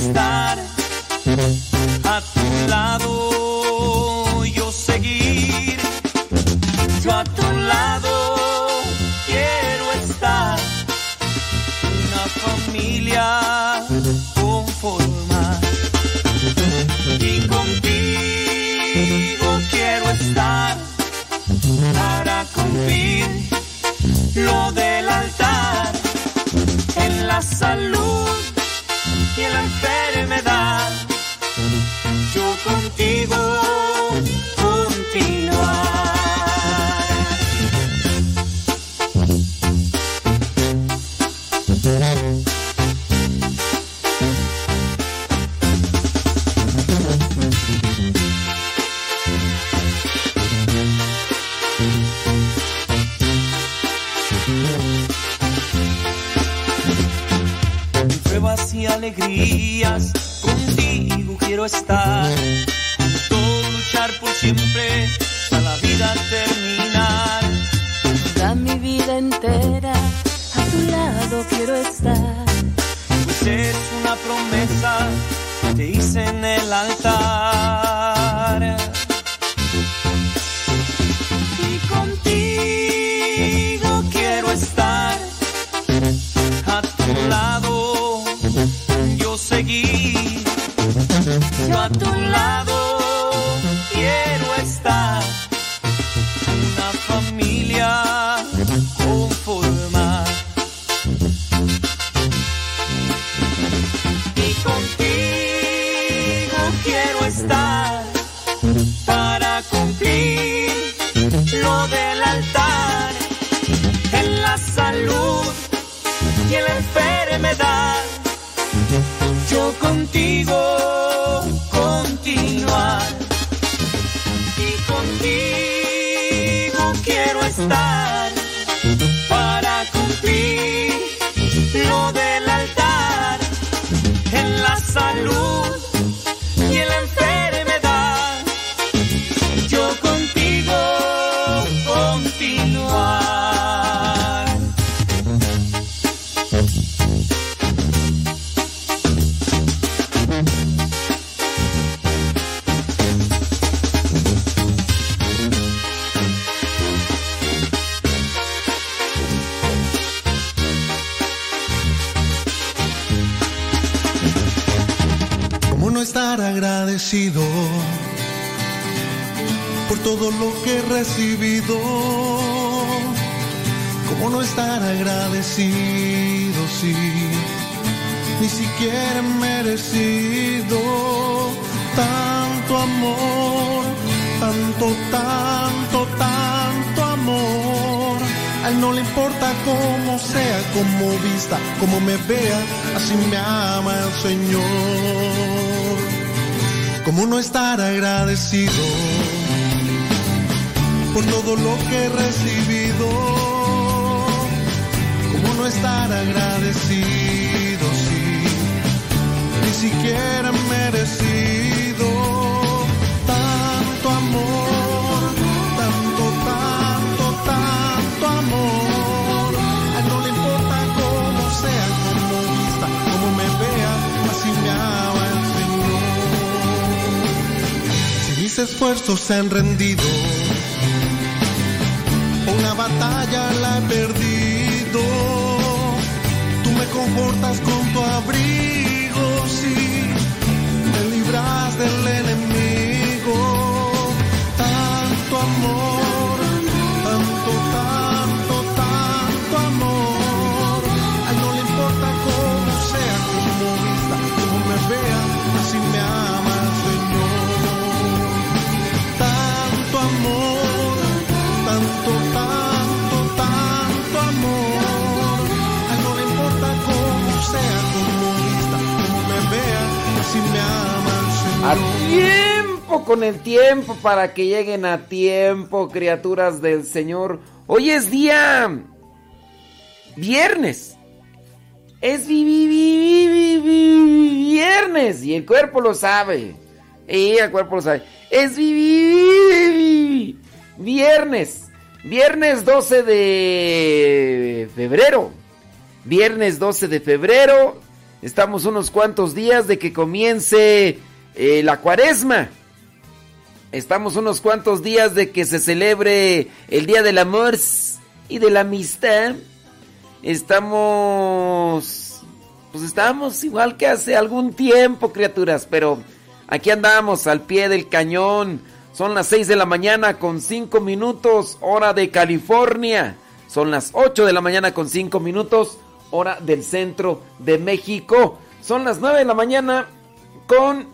estar a tu lado, yo seguir, yo a tu lado quiero estar, una familia conformar y contigo quiero estar para cumplir lo de tiempo para que lleguen a tiempo, criaturas del Señor. Hoy es día viernes. Es vi, vi, vi, viernes y el cuerpo lo sabe. Y el cuerpo lo sabe. Es viernes. Viernes 12 de febrero. Viernes 12 de febrero. Estamos unos cuantos días de que comience eh, la cuaresma. Estamos unos cuantos días de que se celebre el Día del Amor y de la Amistad. Estamos... Pues estamos igual que hace algún tiempo, criaturas, pero aquí andamos al pie del cañón. Son las 6 de la mañana con 5 minutos, hora de California. Son las 8 de la mañana con 5 minutos, hora del centro de México. Son las 9 de la mañana con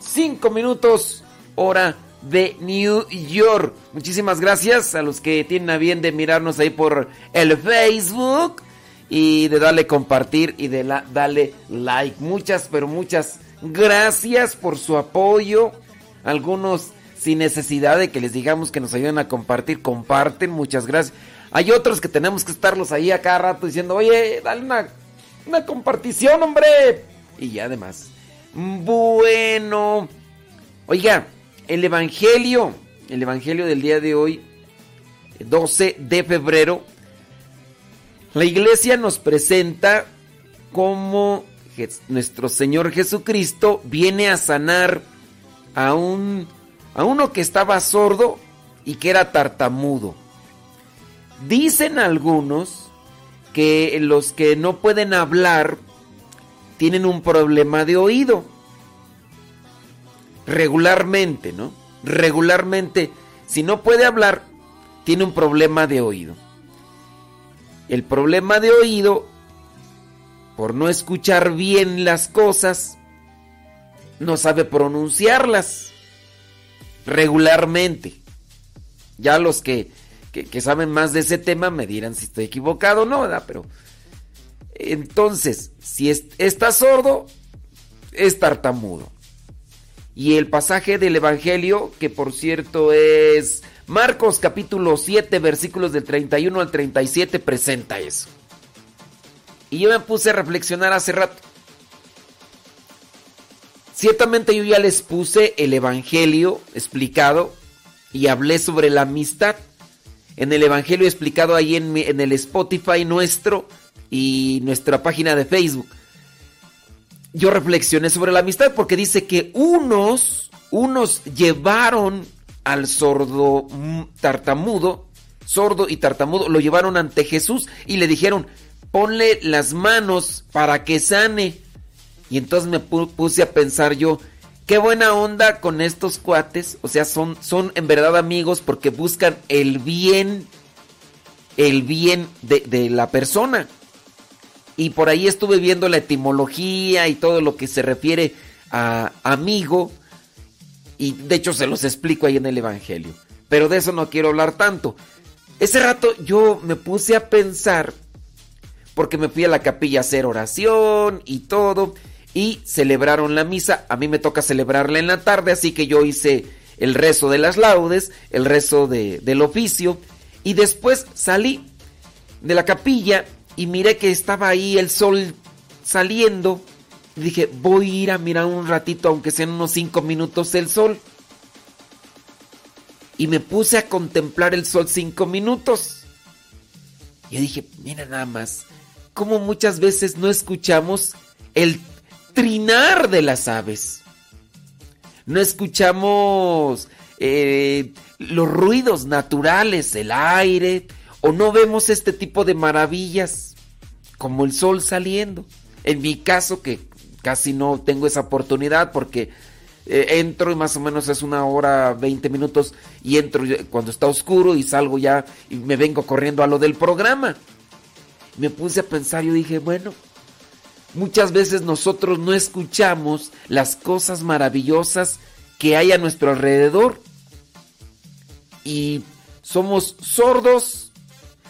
5 minutos, hora de New York. Muchísimas gracias a los que tienen a bien de mirarnos ahí por el Facebook y de darle compartir y de darle like. Muchas, pero muchas gracias por su apoyo. Algunos sin necesidad de que les digamos que nos ayuden a compartir, comparten. Muchas gracias. Hay otros que tenemos que estarlos ahí a cada rato diciendo, oye, dale una, una compartición, hombre. Y ya además. Bueno. Oiga, el Evangelio, el Evangelio del día de hoy, 12 de febrero, la iglesia nos presenta cómo nuestro Señor Jesucristo viene a sanar a un a uno que estaba sordo y que era tartamudo. Dicen algunos que los que no pueden hablar tienen un problema de oído. Regularmente, ¿no? Regularmente, si no puede hablar, tiene un problema de oído. El problema de oído, por no escuchar bien las cosas, no sabe pronunciarlas regularmente. Ya los que que, saben más de ese tema me dirán si estoy equivocado o no. Pero entonces, si está sordo, es tartamudo. Y el pasaje del Evangelio, que por cierto es Marcos capítulo 7, versículos del 31 al 37, presenta eso. Y yo me puse a reflexionar hace rato. Ciertamente yo ya les puse el Evangelio explicado y hablé sobre la amistad en el Evangelio explicado ahí en, en el Spotify nuestro y nuestra página de Facebook. Yo reflexioné sobre la amistad porque dice que unos, unos llevaron al sordo mm, tartamudo, sordo y tartamudo, lo llevaron ante Jesús y le dijeron, ponle las manos para que sane. Y entonces me puse a pensar yo, qué buena onda con estos cuates. O sea, son, son en verdad amigos porque buscan el bien, el bien de, la persona. Y por ahí estuve viendo la etimología y todo lo que se refiere a amigo. Y de hecho se los explico ahí en el Evangelio. Pero de eso no quiero hablar tanto. Ese rato yo me puse a pensar, porque me fui a la capilla a hacer oración y todo y celebraron la misa. A mí me toca celebrarla en la tarde, así que yo hice el rezo de las laudes, el rezo del oficio y después salí de la capilla y miré que estaba ahí el sol saliendo. Dije, voy a ir a mirar un ratito, aunque sean unos cinco minutos, el sol. Y me puse a contemplar el sol cinco minutos. Y dije, mira nada más, como muchas veces no escuchamos el trinar de las aves. No escuchamos eh, los ruidos naturales, el aire, o no vemos este tipo de maravillas como el sol saliendo. En mi caso, que casi no tengo esa oportunidad porque eh, entro y más o menos es una hora, 20 minutos y entro cuando está oscuro y salgo ya y me vengo corriendo a lo del programa. Me puse a pensar, yo dije, bueno, Muchas veces nosotros no escuchamos las cosas maravillosas que hay a nuestro alrededor. Y somos sordos,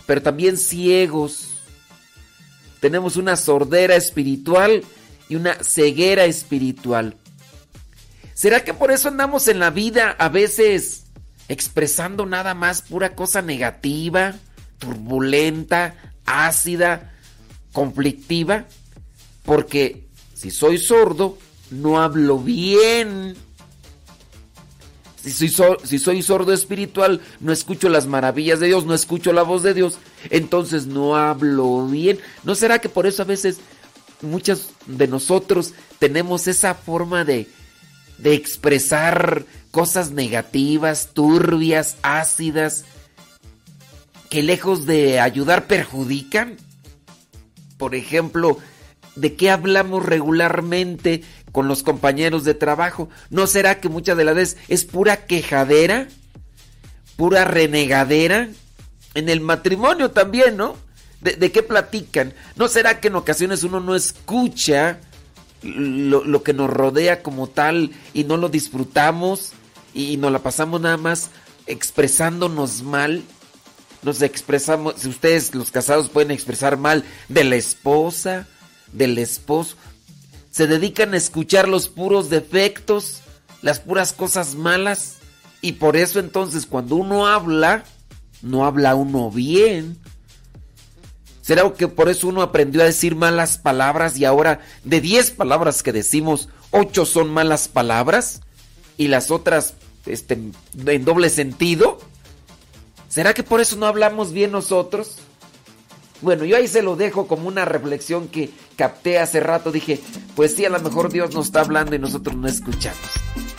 pero también ciegos. Tenemos una sordera espiritual y una ceguera espiritual. ¿Será que por eso andamos en la vida a veces expresando nada más pura cosa negativa, turbulenta, ácida, conflictiva? Porque si soy sordo, no hablo bien. Si soy, sordo espiritual, no escucho las maravillas de Dios, no escucho la voz de Dios, entonces no hablo bien. ¿No será que por eso a veces muchos de nosotros tenemos esa forma de, de expresar cosas negativas, turbias, ácidas, que lejos de ayudar perjudican. Por ejemplo, ¿de qué hablamos regularmente con los compañeros de trabajo? ¿No será que muchas de las veces es pura quejadera? ¿Pura renegadera? En el matrimonio también, ¿no? ¿De, qué platican? ¿No será que en ocasiones uno no escucha lo, lo, que nos rodea como tal y no lo disfrutamos y nos la pasamos nada más expresándonos mal? Nos expresamos, si ustedes los casados pueden expresar mal de la esposa, del esposo, se dedican a escuchar los puros defectos, las puras cosas malas y por eso entonces cuando uno habla, no habla uno bien. ¿Será que por eso uno aprendió a decir malas palabras y ahora de 10 palabras que decimos, 8 son malas palabras y las otras este, en doble sentido? ¿Será que por eso no hablamos bien nosotros? Bueno, yo ahí se lo dejo como una reflexión que capté hace rato. Dije, pues sí, a lo mejor Dios nos está hablando y nosotros no escuchamos.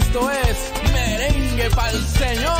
Esto es merengue para el Señor.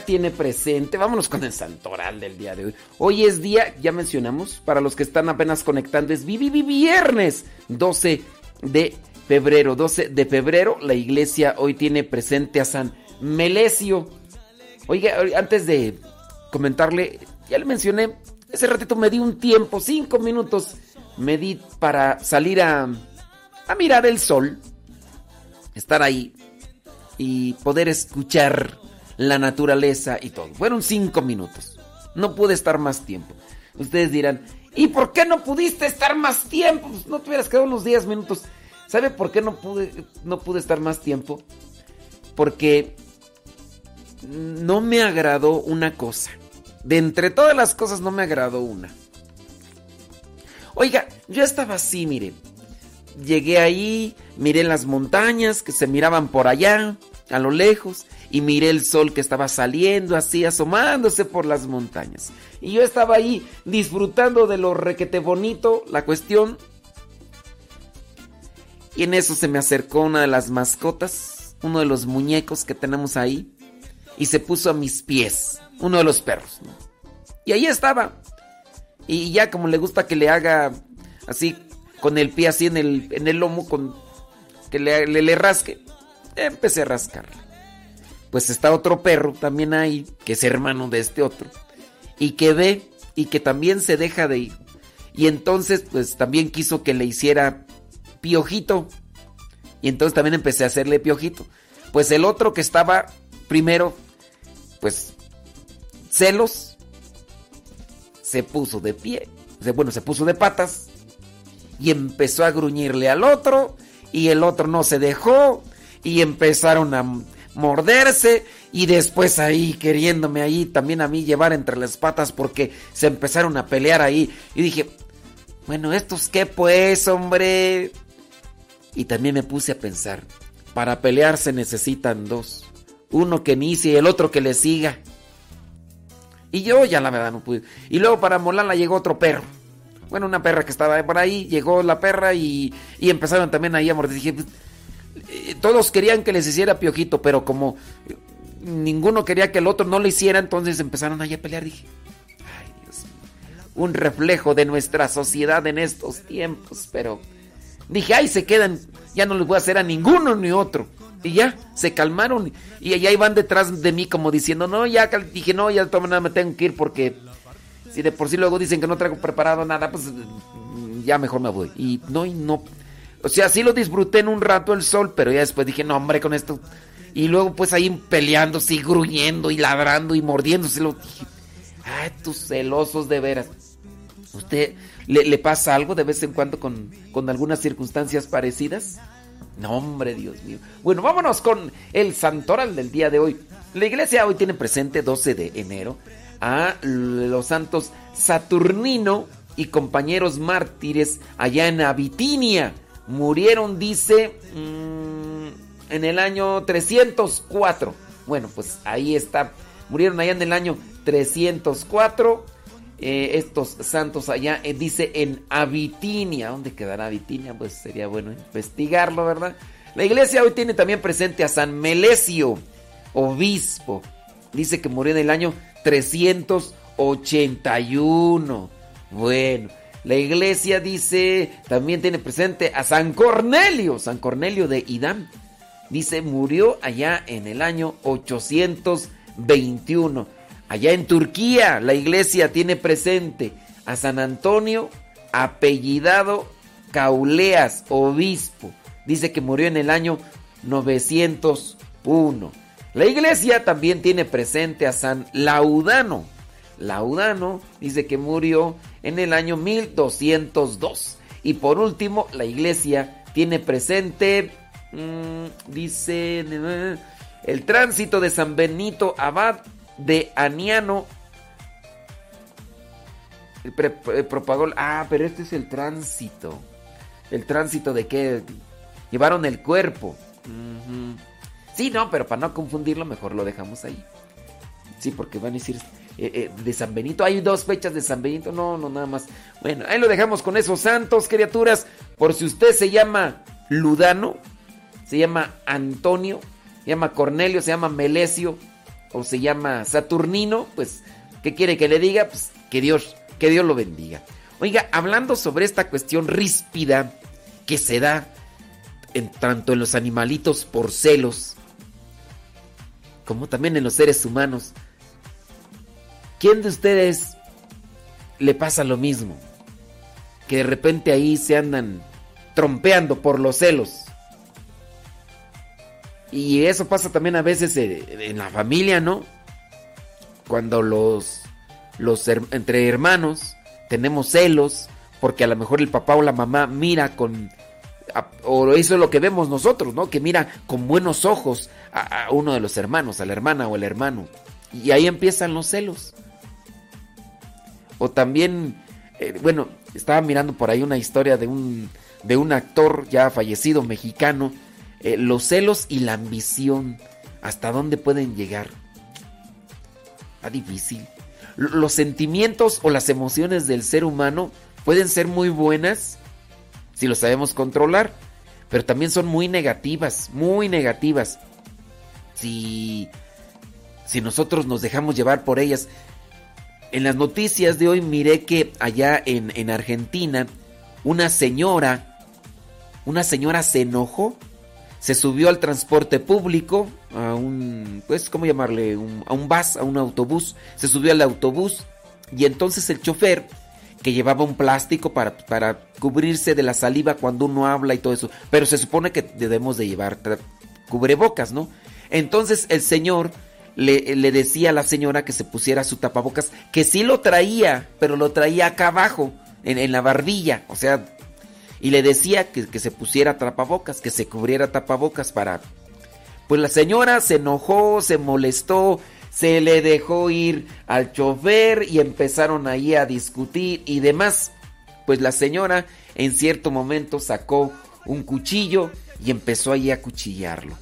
Tiene presente, vámonos con el santoral del día de hoy. Hoy es día, ya mencionamos, para los que están apenas conectando, es vi- vi- vi- viernes 12 de febrero. 12 de febrero, la iglesia hoy tiene presente a San Melesio. Oiga, antes de comentarle, ya le mencioné, ese ratito me di un tiempo, cinco minutos, me di para salir a mirar el sol, estar ahí y poder escuchar la naturaleza y todo. Fueron cinco minutos. No pude estar más tiempo. Ustedes dirán, ¿y por qué no pudiste estar más tiempo? Pues no te hubieras quedado unos 10 minutos. ¿Sabe por qué no pude, no pude estar más tiempo? Porque no me agradó una cosa. De entre todas las cosas no me agradó una. Oiga, yo estaba así, mire. Llegué ahí, miré las montañas que se miraban por allá, a lo lejos, y miré el sol que estaba saliendo así, asomándose por las montañas. Y yo estaba ahí disfrutando de lo requete bonito, la cuestión. Y en eso se me acercó una de las mascotas, uno de los muñecos que tenemos ahí, y se puso a mis pies, uno de los perros. Y ahí estaba. Y ya como le gusta que le haga así con el pie así en el, en el lomo, con que le, le, le rasque, empecé a rascarle. Pues está otro perro también ahí, que es hermano de este otro, y que ve y que también se deja de ir. Y entonces, pues también quiso que le hiciera piojito. Y entonces también empecé a hacerle piojito. Pues el otro que estaba primero, pues celos, se puso de pie, bueno, se puso de patas y empezó a gruñirle al otro y el otro no se dejó y empezaron a morderse y después ahí queriéndome ahí también a mí llevar entre las patas porque se empezaron a pelear ahí y dije, bueno, estos qué pues, hombre. Y también me puse a pensar, para pelear se necesitan dos, uno que inicie y el otro que le siga. Y yo ya la verdad no pude. Y luego para molarla llegó otro perro. Bueno, una perra que estaba por ahí, llegó la perra y, y empezaron también ahí a morder. Dije, eh, todos querían que les hiciera piojito, pero como ninguno quería que el otro no lo hiciera, entonces empezaron ahí a pelear. Dije, ay Dios mío, un reflejo de nuestra sociedad en estos tiempos, pero dije, ay, se quedan, ya no les voy a hacer a ninguno ni otro. Y ya, se calmaron y allá iban detrás de mí como diciendo, no, ya, dije, no, ya todas maneras me tengo que ir porque si de por sí luego dicen que no traigo preparado nada, pues ya mejor me voy. Y no, y no. O sea, sí lo disfruté en un rato el sol, pero ya después dije, no, hombre, con esto. Y luego pues ahí peleándose y gruñendo y ladrando y mordiéndose. Lo dije, ay, tus celosos de veras. ¿Usted le, le, pasa algo de vez en cuando con, con algunas circunstancias parecidas? No, hombre, Dios mío. Bueno, vámonos con el santoral del día de hoy. La iglesia hoy tiene presente 12 de enero a los santos Saturnino y compañeros mártires allá en Abitinia. Murieron, dice, mmm, en el año 304. Bueno, pues ahí está. Murieron allá en el año 304. Eh, estos santos allá, eh, dice en Abitinia. ¿Dónde quedará Abitinia? Pues sería bueno investigarlo, ¿verdad? La iglesia hoy tiene también presente a San Melesio, obispo. Dice que murió en el año 381. Bueno, la iglesia dice, también tiene presente a San Cornelio, San Cornelio de Idam. Dice, murió allá en el año 821. Allá en Turquía, la iglesia tiene presente a San Antonio, apellidado Cauleas, obispo. Dice que murió en el año 901. La iglesia también tiene presente a San Laudano. Laudano dice que murió en el año 1202. Y por último, la iglesia tiene presente, mmm, dice, el tránsito de San Benito Abad de Aniano. propagó, ah, pero este es el tránsito. El tránsito de que llevaron el cuerpo. Sí, no, pero para no confundirlo, mejor lo dejamos ahí. Sí, porque van a decir eh, eh, de San Benito. Hay dos fechas de San Benito. No, no, nada más. Bueno, ahí lo dejamos con esos santos, criaturas. Por si usted se llama Ludano, se llama Antonio, se llama Cornelio, se llama Melesio o se llama Saturnino, pues, ¿qué quiere que le diga? Pues que Dios, que Dios lo bendiga. Oiga, hablando sobre esta cuestión ríspida que se da en, tanto en los animalitos por celos, como también en los seres humanos. ¿Quién de ustedes le pasa lo mismo? Que de repente ahí se andan trompeando por los celos. Y eso pasa también a veces en la familia, ¿no? Cuando los, los entre hermanos tenemos celos, porque a lo mejor el papá o la mamá mira con o eso es lo que vemos nosotros, ¿no? Que mira con buenos ojos a, a, uno de los hermanos, a la hermana o el hermano. Y ahí empiezan los celos. O también, eh, bueno, estaba mirando por ahí una historia de un, de un actor ya fallecido mexicano. Eh, los celos y la ambición, ¿hasta dónde pueden llegar? Está difícil. Los sentimientos o las emociones del ser humano pueden ser muy buenas si lo sabemos controlar, pero también son muy negativas, muy negativas. Si, si nosotros nos dejamos llevar por ellas. En las noticias de hoy miré que allá en, en Argentina, una señora, una señora se enojó, se subió al transporte público, a un, pues, ¿cómo llamarle? A un bus, a un autobús, se subió al autobús y entonces el chofer que llevaba un plástico para, para cubrirse de la saliva cuando uno habla y todo eso. Pero se supone que debemos de llevar cubrebocas, ¿no? Entonces el señor le, decía a la señora que se pusiera su tapabocas, que sí lo traía, pero lo traía acá abajo, en, en la barbilla. O sea, y le decía que, que se pusiera tapabocas, que se cubriera tapabocas para... Pues la señora se enojó, se molestó, se le dejó ir al chofer y empezaron ahí a discutir y demás. Pues la señora en cierto momento sacó un cuchillo y empezó ahí a cuchillarlo.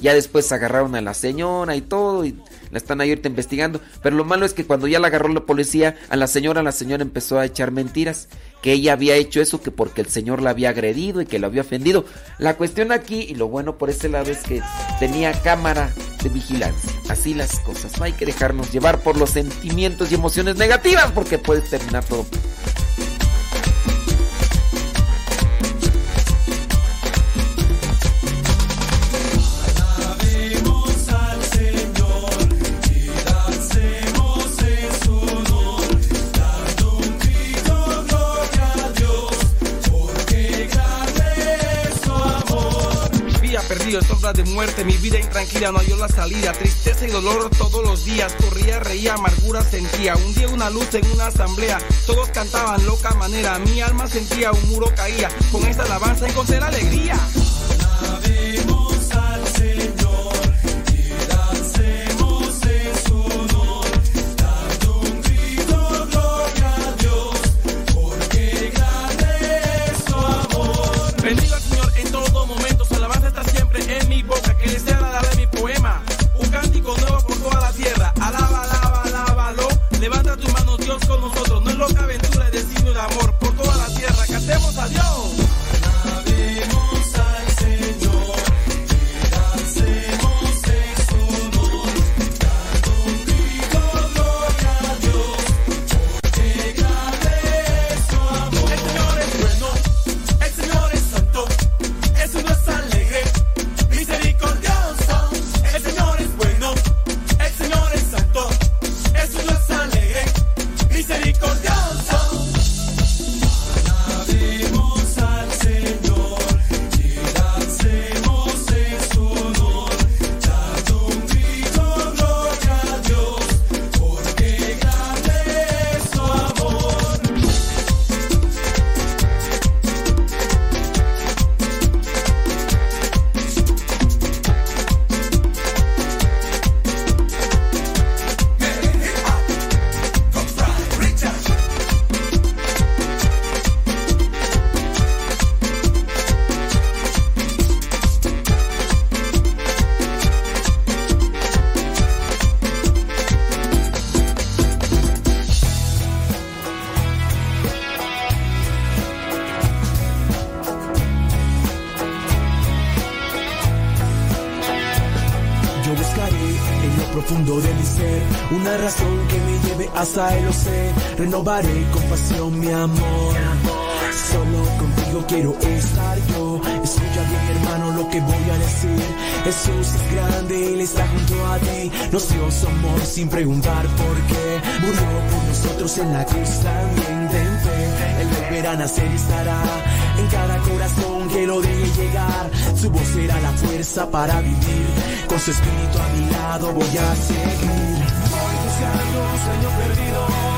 Ya después agarraron a la señora y todo y la están ahí ahorita investigando. Pero lo malo es que cuando ya la agarró la policía, a la señora, la señora empezó a echar mentiras. Que ella había hecho eso, que porque el señor la había agredido y que lo había ofendido. La cuestión aquí, y lo bueno por ese lado es que tenía cámara de vigilancia. Así las cosas. No hay que dejarnos llevar por los sentimientos y emociones negativas porque puede terminar todo de muerte, mi vida intranquila no halló la salida, tristeza y dolor todos los días, corría, reía, amargura sentía, un día una luz en una asamblea, todos cantaban loca manera, mi alma sentía un muro caía, con esta alabanza encontré la alegría. loca renovaré con pasión mi amor. Solo contigo quiero estar yo. Escucha bien, hermano, lo que voy a decir. Jesús es grande, Él está junto a ti. Nos dio su amor sin preguntar por qué. Murió por nosotros en la cruz también. Ten fe, Él volverá a nacer y estará en cada corazón que lo deje llegar. Su voz será la fuerza para vivir. Con su espíritu a mi lado voy a seguir. Voy buscando un sueño perdido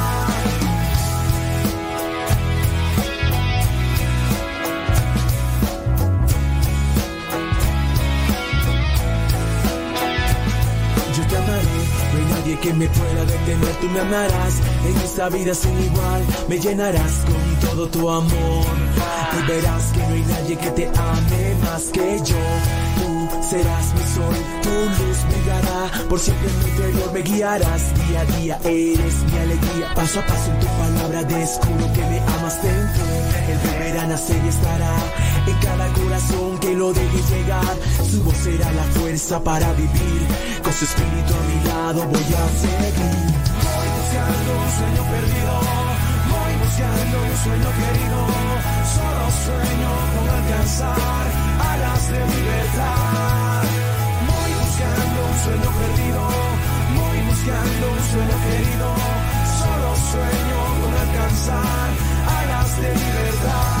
Que me pueda detener, tú me amarás en esta vida sin igual, me llenarás con todo tu amor y verás que no hay nadie que te ame más que yo. Serás mi sol, tu luz brillará, por siempre en mi interior me guiarás, día a día eres mi alegría, paso a paso en tu palabra descubro que me amas dentro, el beber a nacer y estará en cada corazón que lo deje llegar, su voz será la fuerza para vivir. Con su espíritu a mi lado voy a seguir. Voy buscando un sueño perdido, voy buscando un sueño querido. Solo sueño con alcanzar alas de libertad. Voy buscando un sueño perdido, voy buscando un sueño querido. Solo sueño con alcanzar alas de libertad.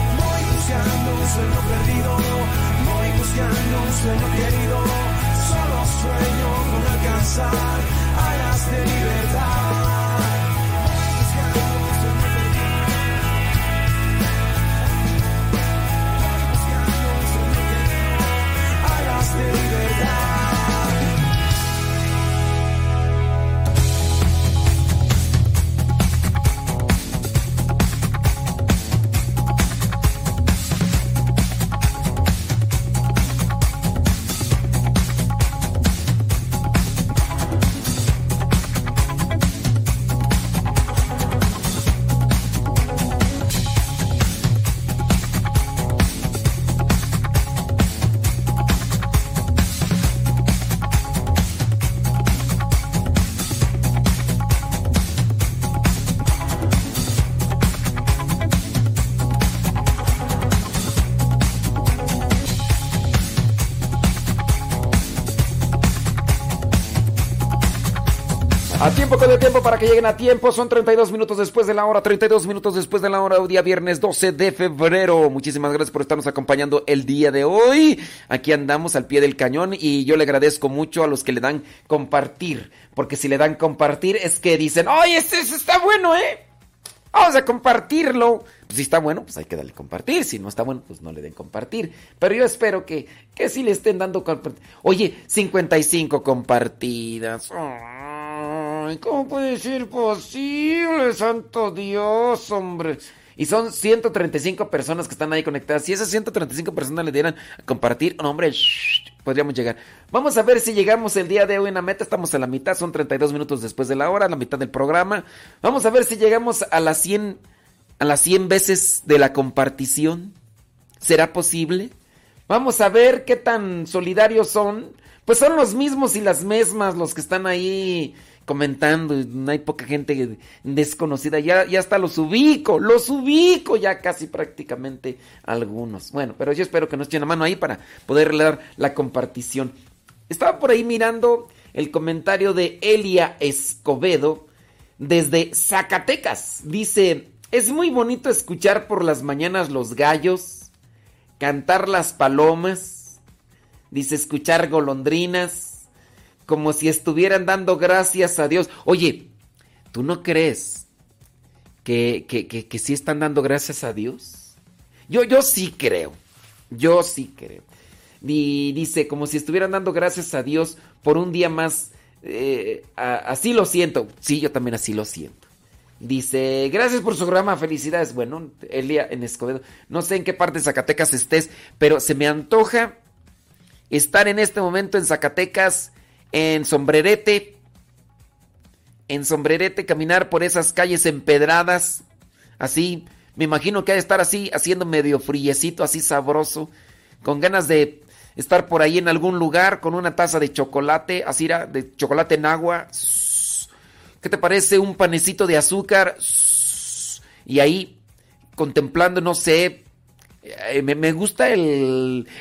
Buscando un sueño perdido, voy buscando un sueño querido, solo sueño con alcanzar alas de libertad. Con el tiempo para que lleguen a tiempo. Son 32 minutos después de la hora, 32 minutos después de la hora, día viernes 12 de febrero. Muchísimas gracias por estarnos acompañando el día de hoy. Aquí andamos al pie del cañón y yo le agradezco mucho a los que le dan compartir. Porque si le dan compartir es que dicen, ¡Oye, este, este está bueno, eh! Vamos a compartirlo. Pues si está bueno, pues hay que darle compartir. Si no está bueno, pues no le den compartir. Pero yo espero que, que sí le estén dando compartir. Oye, 55 compartidas. ¿Cómo puede ser posible, santo Dios, hombre? Y son 135 personas que están ahí conectadas. Si esas 135 personas le dieran a compartir, no, hombre, podríamos llegar. Vamos a ver si llegamos el día de hoy en la meta. Estamos a la mitad, son 32 minutos después de la hora, la mitad del programa. Vamos a ver si llegamos a las 100, a las 100 veces de la compartición. ¿Será posible? Vamos a ver qué tan solidarios son. Pues son los mismos y las mismas los que están ahí comentando. No hay poca gente desconocida. Ya, ya hasta los ubico, los ubico ya casi prácticamente algunos. Bueno, pero yo espero que nos echen la mano ahí para poder dar la compartición. Estaba por ahí mirando el comentario de Elia Escobedo desde Zacatecas. Dice, es muy bonito escuchar por las mañanas los gallos, cantar las palomas, dice escuchar golondrinas, como si estuvieran dando gracias a Dios. Oye, ¿tú no crees que, que, que, que sí están dando gracias a Dios? Yo, yo sí creo, yo sí creo. Y dice, como si estuvieran dando gracias a Dios por un día más. Eh, así lo siento. Sí, yo también así lo siento. Dice, gracias por su programa, felicidades. Bueno, Elia en Escobedo. No sé en qué parte de Zacatecas estés, pero se me antoja estar en este momento en Zacatecas, en Sombrerete. En Sombrerete, caminar por esas calles empedradas. Así, me imagino que ha de estar así, haciendo medio friecito, así sabroso. Con ganas de estar por ahí en algún lugar con una taza de chocolate, así de chocolate en agua. ¿Qué te parece? Un panecito de azúcar. Y ahí contemplando, no sé, eh, me, gusta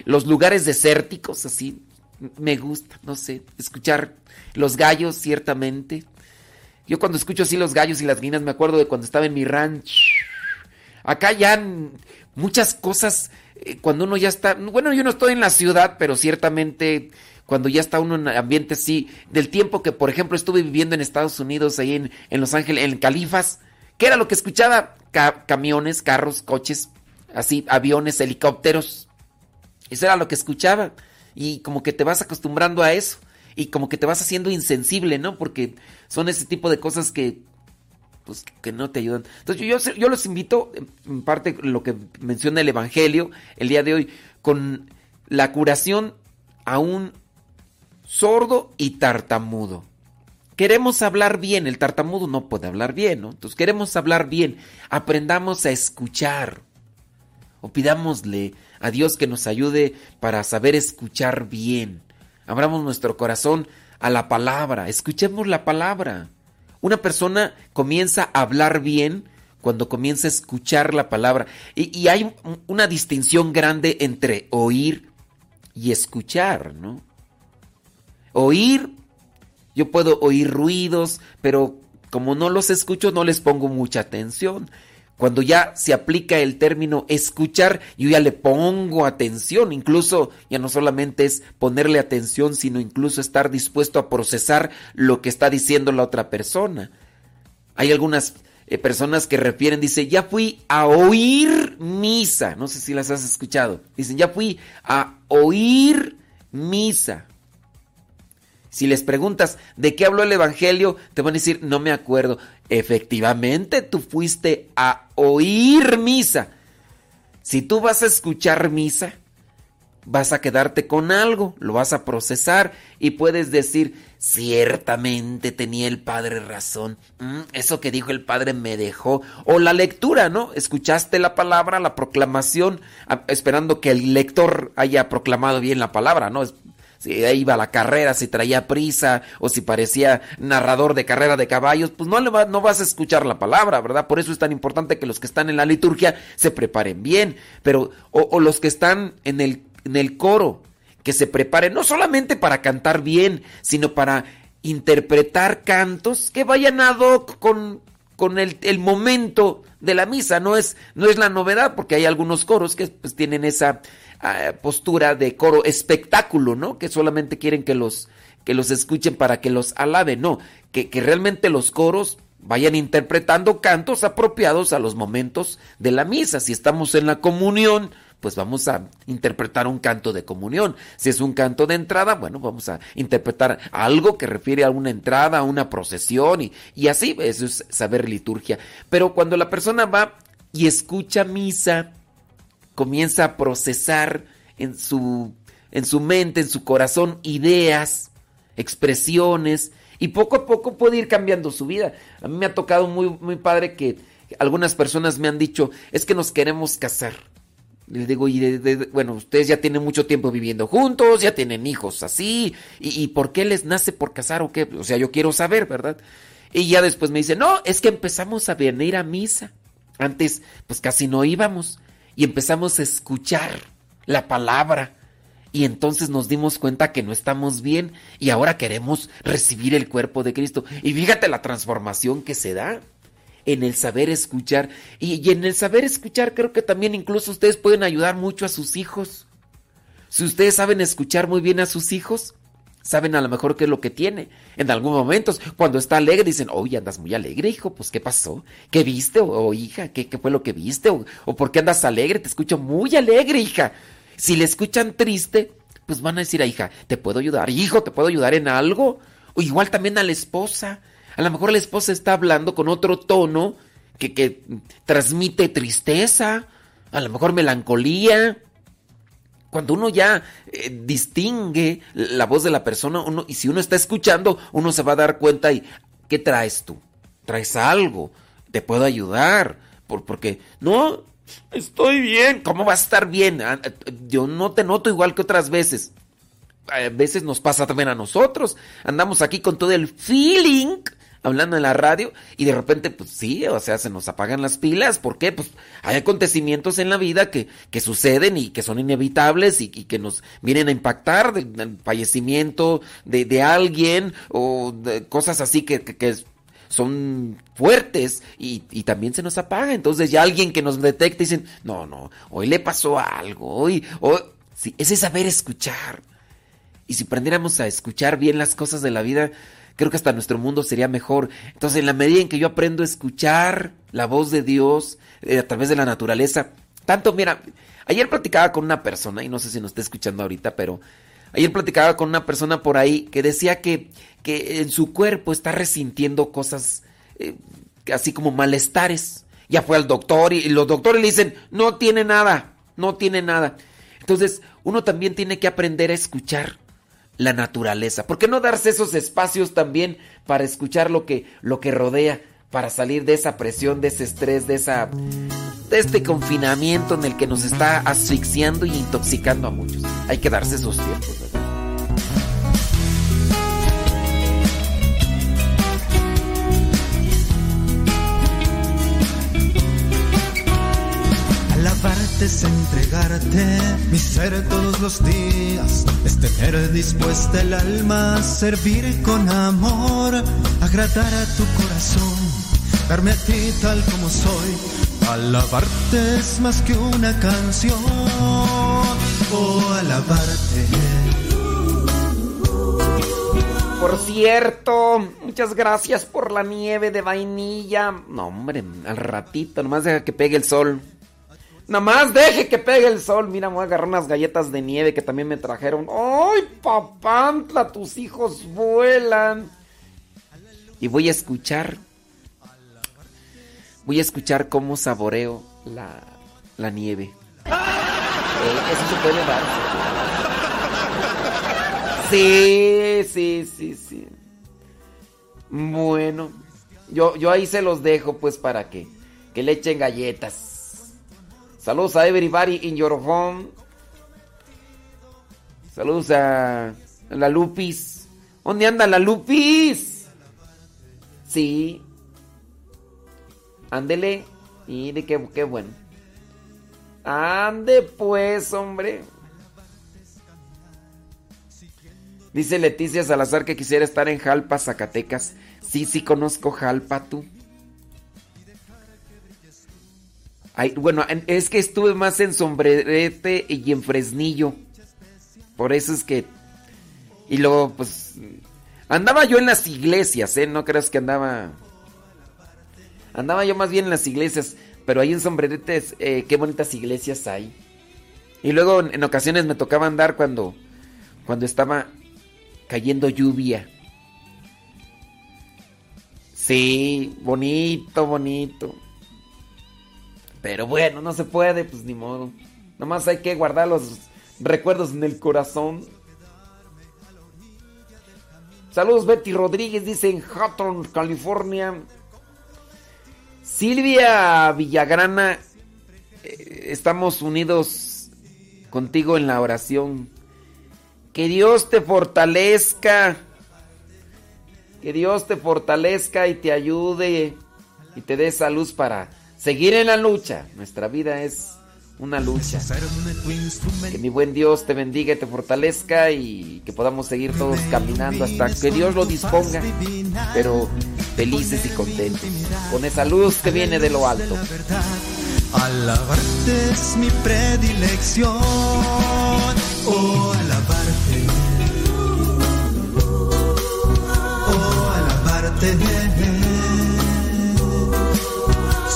los lugares desérticos, así. Me gusta, no sé, escuchar los gallos, ciertamente. Yo cuando escucho así los gallos y las gallinas me acuerdo de cuando estaba en mi ranch. Acá ya muchas cosas, eh, cuando uno ya está, bueno, yo no estoy en la ciudad, pero ciertamente cuando ya está uno en ambiente así, del tiempo que, por ejemplo, estuve viviendo en Estados Unidos, ahí en, en Los Ángeles, en Califas, ¿qué era lo que escuchaba? Ca camiones, carros, coches, así, aviones, helicópteros. Eso era lo que escuchaba. Y como que te vas acostumbrando a eso. Y como que te vas haciendo insensible, ¿no? Porque son ese tipo de cosas que pues que no te ayudan. Entonces yo, yo los invito, en parte lo que menciona el Evangelio el día de hoy, con la curación a un sordo y tartamudo. Queremos hablar bien, el tartamudo no puede hablar bien, ¿no? Entonces queremos hablar bien, aprendamos a escuchar. O pidámosle a Dios que nos ayude para saber escuchar bien. Abramos nuestro corazón a la palabra, escuchemos la palabra. Una persona comienza a hablar bien cuando comienza a escuchar la palabra. Y, y hay una distinción grande entre oír y escuchar, ¿no? Oír, yo puedo oír ruidos, pero como no los escucho no les pongo mucha atención. Cuando ya se aplica el término escuchar, yo ya le pongo atención, incluso ya no solamente es ponerle atención, sino incluso estar dispuesto a procesar lo que está diciendo la otra persona. Hay algunas eh, personas que refieren, dice, ya fui a oír misa, no sé si las has escuchado, dicen, ya fui a oír misa. Si les preguntas de qué habló el Evangelio, te van a decir, no me acuerdo. Efectivamente, tú fuiste a oír misa. Si tú vas a escuchar misa, vas a quedarte con algo, lo vas a procesar y puedes decir, ciertamente tenía el Padre razón, mm, eso que dijo el Padre me dejó, o la lectura, ¿no? Escuchaste la palabra, la proclamación, esperando que el lector haya proclamado bien la palabra, ¿no? Si iba a la carrera, si traía prisa o si parecía narrador de carrera de caballos, pues no, le no vas a escuchar la palabra, ¿verdad? Por eso es tan importante que los que están en la liturgia se preparen bien, pero o, los que están en el, en el coro, que se preparen no solamente para cantar bien, sino para interpretar cantos que vayan a hoc con, con el, el, momento de la misa. No es, no es la novedad, porque hay algunos coros que pues, tienen esa, postura de coro espectáculo, ¿no? Que solamente quieren que los, que los escuchen para que los alaben, no, que, que realmente los coros vayan interpretando cantos apropiados a los momentos de la misa. Si estamos en la comunión, pues vamos a interpretar un canto de comunión. Si es un canto de entrada, bueno, vamos a interpretar algo que refiere a una entrada, a una procesión y, y así, eso es saber liturgia. Pero cuando la persona va y escucha misa, comienza a procesar en su, en su mente, en su corazón, ideas, expresiones, y poco a poco puede ir cambiando su vida. A mí me ha tocado muy, muy padre que algunas personas me han dicho, es que nos queremos casar. Les digo, y bueno, ustedes ya tienen mucho tiempo viviendo juntos, ya tienen hijos así, y, y, ¿por qué les nace por casar o qué? O sea, yo quiero saber, ¿verdad? Y ya después me dicen, no, es que empezamos a venir a misa. Antes, pues casi no íbamos y empezamos a escuchar la palabra. Y entonces nos dimos cuenta que no estamos bien y ahora queremos recibir el cuerpo de Cristo. Y fíjate la transformación que se da en el saber escuchar. Y, y, en el saber escuchar creo que también incluso ustedes pueden ayudar mucho a sus hijos. Si ustedes saben escuchar muy bien a sus hijos, saben a lo mejor qué es lo que tiene. En algunos momentos, cuando está alegre, dicen, oye, andas muy alegre, hijo, pues ¿qué pasó? ¿Qué viste? O, hija, ¿qué, ¿qué, fue lo que viste? O, o, ¿por qué andas alegre? Te escucho muy alegre, hija. Si le escuchan triste, pues van a decir, a hija, ¿te puedo ayudar? Hijo, ¿te puedo ayudar en algo? O igual también a la esposa. A lo mejor la esposa está hablando con otro tono que, que transmite tristeza, a lo mejor melancolía cuando uno ya eh, distingue la voz de la persona, uno, y si uno está escuchando, uno se va a dar cuenta y ¿qué traes tú? ¿Traes algo? ¿Te puedo ayudar? Por, porque, no, estoy bien. ¿Cómo vas a estar bien? Ah, yo no te noto igual que otras veces. A veces nos pasa también a nosotros. Andamos aquí con todo el feeling hablando en la radio y de repente, pues sí, o sea, se nos apagan las pilas. ¿Por qué? Pues hay acontecimientos en la vida que, que suceden y que son inevitables y, que nos vienen a impactar, del, fallecimiento de, de, alguien o de cosas así que, que, son fuertes y, y, también se nos apaga. Entonces ya alguien que nos detecta y dicen, no, no, hoy le pasó algo, hoy, hoy, sí, ese saber escuchar. Y si aprendiéramos a escuchar bien las cosas de la vida, creo que hasta nuestro mundo sería mejor. Entonces, en la medida en que yo aprendo a escuchar la voz de Dios eh, a través de la naturaleza, tanto, mira, ayer platicaba con una persona, y no sé si nos está escuchando ahorita, pero ayer platicaba con una persona por ahí que decía que, que en su cuerpo está resintiendo cosas eh, así como malestares. Ya fue al doctor y los doctores le dicen, no tiene nada, no tiene nada. Entonces, uno también tiene que aprender a escuchar la naturaleza. ¿Por qué no darse esos espacios también para escuchar lo que, lo que rodea? Para salir de esa presión, de ese estrés, de esa. de este confinamiento en el que nos está asfixiando y intoxicando a muchos. Hay que darse esos tiempos, ¿verdad? Es entregarte mi ser todos los días, es tener dispuesta el alma servir con amor, agradar a tu corazón, darme a ti tal como soy. Alabarte es más que una canción, oh alabarte. Por cierto, muchas gracias por la nieve de vainilla. No, hombre, al ratito, nomás deja que pegue el sol. Nomás deje que pegue el sol. Mira, voy a agarrar unas galletas de nieve que también me trajeron. ¡Ay, papantla! Tus hijos vuelan. Y voy a escuchar. Voy a escuchar cómo saboreo la, la nieve. Eh, eso se puede dar. Sí, sí, sí, sí. Bueno, yo, yo ahí se los dejo pues para que, que le echen galletas. Saludos a everybody in your home. Saludos a la Lupis. ¿Dónde anda la Lupis? Sí. Ándele. Y de qué, qué bueno. Ande pues, hombre. Dice Leticia Salazar que quisiera estar en Jalpa, Zacatecas. Sí, sí conozco Jalpa, tú. Bueno, es que estuve más en Sombrerete y en Fresnillo. Por eso es que... Y luego, pues... Andaba yo en las iglesias, ¿eh? No creas que andaba... Andaba yo más bien en las iglesias. Pero ahí en Sombrerete, eh, qué bonitas iglesias hay. Y luego en, en ocasiones me tocaba andar cuando... Cuando estaba cayendo lluvia. Sí, bonito, bonito. Pero bueno, no se puede, pues ni modo. Nomás hay que guardar los recuerdos en el corazón. Saludos Betty Rodríguez, dice en Hawthorne, California. Silvia Villagrana, eh, estamos unidos contigo en la oración. Que Dios te fortalezca. Que Dios te fortalezca y te ayude y te dé salud para seguir en la lucha. Nuestra vida es una lucha. Que mi buen Dios te bendiga y te fortalezca y que podamos seguir todos caminando hasta que Dios lo disponga, pero felices y contentos, con esa luz que viene de lo alto. Alabarte es mi predilección, oh alabarte, oh alabarte.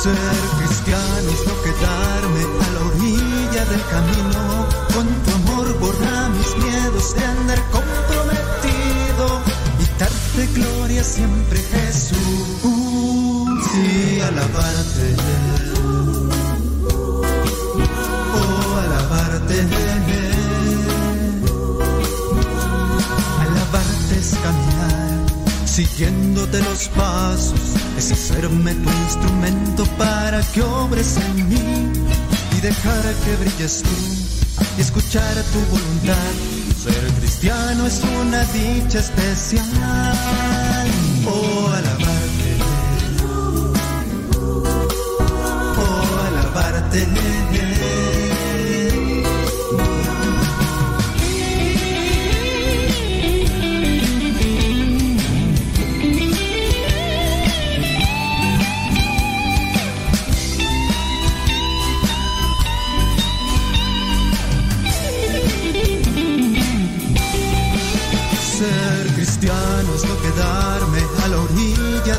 Ser cristiano es no quedarme a la orilla del camino. Con tu amor borra mis miedos de andar comprometido y darte gloria siempre, Jesús. Y alabarte. Oh. Alabarte siguiéndote los pasos, es hacerme tu instrumento para que obres en mí y dejar que brilles tú y escuchar tu voluntad. Ser cristiano es una dicha especial. Oh, alabarte. Oh, alabarte.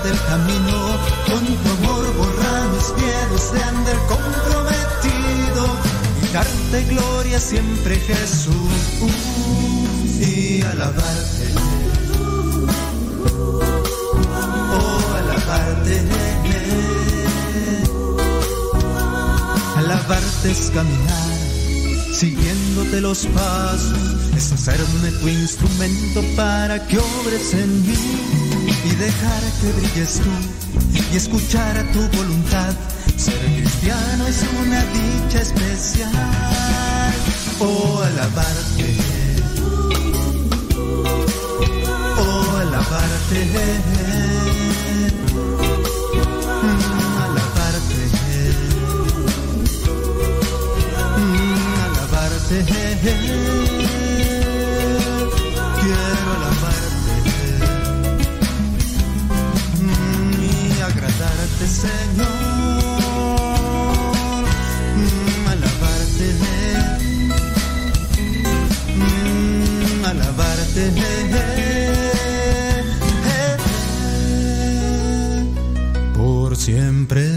del camino, con tu amor borra mis miedos de andar comprometido y darte gloria siempre Jesús y alabarte. Oh, alabarte, Alabarte es caminar, siguiéndote los pasos, es hacerme tu instrumento para que obres en mí y dejar que brilles tú y escuchar a tu voluntad. Ser cristiano es una dicha especial. Oh, alabarte. Oh, alabarte. quiero siempre,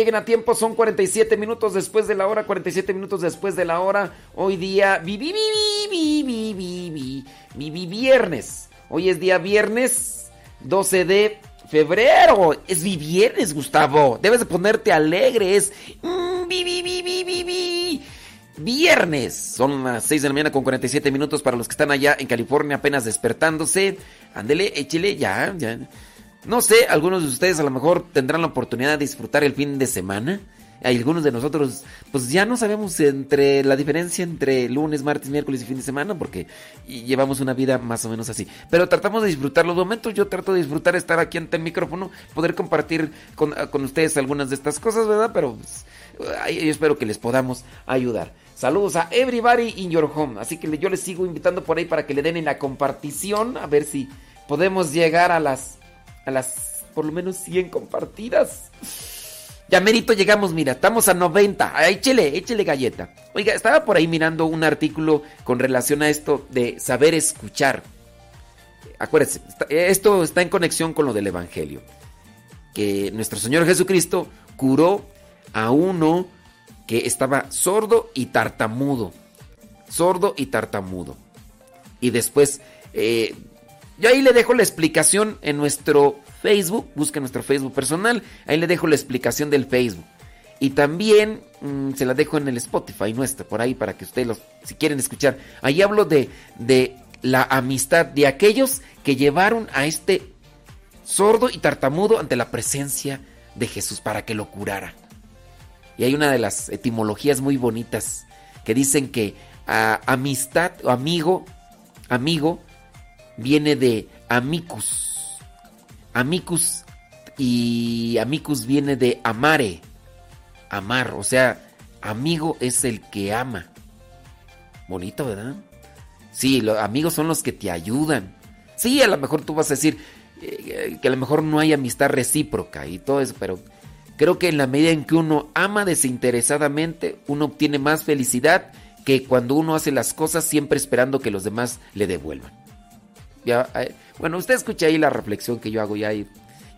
lleguen a tiempo. Son 47 minutos después de la hora. 47 minutos después de la hora. Hoy día. Vi, vi, vi, viernes. Hoy es día viernes 12 de febrero. Es mi viernes, Gustavo. Debes de ponerte alegre. Es. Viernes. Son las 6 de la mañana con 47 minutos para los que están allá en California apenas despertándose. Ándele, échele, ya, ya. No sé, algunos de ustedes a lo mejor tendrán la oportunidad de disfrutar el fin de semana. Algunos de nosotros, pues ya no sabemos entre la diferencia entre lunes, martes, miércoles y fin de semana, porque llevamos una vida más o menos así. Pero tratamos de disfrutar los momentos. Yo trato de disfrutar estar aquí ante el micrófono, poder compartir con, ustedes algunas de estas cosas, ¿verdad? Pero pues, yo espero que les podamos ayudar. Saludos a everybody in your home. Así que yo les sigo invitando por ahí para que le den en la compartición, a ver si podemos llegar a las a las por lo menos 100 compartidas. Ya merito llegamos, mira, estamos a 90. Échele, échele galleta. Oiga, estaba por ahí mirando un artículo con relación a esto de saber escuchar. Acuérdense, esto está en conexión con lo del Evangelio. Que nuestro Señor Jesucristo curó a uno que estaba sordo y tartamudo. Sordo y tartamudo. Y después eh, yo ahí le dejo la explicación en nuestro Facebook, busca nuestro Facebook personal, ahí le dejo la explicación del Facebook. Y también mm, se la dejo en el Spotify nuestro, por ahí para que ustedes, los, si quieren escuchar. Ahí hablo de, de la amistad de aquellos que llevaron a este sordo y tartamudo ante la presencia de Jesús para que lo curara. Y hay una de las etimologías muy bonitas que dicen que ah, amistad o amigo, amigo, viene de amicus. Amicus y amicus viene de amare. Amar, o sea, amigo es el que ama. Bonito, ¿verdad? Sí, los amigos son los que te ayudan. Sí, a lo mejor tú vas a decir eh, que a lo mejor no hay amistad recíproca y todo eso, pero creo que en la medida en que uno ama desinteresadamente, uno obtiene más felicidad que cuando uno hace las cosas siempre esperando que los demás le devuelvan. Ya, eh, bueno, usted escucha ahí la reflexión que yo hago ya,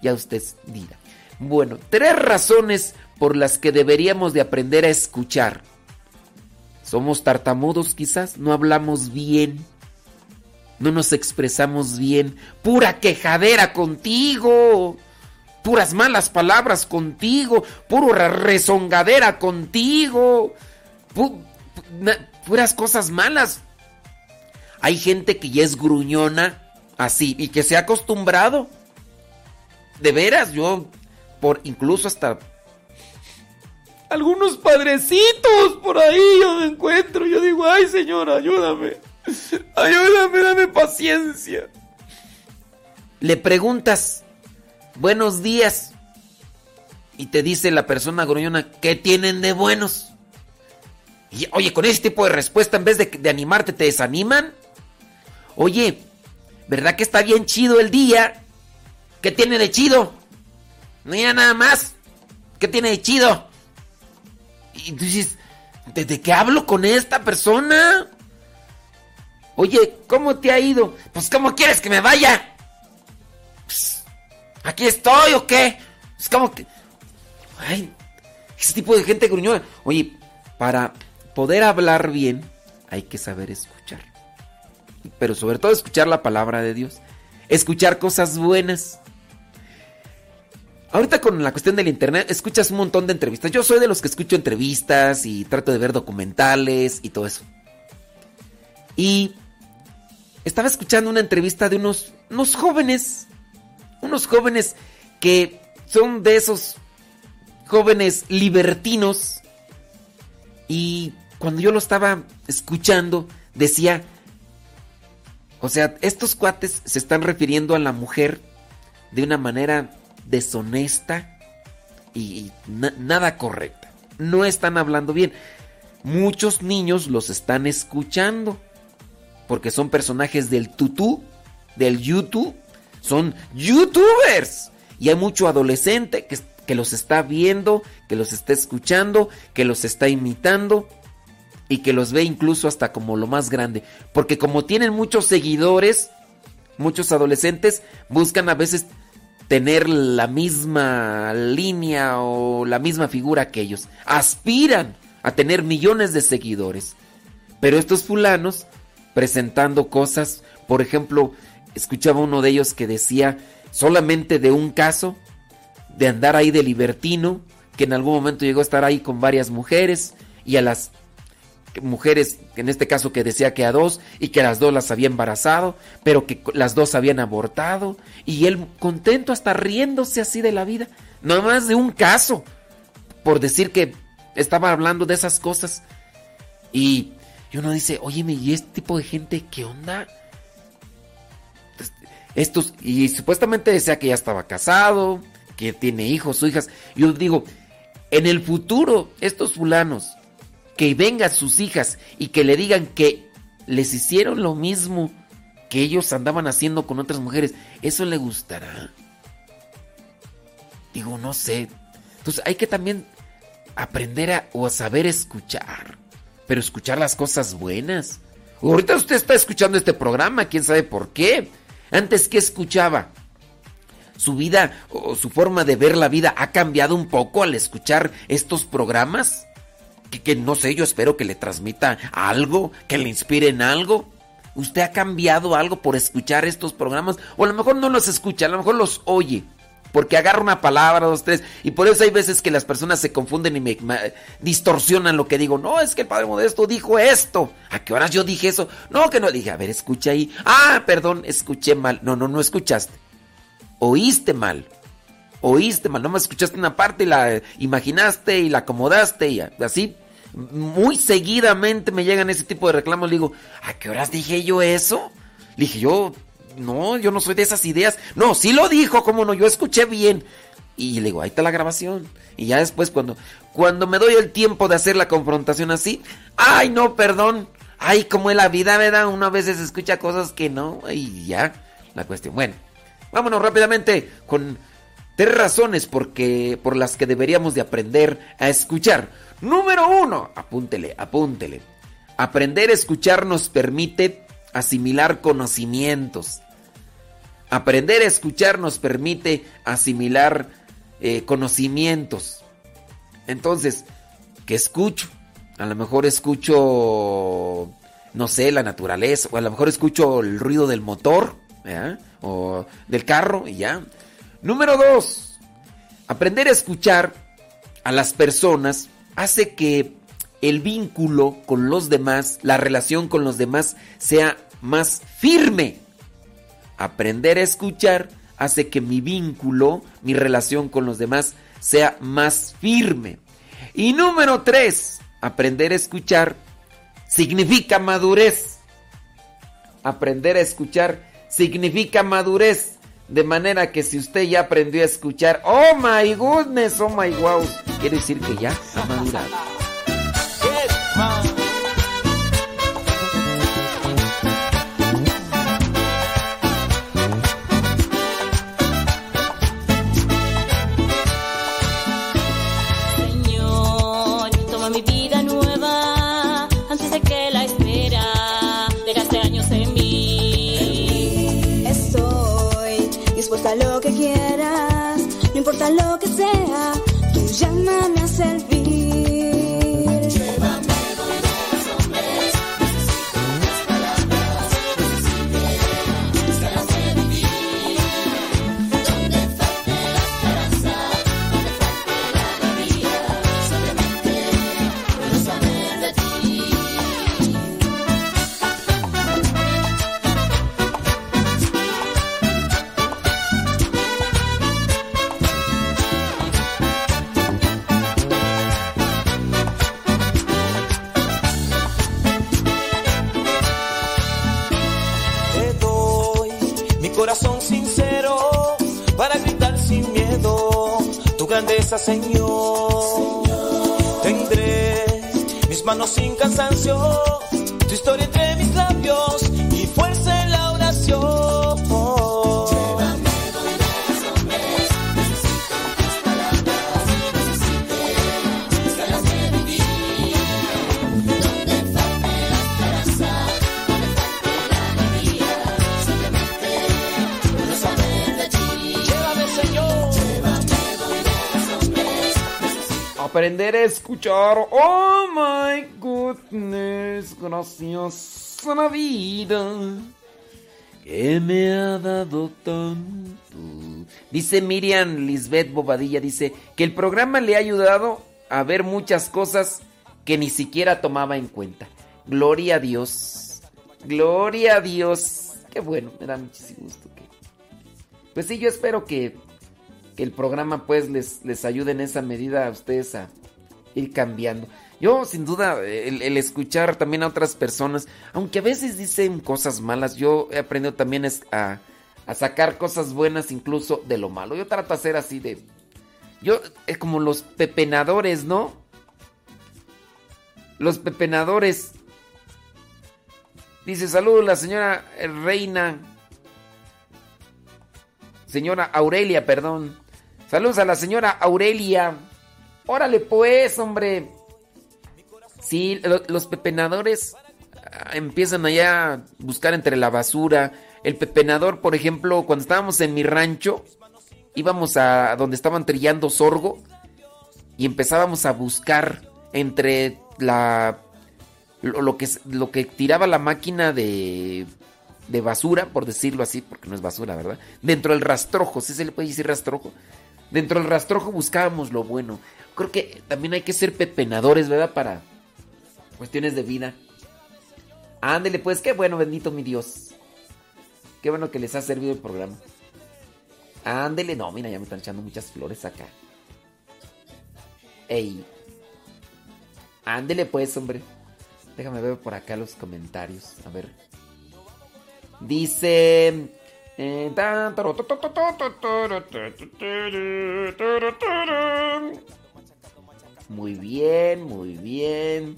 ya usted diga. Bueno, tres razones por las que deberíamos de aprender a escuchar. Somos tartamudos quizás, no hablamos bien, no nos expresamos bien, pura quejadera contigo, puras malas palabras contigo, pura rezongadera contigo, puras cosas malas hay gente que ya es gruñona así y que se ha acostumbrado. De veras, yo por incluso hasta algunos padrecitos por ahí yo me encuentro. Yo digo, ay Señor, ayúdame. Ayúdame, dame paciencia. Le preguntas, buenos días. Y te dice la persona gruñona, ¿qué tienen de buenos? Y oye, con ese tipo de respuesta, en vez de, de animarte, te desaniman. Oye, ¿verdad que está bien chido el día? ¿Qué tiene de chido? No hay nada más. ¿Qué tiene de chido? Y tú dices, ¿desde qué hablo con esta persona? Oye, ¿cómo te ha ido? Pues, ¿cómo quieres que me vaya? Pues, ¿Aquí estoy o qué? Es como que. Ay, ese tipo de gente gruñona. Oye, para poder hablar bien, hay que saber escuchar. Pero sobre todo escuchar la palabra de Dios. Escuchar cosas buenas. Ahorita con la cuestión del internet, escuchas un montón de entrevistas. Yo soy de los que escucho entrevistas y trato de ver documentales y todo eso. Y estaba escuchando una entrevista de unos, unos jóvenes, unos jóvenes que son de esos jóvenes libertinos. Y cuando yo lo estaba escuchando, decía, o sea, estos cuates se están refiriendo a la mujer de una manera deshonesta y, na nada correcta. No están hablando bien. Muchos niños los están escuchando porque son personajes del tutú, del YouTube, son youtubers. Y hay mucho adolescente que, que los está viendo, que los está escuchando, que los está imitando y que los ve incluso hasta como lo más grande. Porque como tienen muchos seguidores, muchos adolescentes buscan a veces tener la misma línea o la misma figura que ellos. Aspiran a tener millones de seguidores. Pero estos fulanos presentando cosas, por ejemplo, escuchaba uno de ellos que decía solamente de un caso de andar ahí de libertino, que en algún momento llegó a estar ahí con varias mujeres y a las mujeres, en este caso que decía que a dos y que las dos las había embarazado, pero que las dos habían abortado y él contento hasta riéndose así de la vida, no más de un caso, por decir que estaba hablando de esas cosas y, uno dice, óyeme, ¿y este tipo de gente qué onda? Estos, y supuestamente decía que ya estaba casado, que tiene hijos o hijas. Yo digo, en el futuro, estos fulanos, que vengan sus hijas y que le digan que les hicieron lo mismo que ellos andaban haciendo con otras mujeres, ¿eso le gustará? Digo, no sé. Entonces hay que también aprender a, o a saber escuchar, pero escuchar las cosas buenas. Ahorita usted está escuchando este programa, quién sabe por qué. Antes, ¿qué escuchaba? Su vida o su forma de ver la vida ha cambiado un poco al escuchar estos programas que, no sé, yo espero que le transmita algo, que le inspire en algo. ¿Usted ha cambiado algo por escuchar estos programas? O a lo mejor no los escucha, a lo mejor los oye. Porque agarra una palabra, dos, tres. Y por eso hay veces que las personas se confunden y me, distorsionan lo que digo. No, es que el Padre Modesto dijo esto. ¿A qué horas yo dije eso? No, que no. Dije, a ver, escucha ahí. Ah, perdón, escuché mal. No, no, no escuchaste. Oíste mal. Oíste mal. No me escuchaste una parte y la imaginaste y la acomodaste y así muy seguidamente me llegan ese tipo de reclamos. Le digo, ¿a qué horas dije yo eso? Le dije, yo, no, yo no soy de esas ideas. No, sí lo dijo, como no, yo escuché bien. Y le digo, ahí está la grabación. Y ya después, cuando, cuando me doy el tiempo de hacer la confrontación así, ay, no, perdón. Ay, como en la vida, ¿verdad? Uno a veces escucha cosas que no. Y ya, la cuestión. Bueno, vámonos rápidamente con tres razones porque, por las que deberíamos de aprender a escuchar. Número uno, apúntele, apúntele. Aprender a escuchar nos permite asimilar conocimientos. Aprender a escuchar nos permite asimilar eh, conocimientos. Entonces, ¿qué escucho? A lo mejor escucho, no sé, la naturaleza, o a lo mejor escucho el ruido del motor, o del carro, y ya. Número dos, aprender a escuchar a las personas hace que el vínculo con los demás, la relación con los demás sea más firme. Aprender a escuchar hace que mi vínculo, mi relación con los demás sea más firme. Y número tres, aprender a escuchar significa madurez. Aprender a escuchar significa madurez. De manera que si usted ya aprendió a escuchar, oh my goodness, oh my wow, quiere decir que ya ha madurado. Lo que quieras, no importa lo que sea, tú llámame a servir. Señor. Tendré mis manos sin cansancio, aprender a escuchar. Oh my goodness, gracias a la vida que me ha dado tanto. Dice Miriam Lisbeth Bobadilla, dice que el programa le ha ayudado a ver muchas cosas que ni siquiera tomaba en cuenta. Gloria a Dios. Gloria a Dios. Qué bueno, me da muchísimo gusto que... Pues sí, yo espero que que el programa pues les, les ayude en esa medida a ustedes a ir cambiando. Yo sin duda el, escuchar también a otras personas, aunque a veces dicen cosas malas, yo he aprendido también a, a sacar cosas buenas incluso de lo malo. Yo trato de hacer así de... Yo, es como los pepenadores, ¿no? Los pepenadores. Dice, saludos la señora Reina. Señora Aurelia, perdón. Saludos a la señora Aurelia. Órale pues, hombre. Sí, los pepenadores ah, empiezan allá a buscar entre la basura. El pepenador, por ejemplo, cuando estábamos en mi rancho, íbamos a donde estaban trillando sorgo y empezábamos a buscar entre la lo, que lo que tiraba la máquina de de basura, por decirlo así, porque no es basura, ¿verdad? Dentro del rastrojo, ¿sí se le puede decir rastrojo? Dentro del rastrojo buscábamos lo bueno. Creo que también hay que ser pepenadores, ¿verdad? Para cuestiones de vida. Ándele, pues, qué bueno, bendito mi Dios. Qué bueno que les ha servido el programa. Ándele, no, mira, ya me están echando muchas flores acá. Ey. Ándele, pues, hombre. Déjame ver por acá los comentarios. A ver. Dice. Muy bien, muy bien.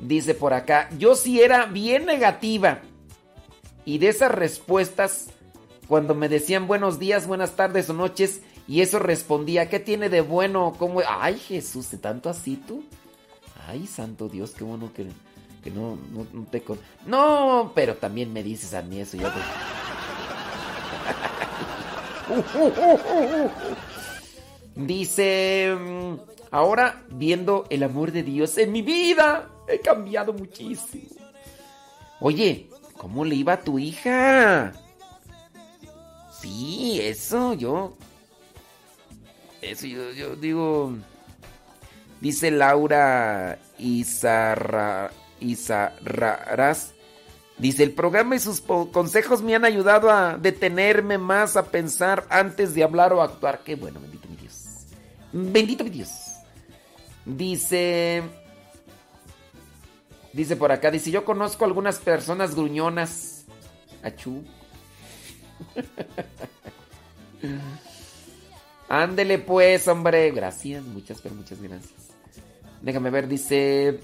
Dice por acá, yo sí era bien negativa. Y de esas respuestas, cuando me decían buenos días, buenas tardes o noches, y eso respondía, ¿qué tiene de bueno? ¿Cómo? Ay, Jesús, ¿de tanto así tú? Ay, santo Dios, qué bueno que, no, no, te... Con... No, pero también me dices a mí eso. Ya Dice, mm, ahora viendo el amor de Dios en mi vida, he cambiado muchísimo. Oye, ¿cómo le iba a tu hija? Sí, eso, yo... Eso yo, digo... Dice Laura Izarra, Izarraras Dice, el programa y sus consejos me han ayudado a detenerme más, a pensar antes de hablar o actuar. Qué bueno, bendito mi Dios. Bendito mi Dios. Dice. Dice por acá, dice, yo conozco algunas personas gruñonas. Achú. Ándele pues, hombre. Gracias, muchas, pero muchas gracias. Déjame ver, dice...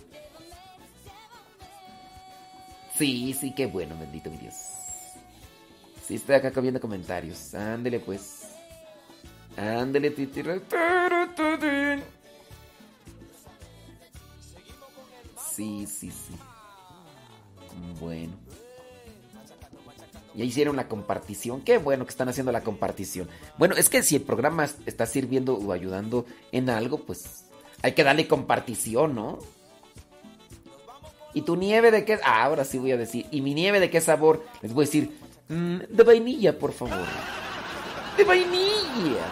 Sí, sí, qué bueno, bendito mi Dios. Sí, estoy acá viendo comentarios. Ándele pues. Ándele, titi. Sí, sí, sí. Bueno. Ya hicieron la compartición. Qué bueno que están haciendo la compartición. Bueno, es que si el programa está sirviendo o ayudando en algo, pues hay que darle compartición, ¿no? ¿Y tu nieve de qué? Ah, ahora sí voy a decir. ¿Y mi nieve de qué sabor? Les voy a decir, mm, de vainilla, por favor. De vainilla.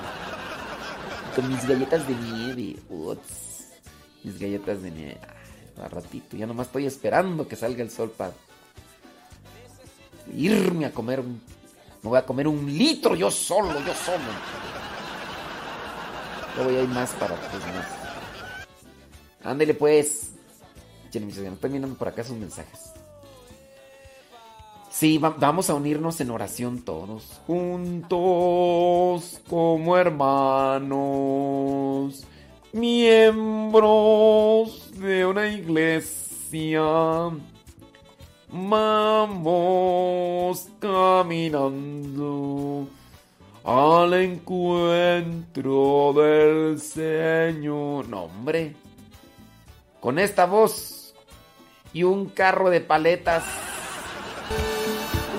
Con mis galletas de nieve. Uts. Mis galletas de nieve. a ratito. Ya nomás estoy esperando que salga el sol para irme a comer un... Me voy a comer un litro yo solo, yo solo. voy a ir más para pues. Ándele pues. Estoy mirando por acá sus mensajes. Sí, vamos a unirnos en oración todos. Juntos como hermanos. Miembros de una iglesia Vamos caminando al encuentro del Señor. No, hombre. Con esta voz y un carro de paletas.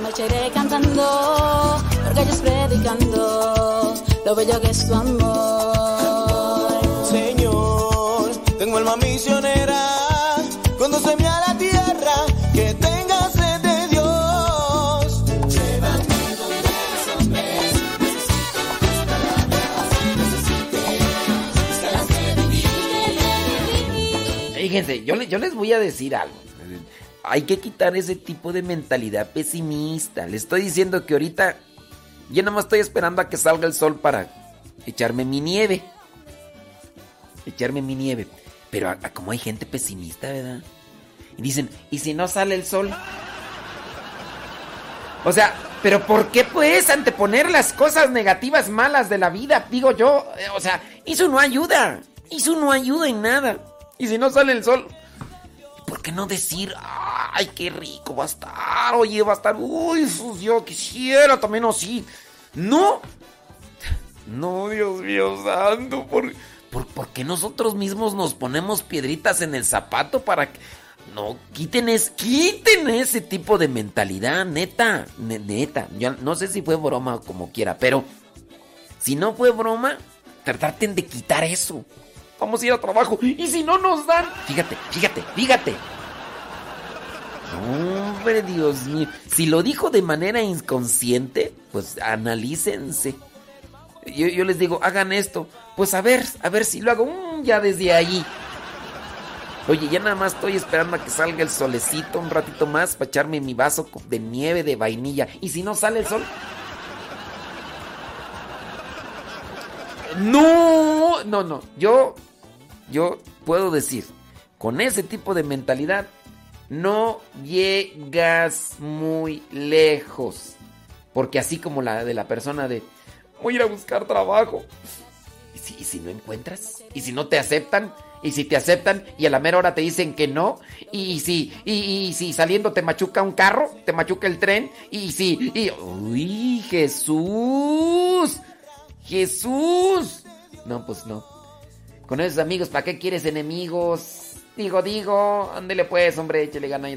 Marcharé cantando, porque ellos predicando lo bello que es tu amor. Señor, tengo alma misionera, Yo, les voy a decir algo. Hay que quitar ese tipo de mentalidad pesimista. Le estoy diciendo que ahorita yo nada más estoy esperando a que salga el sol para echarme mi nieve. Echarme mi nieve. Pero como hay gente pesimista, ¿verdad? Y dicen, ¿y si no sale el sol? O sea, pero ¿por qué puedes anteponer las cosas negativas, malas de la vida? Digo yo, eh, o sea, eso no ayuda. Eso no ayuda en nada. Y si no sale el sol, ¿por qué no decir, ay, qué rico va a estar? Oye, va a estar, uy, yo quisiera también así. No, no, Dios mío santo, ¿por, por, qué nosotros mismos nos ponemos piedritas en el zapato para que... No, quiten, quiten ese tipo de mentalidad, neta, neta. Yo no sé si fue broma o como quiera, pero si no fue broma, traten de quitar eso. Vamos a ir a trabajo. Y si no nos dan. Fíjate, fíjate, fíjate. Hombre, Dios mío. Si lo dijo de manera inconsciente, pues analícense. Yo, les digo, hagan esto. Pues a ver, a ver si lo hago mm, ya desde ahí. Oye, ya nada más estoy esperando a que salga el solecito un ratito más para echarme mi vaso de nieve de vainilla. Y si no sale el sol. No, no, no. Yo yo puedo decir, con ese tipo de mentalidad, no llegas muy lejos. Porque así como la de la persona de, voy a ir a buscar trabajo. ¿Y si, no encuentras? ¿Y si no te aceptan? ¿Y si te aceptan y a la mera hora te dicen que no? ¿Y si, y, si saliendo te machuca un carro? ¿Te machuca el tren? ¿Y si, y, uy, Jesús! Jesús! No, pues no. Con esos amigos, ¿para qué quieres enemigos? Digo, digo, ándele pues, hombre, échale gana y.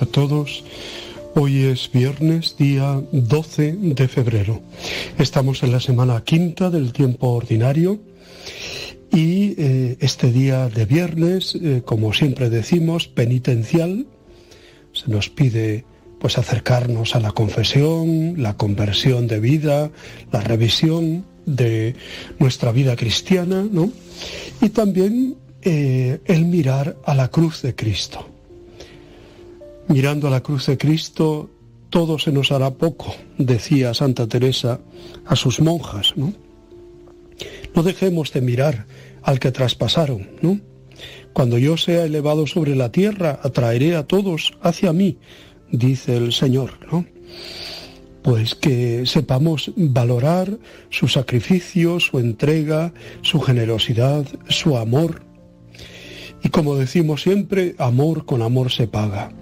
a todos. Hoy es viernes, día 12 de febrero. Estamos en la semana quinta del tiempo ordinario y eh, este día de viernes, eh, como siempre decimos, penitencial, se nos pide pues acercarnos a la confesión, la conversión de vida, la revisión de nuestra vida cristiana, ¿no? Y también eh, el mirar a la cruz de Cristo. Mirando a la cruz de Cristo, todo se nos hará poco, decía Santa Teresa a sus monjas, ¿no? No dejemos de mirar al que traspasaron, ¿no? Cuando yo sea elevado sobre la tierra, atraeré a todos hacia mí, dice el Señor, ¿no? Pues que sepamos valorar su sacrificio, su entrega, su generosidad, su amor. Y como decimos siempre, amor con amor se paga.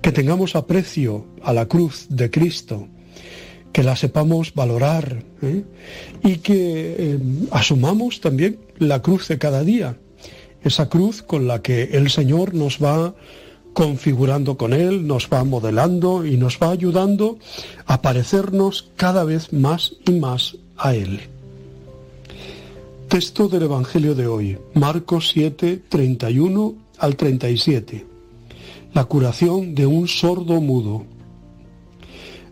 Que tengamos aprecio a la cruz de Cristo, que la sepamos valorar ¿eh? y que eh, asumamos también la cruz de cada día, esa cruz con la que el Señor nos va configurando con Él, nos va modelando y nos va ayudando a parecernos cada vez más y más a Él. Texto del Evangelio de hoy, Marcos 7, 31 al 37. La curación de un sordo mudo.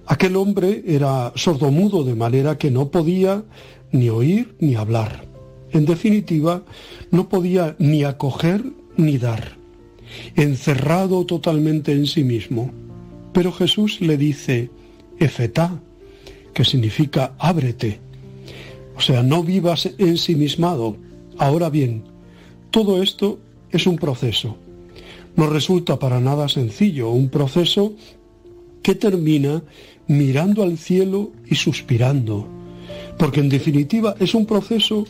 Aquel hombre era sordomudo de manera que no podía ni oír ni hablar. En definitiva, no podía ni acoger ni dar, encerrado totalmente en sí mismo. Pero Jesús le dice, Efetá, que significa ábrete. O sea, no vivas ensimismado. Ahora bien, todo esto es un proceso. No resulta para nada sencillo, un proceso que termina mirando al cielo y suspirando, porque en definitiva es un proceso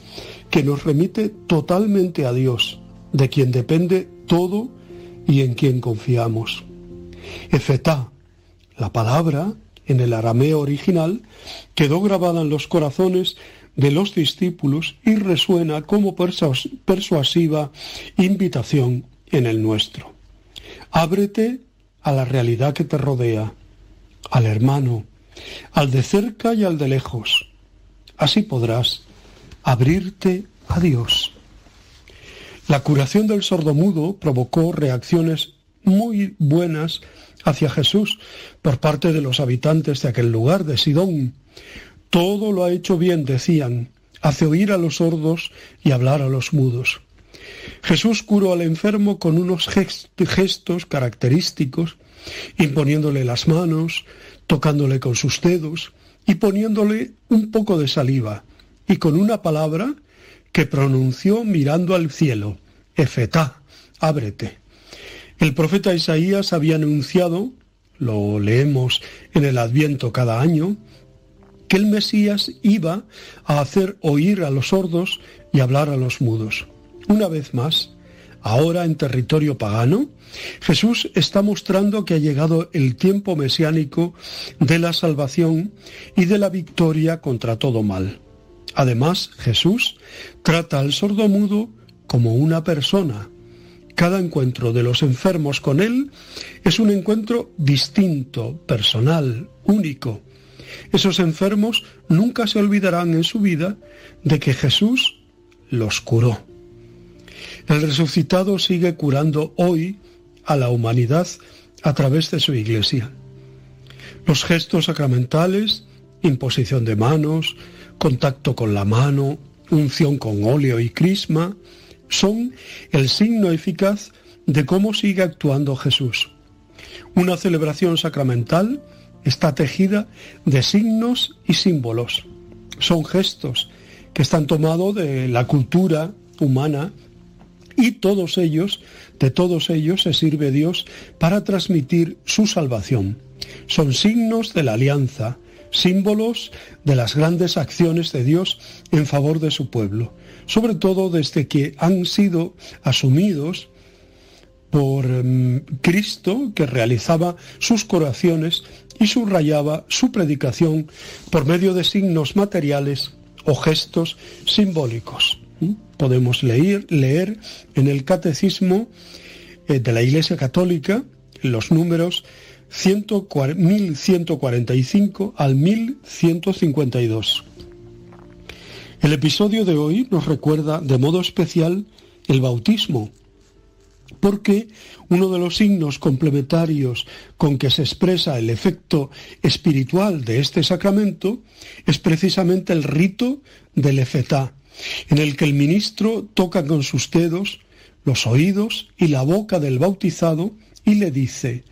que nos remite totalmente a Dios, de quien depende todo y en quien confiamos. Efetá, la palabra en el arameo original, quedó grabada en los corazones de los discípulos y resuena como persuasiva invitación en el nuestro. Ábrete a la realidad que te rodea, al hermano, al de cerca y al de lejos. Así podrás abrirte a Dios. La curación del sordomudo provocó reacciones muy buenas hacia Jesús por parte de los habitantes de aquel lugar de Sidón. Todo lo ha hecho bien, decían, hace oír a los sordos y hablar a los mudos. Jesús curó al enfermo con unos gestos característicos, imponiéndole las manos, tocándole con sus dedos y poniéndole un poco de saliva, y con una palabra que pronunció mirando al cielo, Efetá, ábrete. El profeta Isaías había anunciado, lo leemos en el Adviento cada año, que el Mesías iba a hacer oír a los sordos y hablar a los mudos. Una vez más, ahora en territorio pagano, Jesús está mostrando que ha llegado el tiempo mesiánico de la salvación y de la victoria contra todo mal. Además, Jesús trata al sordomudo como una persona. Cada encuentro de los enfermos con Él es un encuentro distinto, personal, único. Esos enfermos nunca se olvidarán en su vida de que Jesús los curó. El resucitado sigue curando hoy a la humanidad a través de su iglesia. Los gestos sacramentales, imposición de manos, contacto con la mano, unción con óleo y crisma, son el signo eficaz de cómo sigue actuando Jesús. Una celebración sacramental está tejida de signos y símbolos. Son gestos que están tomados de la cultura humana y todos ellos, de todos ellos se sirve Dios para transmitir su salvación. Son signos de la alianza, símbolos de las grandes acciones de Dios en favor de su pueblo, sobre todo desde que han sido asumidos por mm, Cristo, que realizaba sus curaciones y subrayaba su predicación por medio de signos materiales o gestos simbólicos. Podemos leer, leer en el Catecismo eh, de la Iglesia Católica los números 1145 al 1152. El episodio de hoy nos recuerda de modo especial el bautismo, porque uno de los signos complementarios con que se expresa el efecto espiritual de este sacramento es precisamente el rito del efetá, en el que el ministro toca con sus dedos los oídos y la boca del bautizado y le dice,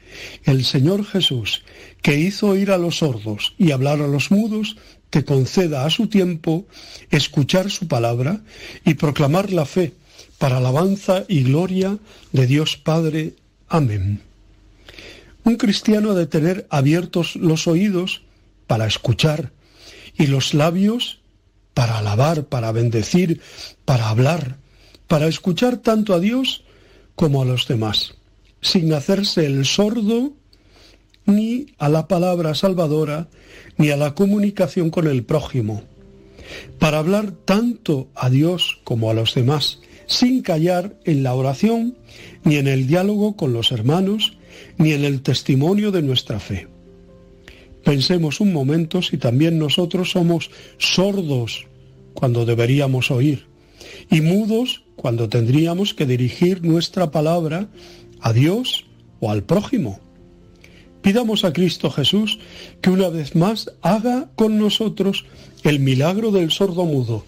el Señor Jesús, que hizo oír a los sordos y hablar a los mudos, te conceda a su tiempo escuchar su palabra y proclamar la fe para alabanza y gloria de Dios Padre. Amén. Un cristiano ha de tener abiertos los oídos para escuchar y los labios para alabar, para bendecir, para hablar, para escuchar tanto a Dios como a los demás, sin hacerse el sordo ni a la palabra salvadora, ni a la comunicación con el prójimo, para hablar tanto a Dios como a los demás, sin callar en la oración, ni en el diálogo con los hermanos, ni en el testimonio de nuestra fe. Pensemos un momento si también nosotros somos sordos cuando deberíamos oír y mudos cuando tendríamos que dirigir nuestra palabra a Dios o al prójimo. Pidamos a Cristo Jesús que una vez más haga con nosotros el milagro del sordo mudo.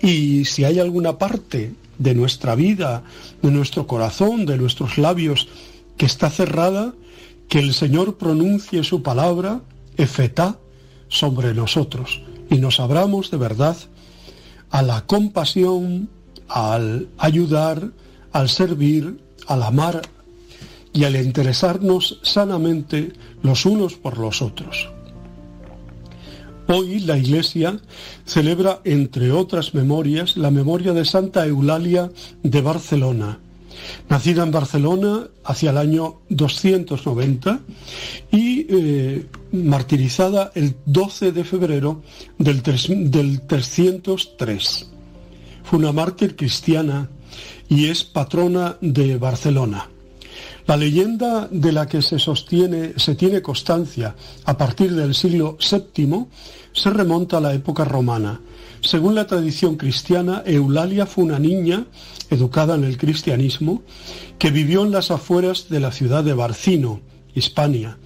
Y si hay alguna parte de nuestra vida, de nuestro corazón, de nuestros labios, que está cerrada, que el Señor pronuncie su palabra, efetá, sobre nosotros y nos abramos de verdad a la compasión, al ayudar, al servir, al amar y al interesarnos sanamente los unos por los otros. Hoy la Iglesia celebra, entre otras memorias, la memoria de Santa Eulalia de Barcelona, nacida en Barcelona hacia el año 290 y eh, martirizada el 12 de febrero del, del 303. Fue una mártir cristiana y es patrona de Barcelona. La leyenda de la que se sostiene, se tiene constancia a partir del siglo VII se remonta a la época romana. Según la tradición cristiana, Eulalia fue una niña educada en el cristianismo que vivió en las afueras de la ciudad de Barcino, Hispania,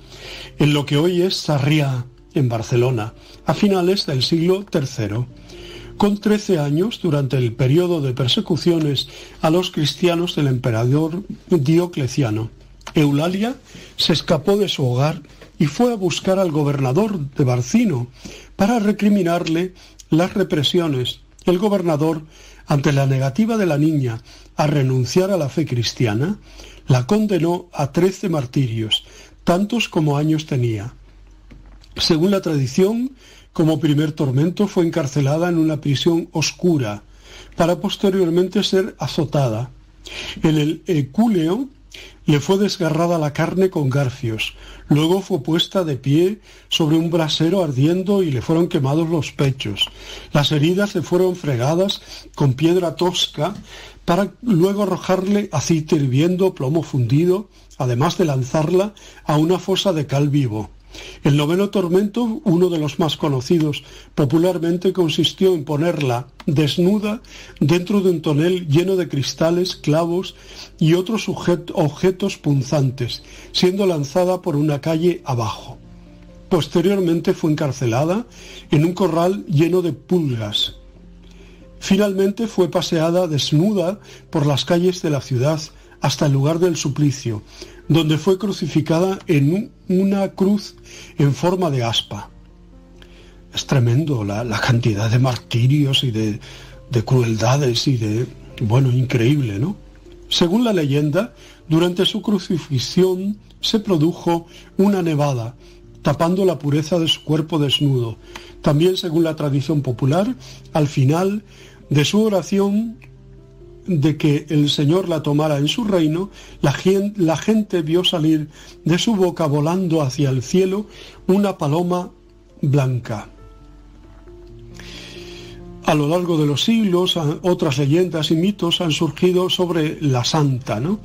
en lo que hoy es Sarriá, en Barcelona, a finales del siglo III. Con 13 años, durante el periodo de persecuciones a los cristianos del emperador Diocleciano, Eulalia se escapó de su hogar y fue a buscar al gobernador de Barcino para recriminarle las represiones. El gobernador, ante la negativa de la niña a renunciar a la fe cristiana, la condenó a trece martirios, tantos como años tenía. Según la tradición, como primer tormento fue encarcelada en una prisión oscura, para posteriormente ser azotada. En el ecúleo le fue desgarrada la carne con garfios, luego fue puesta de pie sobre un brasero ardiendo y le fueron quemados los pechos. Las heridas le fueron fregadas con piedra tosca para luego arrojarle aceite hirviendo, plomo fundido, además de lanzarla a una fosa de cal vivo. El noveno tormento, uno de los más conocidos, popularmente consistió en ponerla desnuda dentro de un tonel lleno de cristales, clavos y otros objetos punzantes, siendo lanzada por una calle abajo. Posteriormente fue encarcelada en un corral lleno de pulgas. Finalmente fue paseada desnuda por las calles de la ciudad hasta el lugar del suplicio, donde fue crucificada en una cruz en forma de aspa. Es tremendo la, cantidad de martirios y de, de crueldades y de... bueno, increíble, ¿no? Según la leyenda, durante su crucifixión se produjo una nevada, tapando la pureza de su cuerpo desnudo. También, según la tradición popular, al final de su oración de que el Señor la tomara en su reino, la gente, vio salir de su boca volando hacia el cielo una paloma blanca. A lo largo de los siglos, otras leyendas y mitos han surgido sobre la santa. ¿no?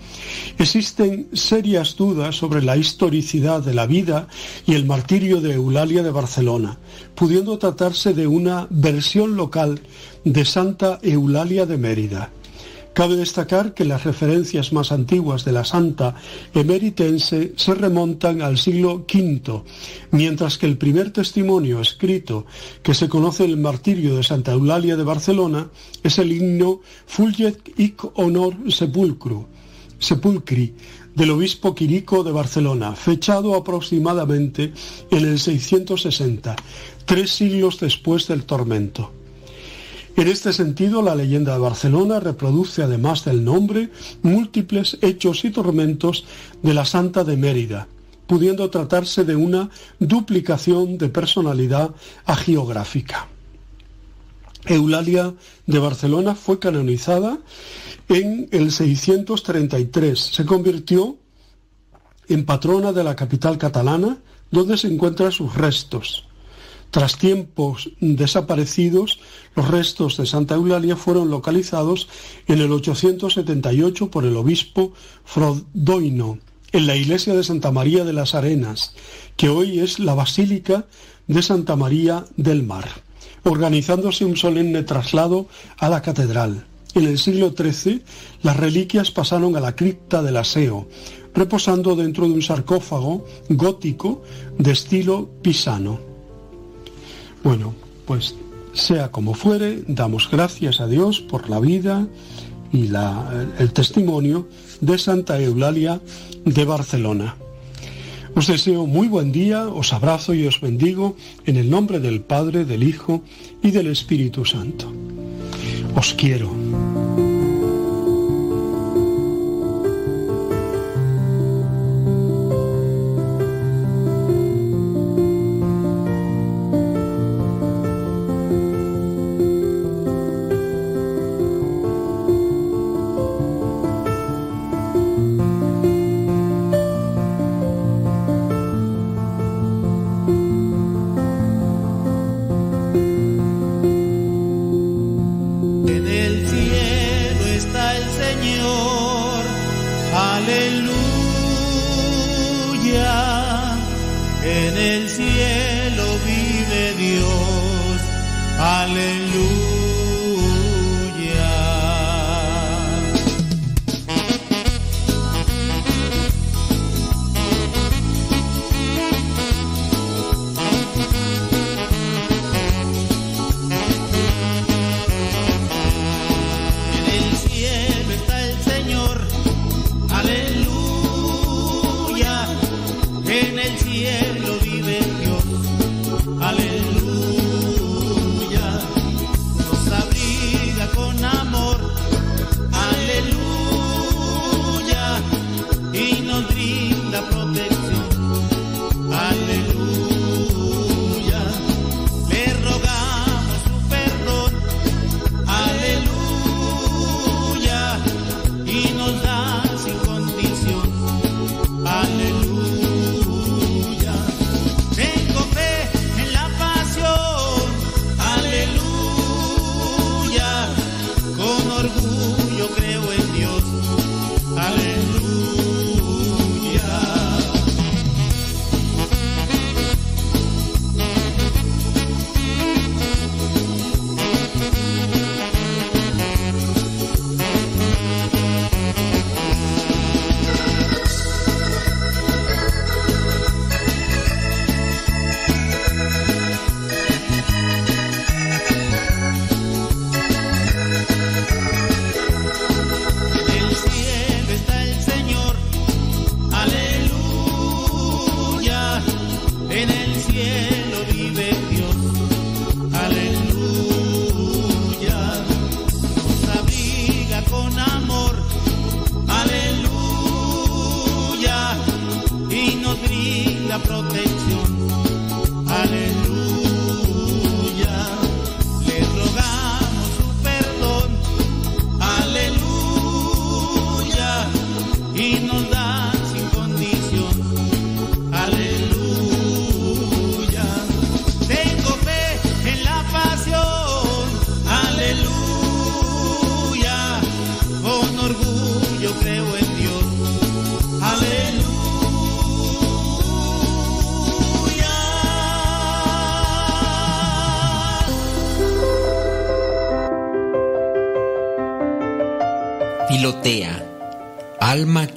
Existen serias dudas sobre la historicidad de la vida y el martirio de Eulalia de Barcelona, pudiendo tratarse de una versión local de Santa Eulalia de Mérida. Cabe destacar que las referencias más antiguas de la santa emeritense se remontan al siglo V, mientras que el primer testimonio escrito que se conoce el martirio de Santa Eulalia de Barcelona es el himno Fulget hic honor sepulcri del obispo Quirico de Barcelona, fechado aproximadamente en el 660, tres siglos después del tormento. En este sentido, la leyenda de Barcelona reproduce, además del nombre, múltiples hechos y tormentos de la Santa de Mérida, pudiendo tratarse de una duplicación de personalidad agiográfica. Eulalia de Barcelona fue canonizada en el 633. Se convirtió en patrona de la capital catalana, donde se encuentran sus restos. Tras tiempos desaparecidos, los restos de Santa Eulalia fueron localizados en el 878 por el obispo Frodoino, en la iglesia de Santa María de las Arenas, que hoy es la Basílica de Santa María del Mar, organizándose un solemne traslado a la catedral. En el siglo XIII, las reliquias pasaron a la cripta del Aseo, reposando dentro de un sarcófago gótico de estilo pisano. Bueno, pues sea como fuere, damos gracias a Dios por la vida y el testimonio de Santa Eulalia de Barcelona. Os deseo muy buen día, os abrazo y os bendigo en el nombre del Padre, del Hijo y del Espíritu Santo. Os quiero.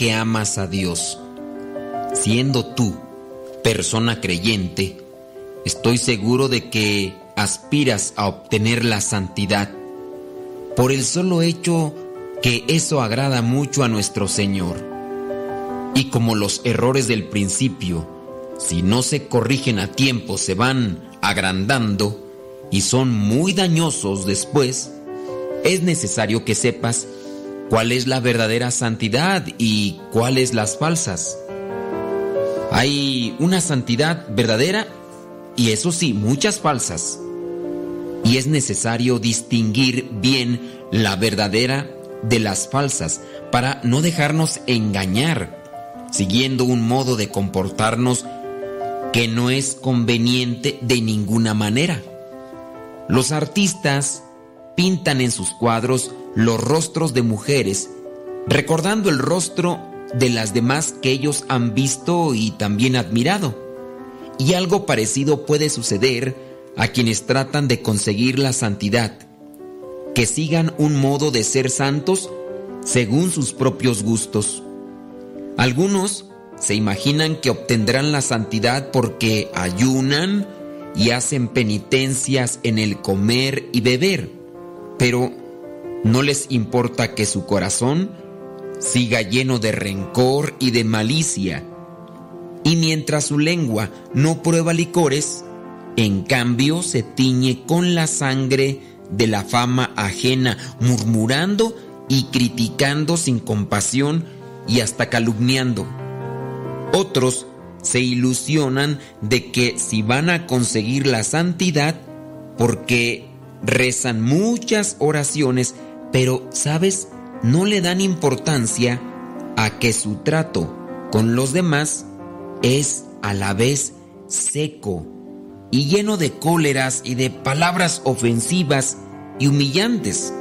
Que amas a Dios, siendo tú persona creyente, estoy seguro de que aspiras a obtener la santidad por el solo hecho que eso agrada mucho a nuestro Señor. Y como los errores del principio, si no se corrigen a tiempo, se van agrandando y son muy dañosos después, es necesario que sepas cuál es la verdadera santidad y cuáles las falsas. Hay una santidad verdadera y eso sí, muchas falsas. Y es necesario distinguir bien la verdadera de las falsas para no dejarnos engañar, siguiendo un modo de comportarnos que no es conveniente de ninguna manera. Los artistas pintan en sus cuadros los rostros de mujeres, recordando el rostro de las demás que ellos han visto y también admirado. Y algo parecido puede suceder a quienes tratan de conseguir la santidad, que sigan un modo de ser santos según sus propios gustos. Algunos se imaginan que obtendrán la santidad porque ayunan y hacen penitencias en el comer y beber, pero no les importa que su corazón siga lleno de rencor y de malicia. Y mientras su lengua no prueba licores, en cambio se tiñe con la sangre de la fama ajena, murmurando y criticando sin compasión y hasta calumniando. Otros se ilusionan de que si van a conseguir la santidad, porque rezan muchas oraciones, pero, ¿sabes? No le dan importancia a que su trato con los demás es a la vez seco y lleno de cóleras y de palabras ofensivas y humillantes.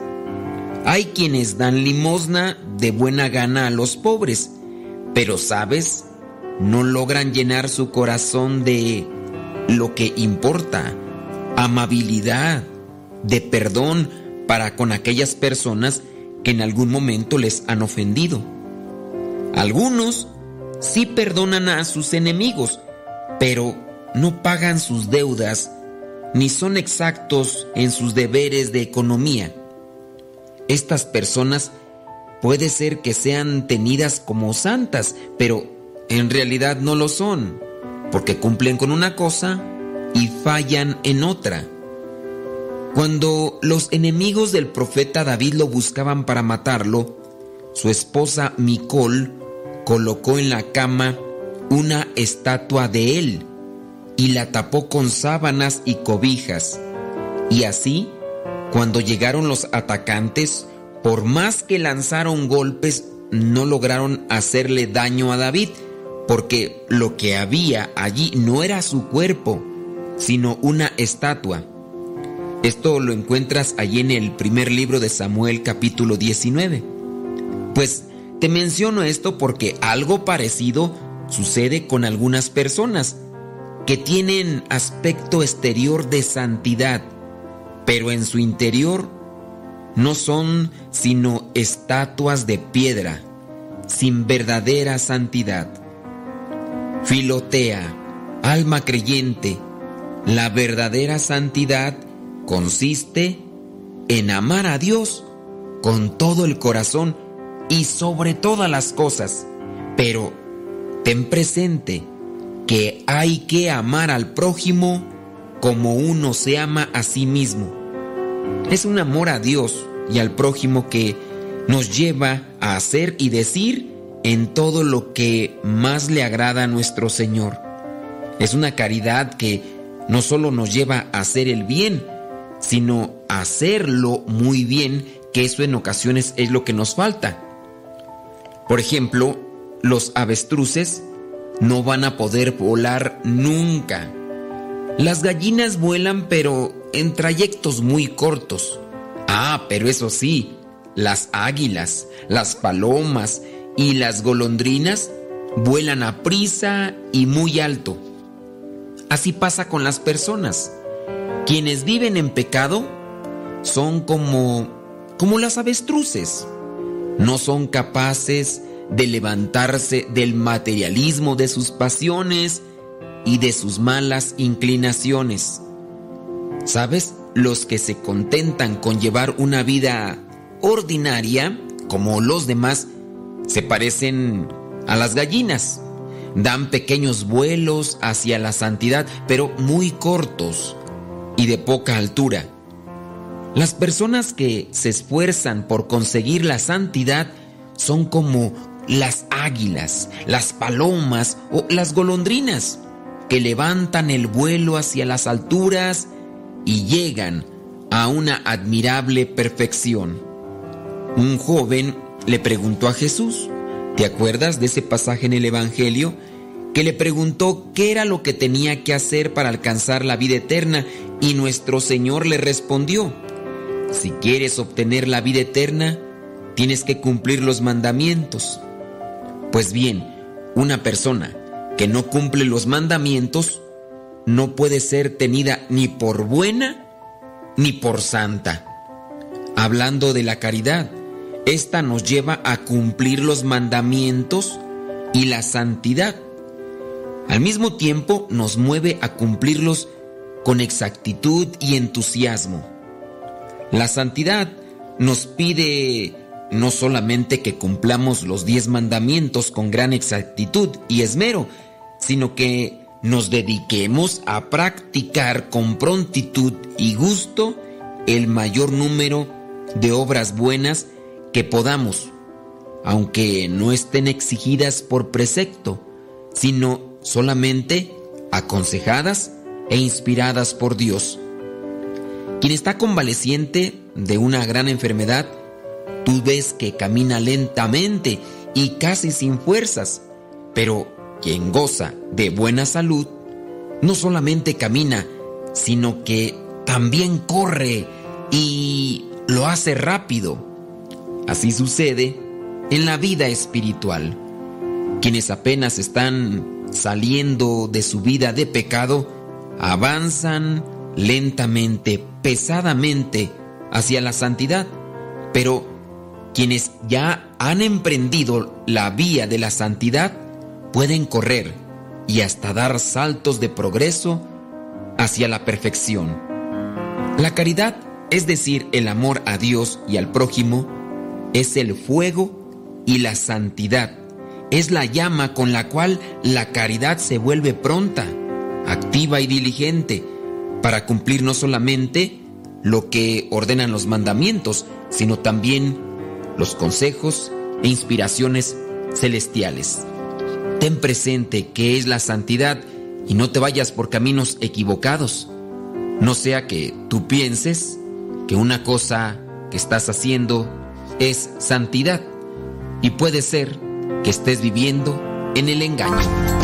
Hay quienes dan limosna de buena gana a los pobres, pero sabes, no logran llenar su corazón de lo que importa, amabilidad, de perdón para con aquellas personas que en algún momento les han ofendido. Algunos sí perdonan a sus enemigos, pero no pagan sus deudas ni son exactos en sus deberes de economía. Estas personas puede ser que sean tenidas como santas, pero en realidad no lo son, porque cumplen con una cosa y fallan en otra. Cuando los enemigos del profeta David lo buscaban para matarlo, su esposa Micol colocó en la cama una estatua de él y la tapó con sábanas y cobijas. Y así, cuando llegaron los atacantes, por más que lanzaron golpes, no lograron hacerle daño a David, porque lo que había allí no era su cuerpo, sino una estatua. Esto lo encuentras allí en el primer libro de Samuel capítulo 19. Pues te menciono esto porque algo parecido sucede con algunas personas que tienen aspecto exterior de santidad, pero en su interior no son sino estatuas de piedra, sin verdadera santidad. Filotea, alma creyente, la verdadera santidad consiste en amar a Dios con todo el corazón y sobre todas las cosas, pero ten presente que hay que amar al prójimo como uno se ama a sí mismo. Es un amor a Dios y al prójimo que nos lleva a hacer y decir en todo lo que más le agrada a nuestro Señor. Es una caridad que no solo nos lleva a hacer el bien, sino hacerlo muy bien, que eso en ocasiones es lo que nos falta. Por ejemplo, los avestruces no van a poder volar nunca. Las gallinas vuelan pero en trayectos muy cortos. Ah, pero eso sí, las águilas, las palomas y las golondrinas vuelan a prisa y muy alto. Así pasa con las personas. Quienes viven en pecado son como como las avestruces. No son capaces de levantarse del materialismo de sus pasiones y de sus malas inclinaciones. ¿Sabes? Los que se contentan con llevar una vida ordinaria, como los demás, se parecen a las gallinas. Dan pequeños vuelos hacia la santidad, pero muy cortos y de poca altura. Las personas que se esfuerzan por conseguir la santidad son como las águilas, las palomas o las golondrinas que levantan el vuelo hacia las alturas y llegan a una admirable perfección. Un joven le preguntó a Jesús, ¿te acuerdas de ese pasaje en el Evangelio? Que le preguntó qué era lo que tenía que hacer para alcanzar la vida eterna y nuestro Señor le respondió, si quieres obtener la vida eterna, tienes que cumplir los mandamientos. Pues bien, una persona que no cumple los mandamientos no puede ser tenida ni por buena ni por santa. Hablando de la caridad, esta nos lleva a cumplir los mandamientos y la santidad. Al mismo tiempo nos mueve a cumplirlos con exactitud y entusiasmo. La santidad nos pide no solamente que cumplamos los diez mandamientos con gran exactitud y esmero, sino que nos dediquemos a practicar con prontitud y gusto el mayor número de obras buenas que podamos, aunque no estén exigidas por precepto, sino solamente aconsejadas e inspiradas por Dios. Quien está convaleciente de una gran enfermedad, tú ves que camina lentamente y casi sin fuerzas, pero quien goza de buena salud, no solamente camina, sino que también corre y lo hace rápido. Así sucede en la vida espiritual. Quienes apenas están saliendo de su vida de pecado, avanzan lentamente, pesadamente hacia la santidad. Pero quienes ya han emprendido la vía de la santidad pueden correr y hasta dar saltos de progreso hacia la perfección. La caridad, es decir, el amor a Dios y al prójimo, es el fuego y la santidad. Es la llama con la cual la caridad se vuelve pronta, activa y diligente para cumplir no solamente lo que ordenan los mandamientos, sino también los consejos e inspiraciones celestiales. Ten presente que es la santidad y no te vayas por caminos equivocados. No sea que tú pienses que una cosa que estás haciendo es santidad y puede ser que estés viviendo en el engaño.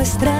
nuestra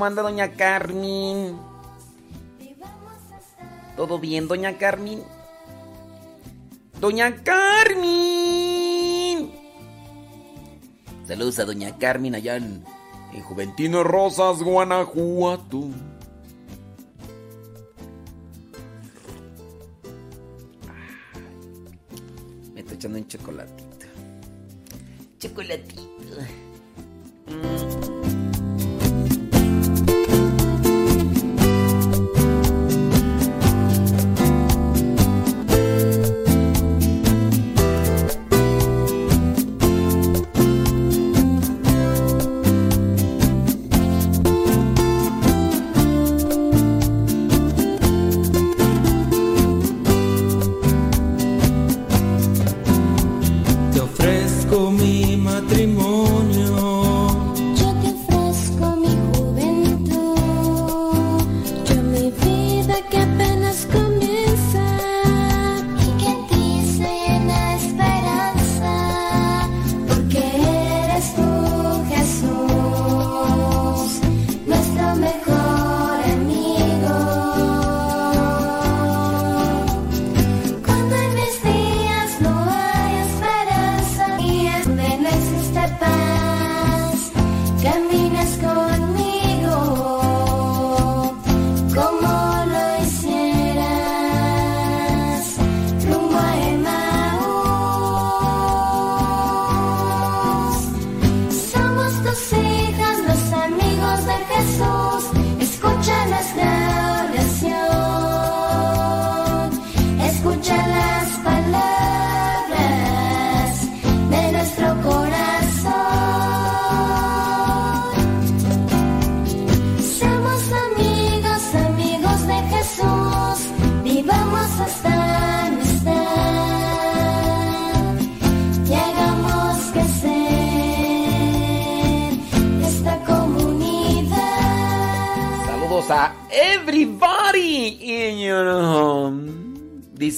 ¿Cómo anda doña Carmen? ¿Todo bien, doña Carmen? Doña Carmen. Saludos a doña Carmen allá en, en Juventino Rosas, Guanajuato.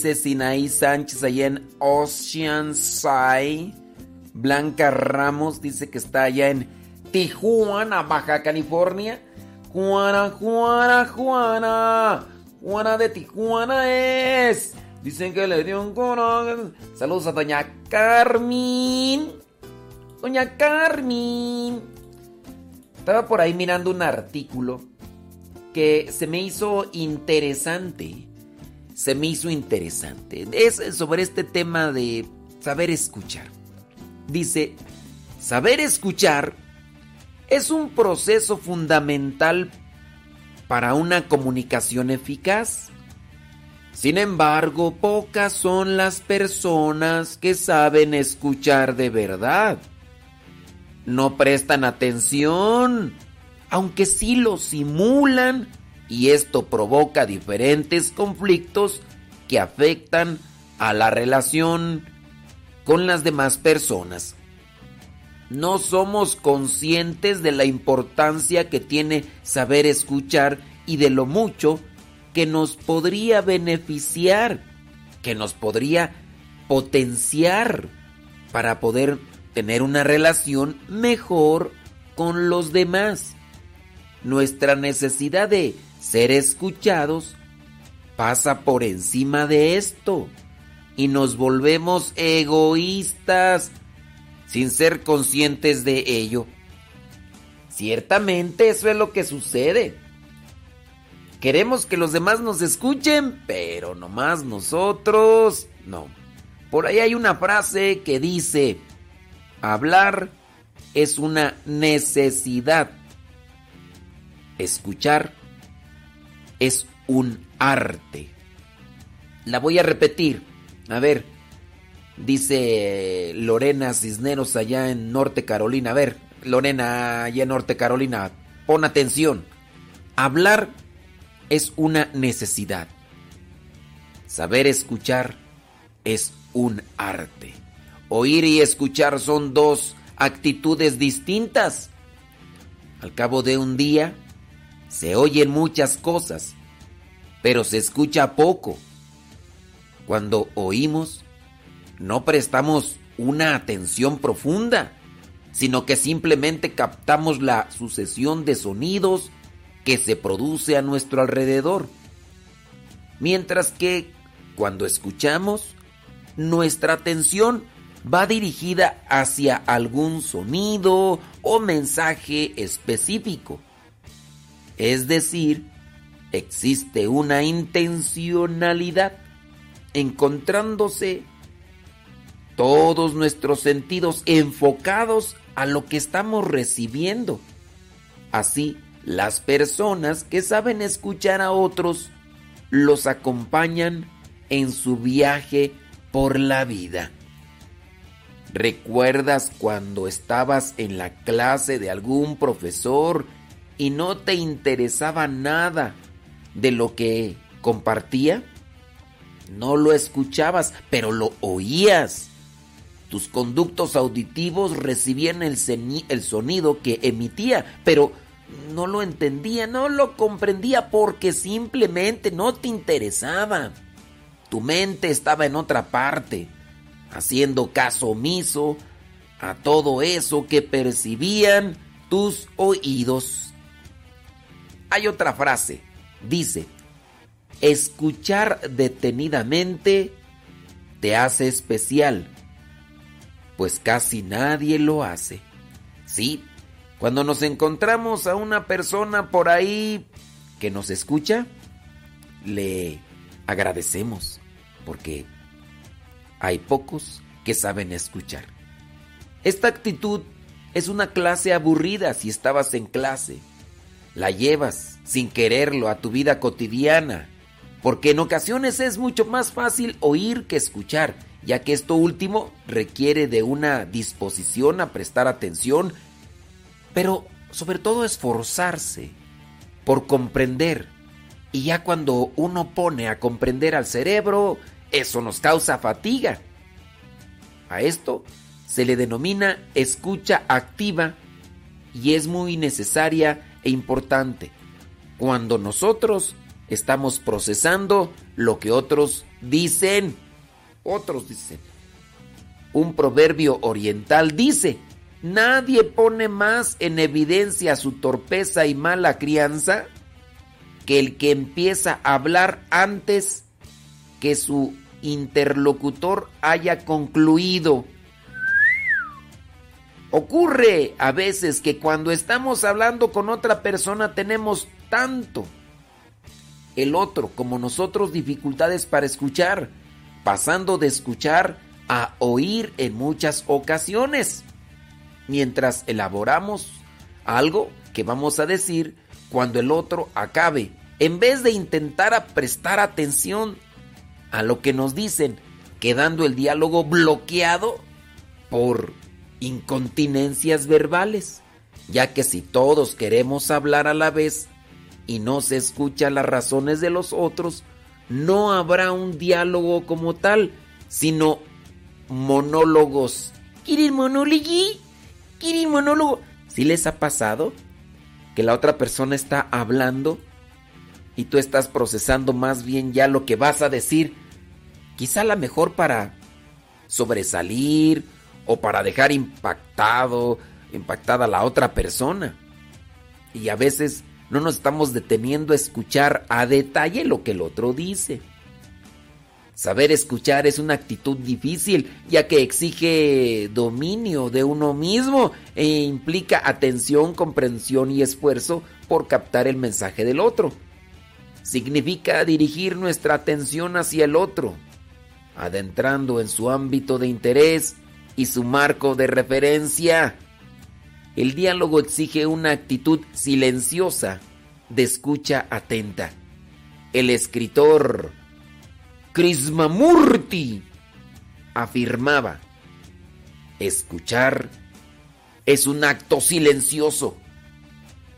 Dice Sinaí Sánchez allá en Oceanside. Blanca Ramos dice que está allá en Tijuana, Baja California. Juana, Juana, Juana. Juana de Tijuana es. Dicen que le dio un corazón. Saludos a Doña Carmen. Doña Carmen. Estaba por ahí mirando un artículo que se me hizo interesante. Se me hizo interesante. Es sobre este tema de saber escuchar. Dice, saber escuchar es un proceso fundamental para una comunicación eficaz. Sin embargo, pocas son las personas que saben escuchar de verdad. No prestan atención, aunque sí lo simulan, y esto provoca diferentes conflictos que afectan a la relación con las demás personas. No somos conscientes de la importancia que tiene saber escuchar y de lo mucho que nos podría beneficiar, que nos podría potenciar para poder tener una relación mejor con los demás. Nuestra necesidad de ser escuchados pasa por encima de esto y nos volvemos egoístas sin ser conscientes de ello. Ciertamente eso es lo que sucede. Queremos que los demás nos escuchen, pero nomás nosotros no. Por ahí hay una frase que dice, hablar es una necesidad. Escuchar es un arte. La voy a repetir. A ver, dice Lorena Cisneros allá en Norte Carolina. A ver, Lorena allá en Norte Carolina, pon atención. Hablar es una necesidad. Saber escuchar es un arte. Oír y escuchar son dos actitudes distintas. Al cabo de un día se oyen muchas cosas, pero se escucha poco. Cuando oímos, no prestamos una atención profunda, sino que simplemente captamos la sucesión de sonidos que se produce a nuestro alrededor. Mientras que cuando escuchamos, nuestra atención va dirigida hacia algún sonido o mensaje específico. Es decir, existe una intencionalidad encontrándose todos nuestros sentidos enfocados a lo que estamos recibiendo. Así, las personas que saben escuchar a otros los acompañan en su viaje por la vida. ¿Recuerdas cuando estabas en la clase de algún profesor y no te interesaba nada de lo que compartía? No lo escuchabas, pero lo oías. Tus conductos auditivos recibían el, sonido que emitía, pero no lo entendía, no lo comprendía porque simplemente no te interesaba. Tu mente estaba en otra parte, haciendo caso omiso a todo eso que percibían tus oídos. Hay otra frase, dice, escuchar detenidamente te hace especial, pues casi nadie lo hace. Sí, cuando nos encontramos a una persona por ahí que nos escucha, le agradecemos porque hay pocos que saben escuchar. Esta actitud es una clase aburrida si estabas en clase. La llevas sin quererlo a tu vida cotidiana, porque en ocasiones es mucho más fácil oír que escuchar, ya que esto último requiere de una disposición a prestar atención, pero sobre todo esforzarse por comprender. Y ya cuando uno pone a comprender al cerebro, eso nos causa fatiga. A esto se le denomina escucha activa y es muy necesaria e importante. cuando nosotros estamos procesando lo que otros dicen. Otros dicen. Un proverbio oriental dice, nadie pone más en evidencia su torpeza y mala crianza que el que empieza a hablar antes que su interlocutor haya concluido. Ocurre a veces que cuando estamos hablando con otra persona tenemos tanto el otro como nosotros dificultades para escuchar, pasando de escuchar a oír en muchas ocasiones, mientras elaboramos algo que vamos a decir cuando el otro acabe, en vez de intentar prestar atención a lo que nos dicen, quedando el diálogo bloqueado por incontinencias verbales, ya que si todos queremos hablar a la vez y no se escucha las razones de los otros, no habrá un diálogo como tal, sino monólogos. ¿Quieren monólogo? ¿Quieren monólogo? ¿Sí les ha pasado que la otra persona está hablando y tú estás procesando más bien ya lo que vas a decir? Quizá la mejor para sobresalir o para dejar impactado, impactada a la otra persona. Y a veces no nos estamos deteniendo a escuchar a detalle lo que el otro dice. Saber escuchar es una actitud difícil, ya que exige dominio de uno mismo e implica atención, comprensión y esfuerzo por captar el mensaje del otro. Significa dirigir nuestra atención hacia el otro, adentrando en su ámbito de interés y su marco de referencia. El diálogo exige una actitud silenciosa de escucha atenta. El escritor Krishnamurti afirmaba, escuchar es un acto silencioso.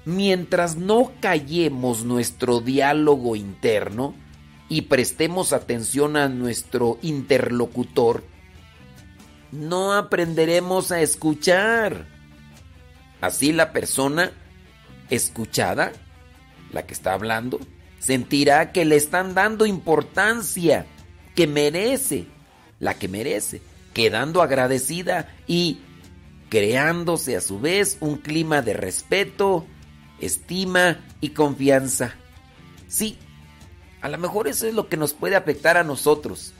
Mientras no callemos nuestro diálogo interno y prestemos atención a nuestro interlocutor, no aprenderemos a escuchar. Así la persona escuchada, la que está hablando, sentirá que le están dando importancia, que merece, la que merece, quedando agradecida y creándose a su vez un clima de respeto, estima y confianza. Sí, a lo mejor eso es lo que nos puede afectar a nosotros,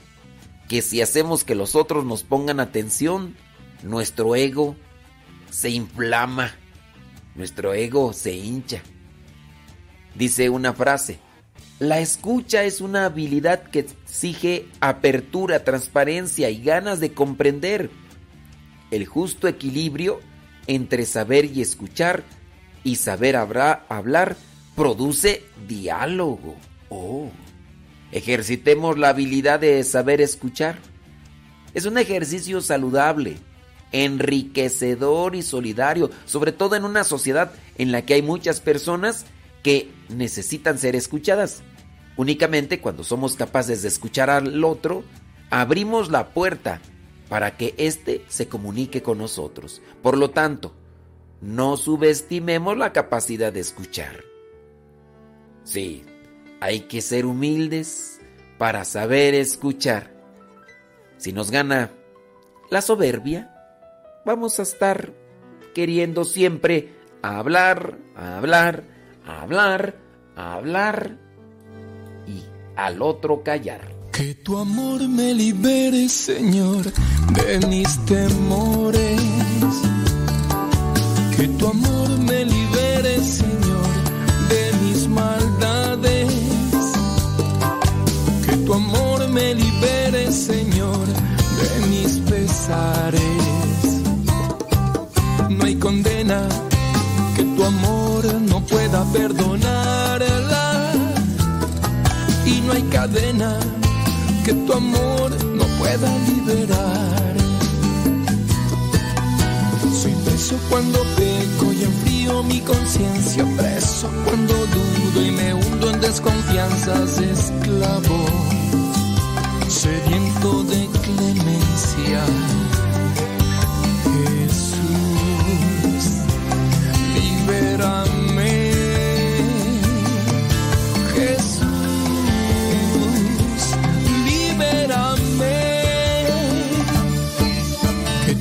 que si hacemos que los otros nos pongan atención, nuestro ego se inflama, nuestro ego se hincha. Dice una frase, la escucha es una habilidad que exige apertura, transparencia y ganas de comprender. El justo equilibrio entre saber y escuchar y saber hablar produce diálogo. Oh. Ejercitemos la habilidad de saber escuchar. Es un ejercicio saludable enriquecedor y solidario, sobre todo en una sociedad en la que hay muchas personas que necesitan ser escuchadas. Únicamente cuando somos capaces de escuchar al otro, abrimos la puerta para que éste se comunique con nosotros. Por lo tanto, no subestimemos la capacidad de escuchar. Sí, hay que ser humildes para saber escuchar. Si nos gana la soberbia, vamos a estar queriendo siempre hablar, hablar, hablar, hablar y al otro callar. Que tu amor me libere, Señor, de mis temores. Que tu amor me libere, Señor, perdonarla. Y no hay cadena que tu amor no pueda liberar. Soy preso cuando peco y enfrío mi conciencia, preso cuando dudo y me hundo en desconfianzas, esclavo, sediento de clemencia.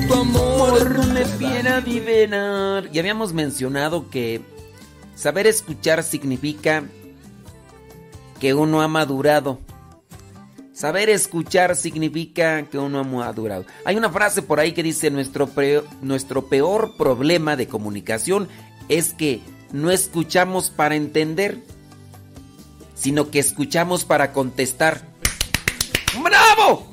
que tu amor me pudiera adivinar. Y habíamos mencionado que saber escuchar significa que uno ha madurado. Saber escuchar significa que uno ha madurado. Hay una frase por ahí que dice, nuestro, pre- nuestro peor problema de comunicación es que no escuchamos para entender, sino que escuchamos para contestar. ¡Bravo!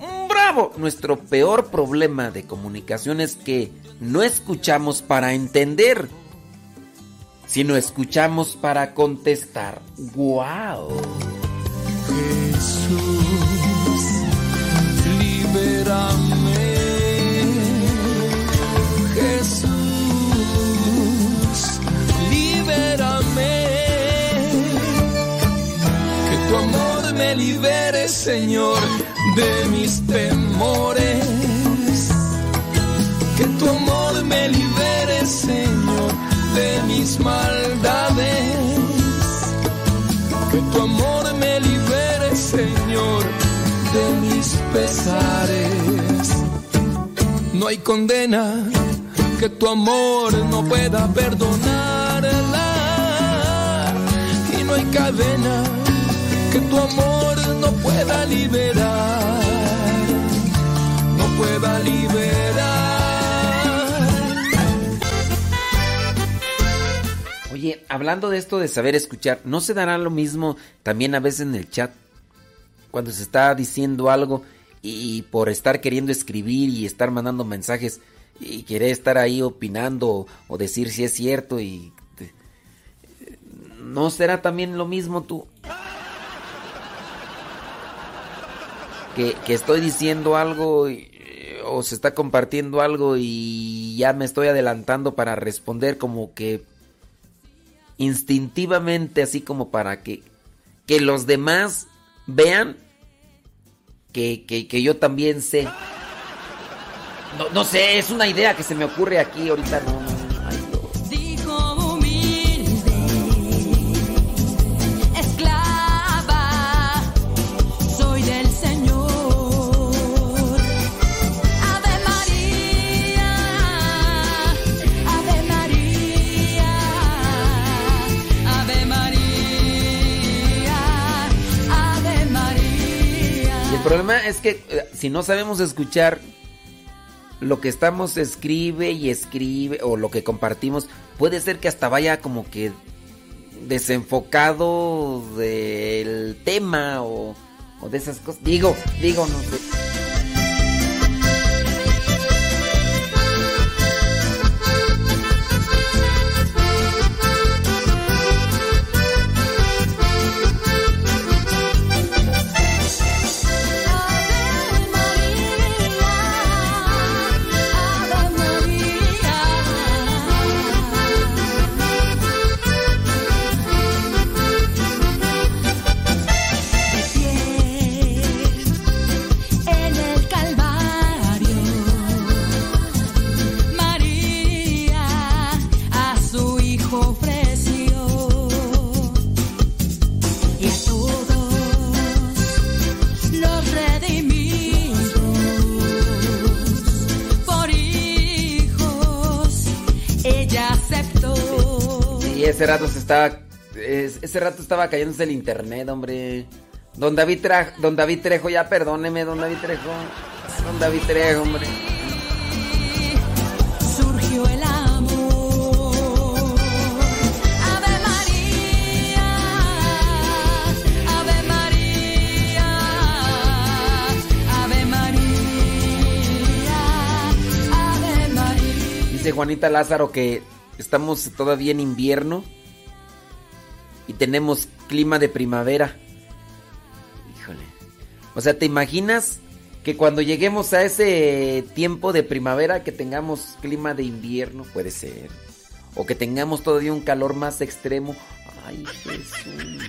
Nuestro peor problema de comunicación es que no escuchamos para entender, sino escuchamos para contestar. ¡Wow! Jesús, libérame. Tu amor me libere, Señor, de mis temores. Que tu amor me libere, Señor, de mis maldades. Que tu amor me libere, Señor, de mis pesares. No hay condena que tu amor no pueda perdonarla. Y no hay cadena que tu amor no pueda liberar. No pueda liberar. Oye, hablando de esto de saber escuchar, ¿no se dará lo mismo también a veces en el chat? Cuando se está diciendo algo y por estar queriendo escribir y estar mandando mensajes y querer estar ahí opinando o, decir si es cierto y... ¿No será también lo mismo tú? Que, estoy diciendo algo y- o se está compartiendo algo y ya me estoy adelantando para responder como que instintivamente así como para que, que los demás vean que, que- que yo también sé. No, no sé, es una idea que se me ocurre aquí ahorita. No, problema es que eh, si no sabemos escuchar lo que estamos escribe y escribe o lo que compartimos, puede ser que hasta vaya como que desenfocado del tema o, o de esas cosas. Digo, digo, no sé. Ese rato se estaba. es- ese rato estaba cayéndose el internet, hombre. Don David, Tra- don David Trejo, ya perdóneme, don David Trejo. Don David Trejo, hombre. surgió el amor. Ave María, Ave María, Ave María, Ave María. Dice Juanita Lázaro que estamos todavía en invierno y tenemos clima de primavera. Híjole. O sea, ¿te imaginas que cuando lleguemos a ese tiempo de primavera que tengamos clima de invierno, puede ser. O que tengamos todavía un calor más extremo. Ay, Jesús.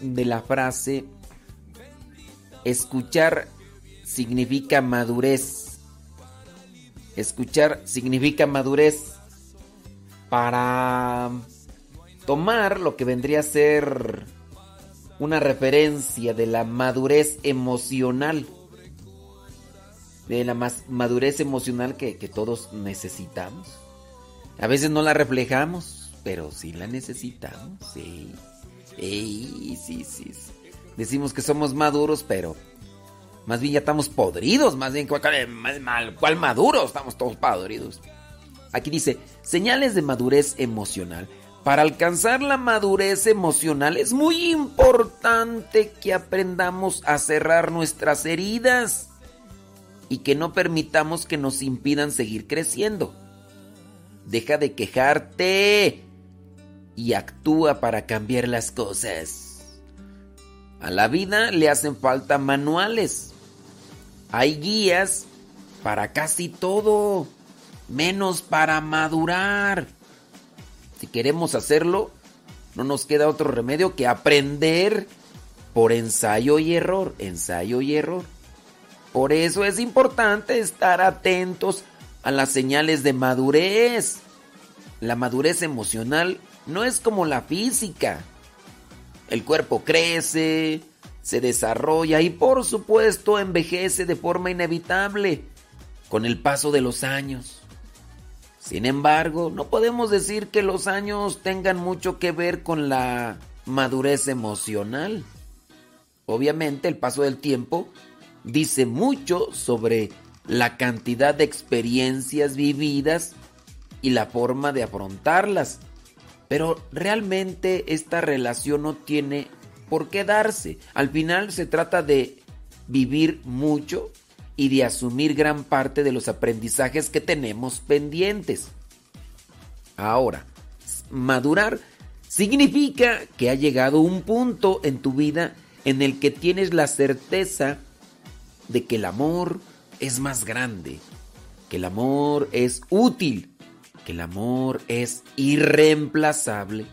De la frase escuchar significa madurez. Escuchar significa madurez para tomar lo que vendría a ser una referencia de la madurez emocional. De la madurez emocional que, que todos necesitamos. A veces no la reflejamos, pero sí la necesitamos, sí. Sí, sí, sí. Decimos que somos maduros, pero más bien ya estamos podridos, más bien ¿cuál, maduros? Estamos todos podridos. Aquí dice, señales de madurez emocional. Para alcanzar la madurez emocional es muy importante que aprendamos a cerrar nuestras heridas y que no permitamos que nos impidan seguir creciendo. Deja de quejarte y actúa para cambiar las cosas. A la vida le hacen falta manuales. Hay guías para casi todo, menos para madurar. Si queremos hacerlo, no nos queda otro remedio que aprender por ensayo y error, ensayo y error. Por eso es importante estar atentos a las señales de madurez. La madurez emocional no es como la física. El cuerpo crece, se desarrolla y por supuesto envejece de forma inevitable con el paso de los años. Sin embargo, no podemos decir que los años tengan mucho que ver con la madurez emocional. Obviamente el paso del tiempo dice mucho sobre la cantidad de experiencias vividas y la forma de afrontarlas. Pero realmente esta relación no tiene por qué darse. Al final se trata de vivir mucho y de asumir gran parte de los aprendizajes que tenemos pendientes. Ahora, madurar significa que ha llegado un punto en tu vida en el que tienes la certeza de que el amor es más grande, que el amor es útil, que el amor es irreemplazable.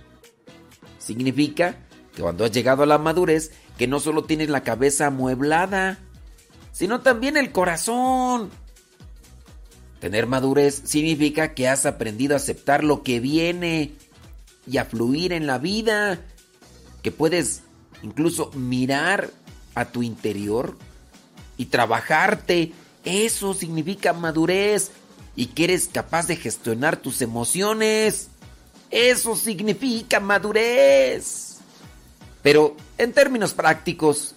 Significa que cuando has llegado a la madurez, que no solo tienes la cabeza amueblada, sino también el corazón. Tener madurez significa que has aprendido a aceptar lo que viene y a fluir en la vida, que puedes incluso mirar a tu interior y trabajarte. Eso significa madurez y que eres capaz de gestionar tus emociones. Eso significa madurez. Pero en términos prácticos,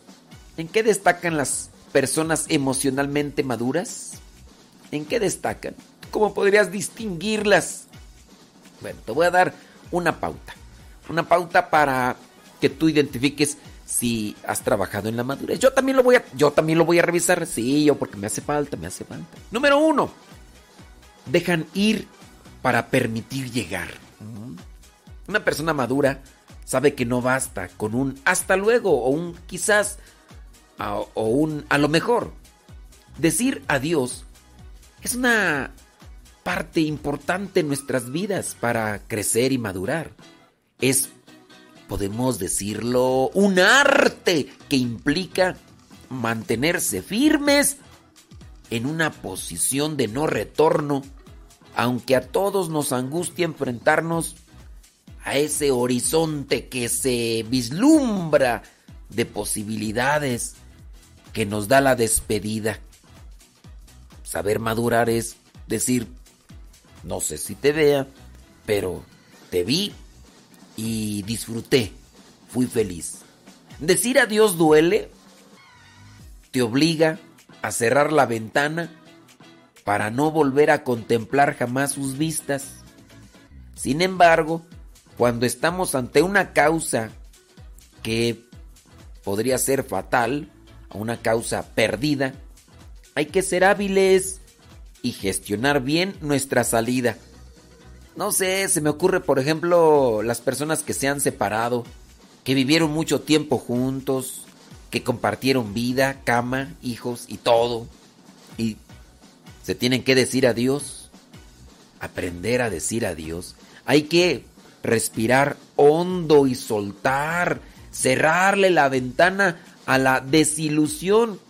¿en qué destacan las personas emocionalmente maduras? ¿En qué destacan? ¿Cómo podrías distinguirlas? Bueno, te voy a dar una pauta. Una pauta para que tú identifiques si has trabajado en la madurez. Yo también lo voy a, yo también lo voy a revisar. Sí, yo porque me hace falta, me hace falta. Número uno, dejan ir para permitir llegar. Una persona madura sabe que no basta con un hasta luego o un quizás o un a lo mejor. Decir adiós es una parte importante en nuestras vidas para crecer y madurar. Es, podemos decirlo, un arte que implica mantenerse firmes en una posición de no retorno, aunque a todos nos angustia enfrentarnos a ese horizonte que se vislumbra de posibilidades que nos da la despedida. Saber madurar es decir, no sé si te vea, pero te vi y disfruté, fui feliz. Decir adiós duele, te obliga a cerrar la ventana para no volver a contemplar jamás sus vistas. Sin embargo, cuando estamos ante una causa que podría ser fatal, una causa perdida, hay que ser hábiles y gestionar bien nuestra salida. No sé, se me ocurre, por ejemplo, las personas que se han separado, que vivieron mucho tiempo juntos, que compartieron vida, cama, hijos y todo. Y se tienen que decir adiós. Aprender a decir adiós. Hay que respirar hondo y soltar. Cerrarle la ventana a la desilusión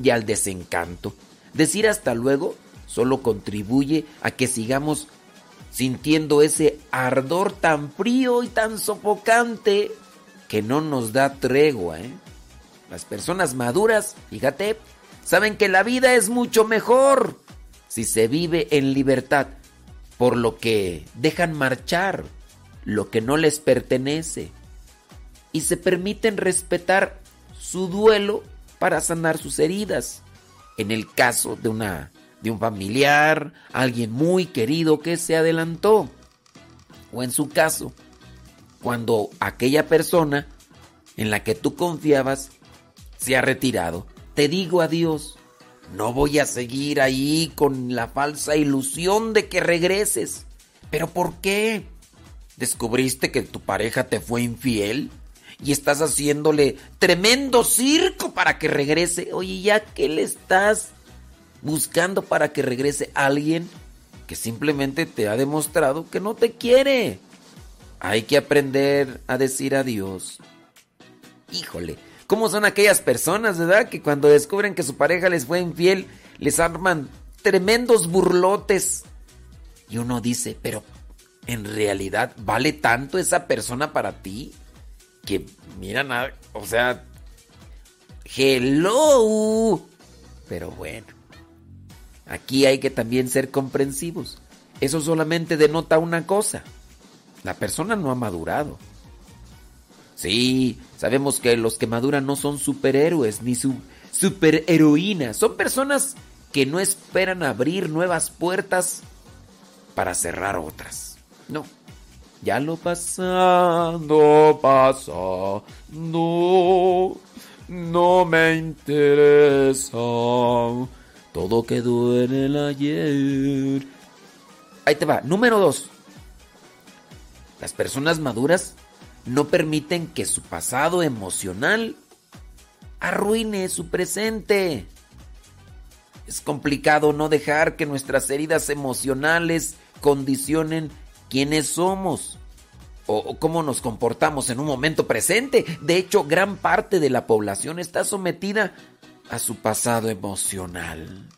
y al desencanto. Decir hasta luego solo contribuye a que sigamos sintiendo ese ardor tan frío y tan sofocante que no nos da tregua. ¿eh? Las personas maduras, fíjate, saben que la vida es mucho mejor si se vive en libertad, por lo que dejan marchar lo que no les pertenece y se permiten respetar su duelo para sanar sus heridas. En el caso de una de un familiar, alguien muy querido que se adelantó. O en su caso, cuando aquella persona en la que tú confiabas se ha retirado. Te digo adiós. No voy a seguir ahí con la falsa ilusión de que regreses. ¿Pero por qué? ¿Descubriste que tu pareja te fue infiel? Y estás haciéndole tremendo circo para que regrese. Oye, ya que le estás buscando para que regrese alguien que simplemente te ha demostrado que no te quiere. Hay que aprender a decir adiós. Híjole, ¿cómo son aquellas personas, verdad? Que cuando descubren que su pareja les fue infiel, les arman tremendos burlotes. Y uno dice, pero ¿en realidad vale tanto esa persona para ti? Que mira, o sea, hello. Pero bueno. Aquí hay que también ser comprensivos. Eso solamente denota una cosa. La persona no ha madurado. Sí, sabemos que los que maduran no son superhéroes ni su superheroínas. Son personas que no esperan abrir nuevas puertas para cerrar otras. No. Ya lo pasado, pasado. No me interesa. Todo quedó en el ayer. Ahí te va. Número dos. Las personas maduras no permiten que su pasado emocional arruine su presente. Es complicado no dejar que nuestras heridas emocionales condicionen quiénes somos o, cómo nos comportamos en un momento presente. De hecho, gran parte de la población está sometida a su pasado emocional.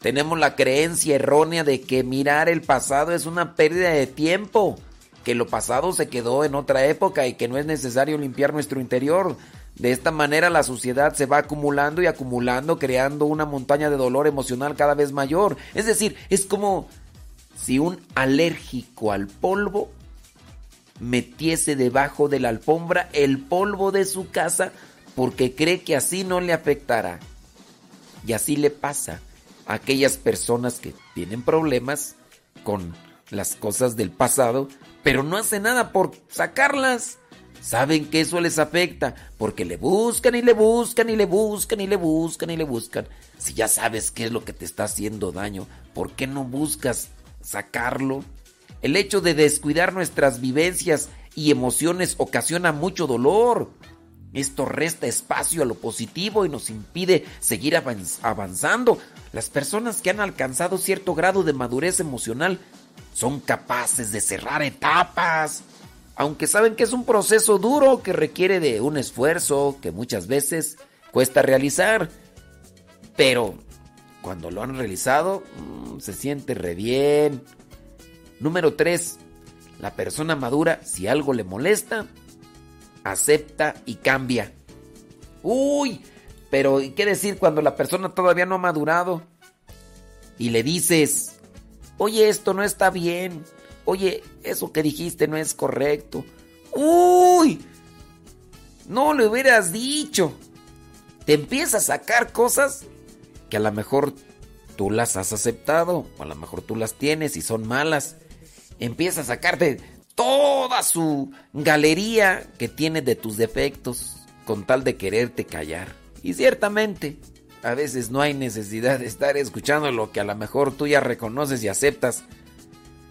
Tenemos la creencia errónea de que mirar el pasado es una pérdida de tiempo, que lo pasado se quedó en otra época y que no es necesario limpiar nuestro interior. De esta manera la suciedad se va acumulando y acumulando, creando una montaña de dolor emocional cada vez mayor. Es decir, es como si un alérgico al polvo metiese debajo de la alfombra el polvo de su casa porque cree que así no le afectará. Y así le pasa a aquellas personas que tienen problemas con las cosas del pasado, pero no hace nada por sacarlas. saben que eso les afecta porque le buscan y le buscan y le buscan y le buscan y le buscan. Si ya sabes qué es lo que te está haciendo daño, ¿por qué no buscas sacarlo? El hecho de descuidar nuestras vivencias y emociones ocasiona mucho dolor. Esto resta espacio a lo positivo y nos impide seguir avanzando. Las personas que han alcanzado cierto grado de madurez emocional son capaces de cerrar etapas, aunque saben que es un proceso duro que requiere de un esfuerzo que muchas veces cuesta realizar. Pero cuando lo han realizado, mm, se siente re bien. Número 3. La persona madura, si algo le molesta, acepta y cambia. Uy, pero ¿qué decir cuando la persona todavía no ha madurado? Y le dices, oye, esto no está bien. Oye, eso que dijiste no es correcto. Uy, no le hubieras dicho. Te empieza a sacar cosas que a lo mejor tú las has aceptado, o a lo mejor tú las tienes y son malas. Empieza a sacarte toda su galería que tiene de tus defectos con tal de quererte callar. Y ciertamente, a veces no hay necesidad de estar escuchando lo que a lo mejor tú ya reconoces y aceptas.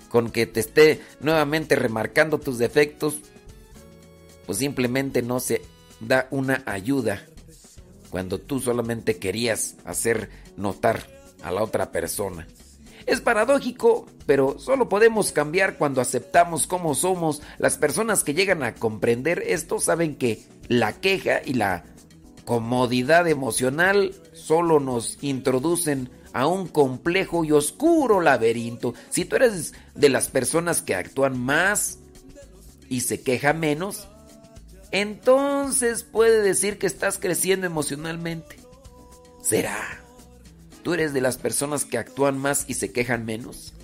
Con que te esté nuevamente remarcando tus defectos, pues simplemente no se da una ayuda cuando tú solamente querías hacer notar a la otra persona. Es paradójico, pero solo podemos cambiar cuando aceptamos cómo somos. Las personas que llegan a comprender esto saben que la queja y la comodidad emocional solo nos introducen a un complejo y oscuro laberinto. Si tú eres de las personas que actúan más y se queja menos, entonces puede decir que estás creciendo emocionalmente. ¿Será? ¿Tú eres de las personas que actúan más y se quejan menos?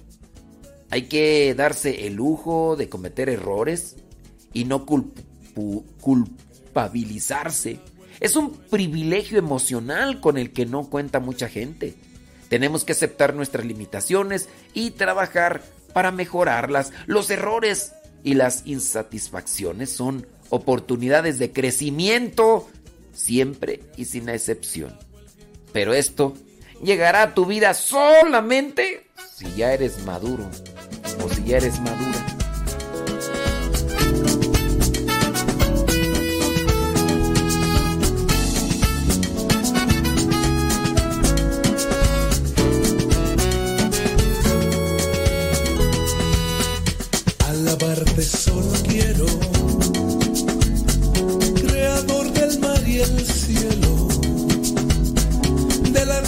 Hay que darse el lujo de cometer errores y no culpabilizarse. Es un privilegio emocional con el que no cuenta mucha gente. Tenemos que aceptar nuestras limitaciones y trabajar para mejorarlas. Los errores y las insatisfacciones son oportunidades de crecimiento siempre y sin excepción. Pero esto llegará a tu vida solamente si ya eres maduro o si ya eres madura.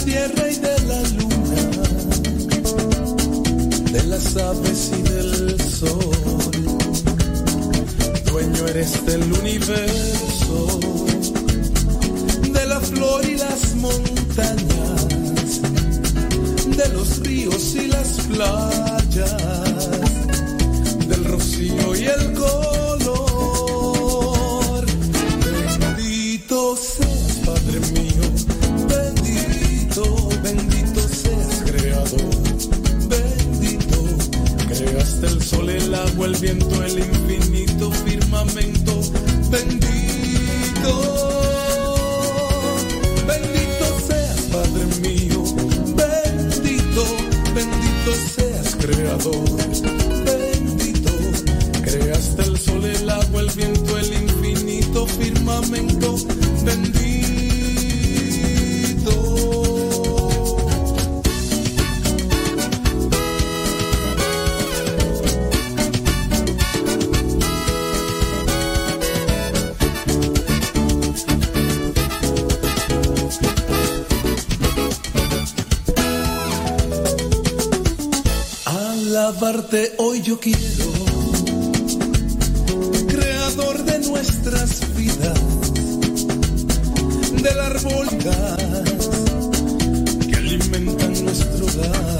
Tierra y de la luna, de las aves y del sol. Dueño eres del universo, de la flor y las montañas, de los ríos y las playas, del rocío y el color. El viento, el infinito firmamento, bendito. Bendito seas, Padre mío, bendito, bendito seas creador, bendito. Creaste el sol, el agua, el viento, el infinito firmamento, Hoy yo quiero, creador de nuestras vidas, del árbol gas que alimentan nuestro hogar.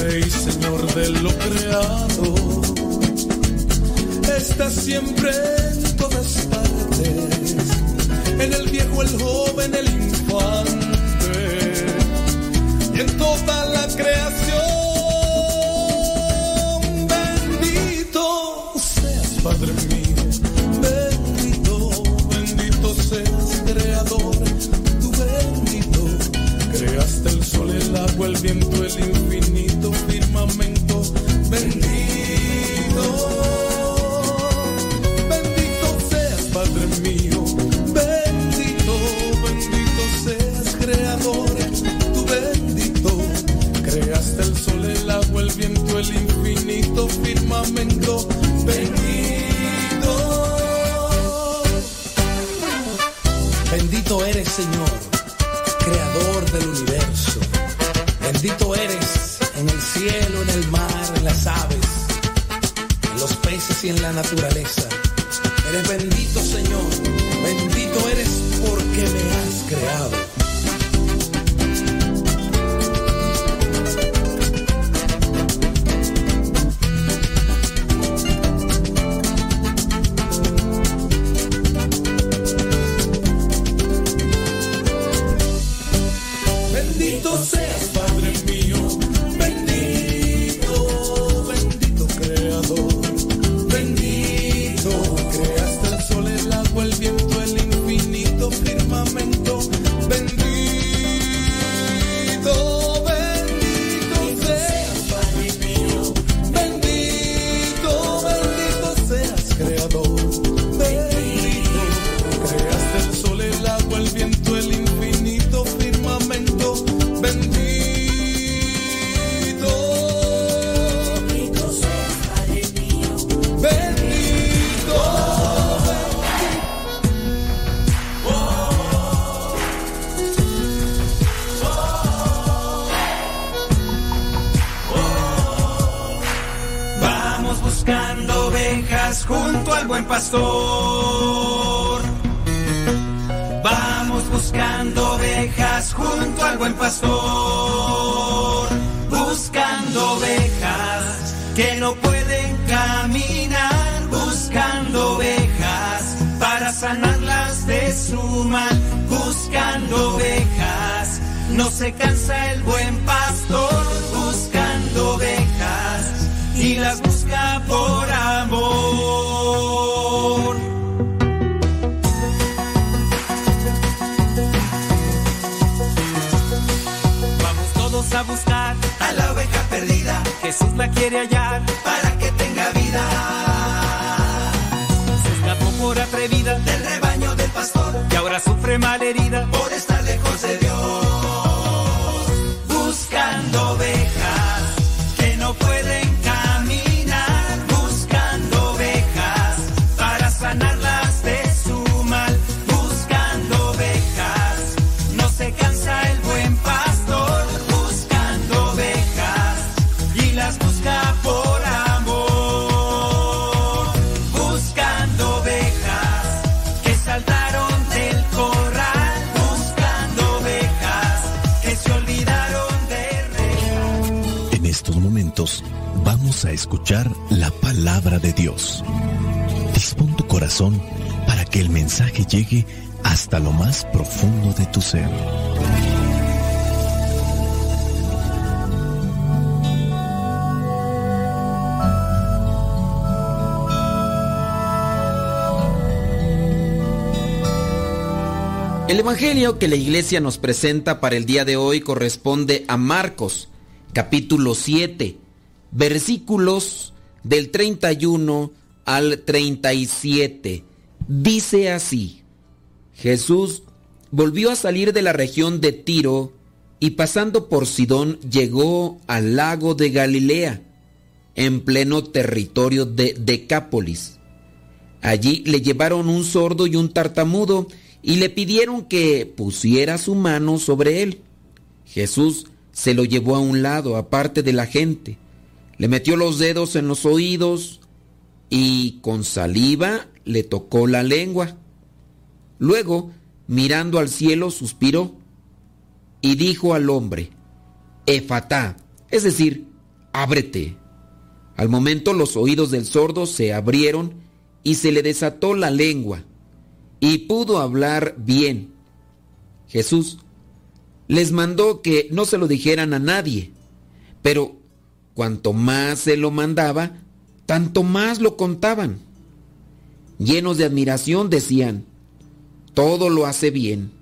Rey, Señor de lo creado, estás siempre en todas partes, en el viejo, el joven, el infante, y en toda la creación. Evangelio que la iglesia nos presenta para el día de hoy corresponde a Marcos, capítulo 7, versículos del 31 al 37. Dice así, Jesús volvió a salir de la región de Tiro y pasando por Sidón llegó al lago de Galilea, en pleno territorio de Decápolis. Allí le llevaron un sordo y un tartamudo y le pidieron que pusiera su mano sobre él. Jesús se lo llevó a un lado, aparte de la gente, le metió los dedos en los oídos y con saliva le tocó la lengua. Luego, mirando al cielo, suspiró y dijo al hombre, Efatá, es decir, ábrete. Al momento los oídos del sordo se abrieron y se le desató la lengua y pudo hablar bien. Jesús les mandó que no se lo dijeran a nadie, pero cuanto más se lo mandaba, tanto más lo contaban. Llenos de admiración decían, todo lo hace bien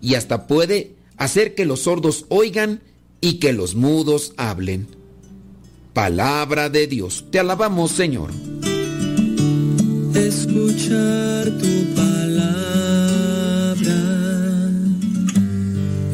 y hasta puede hacer que los sordos oigan y que los mudos hablen. Palabra de Dios, te alabamos Señor. escuchar tu palabra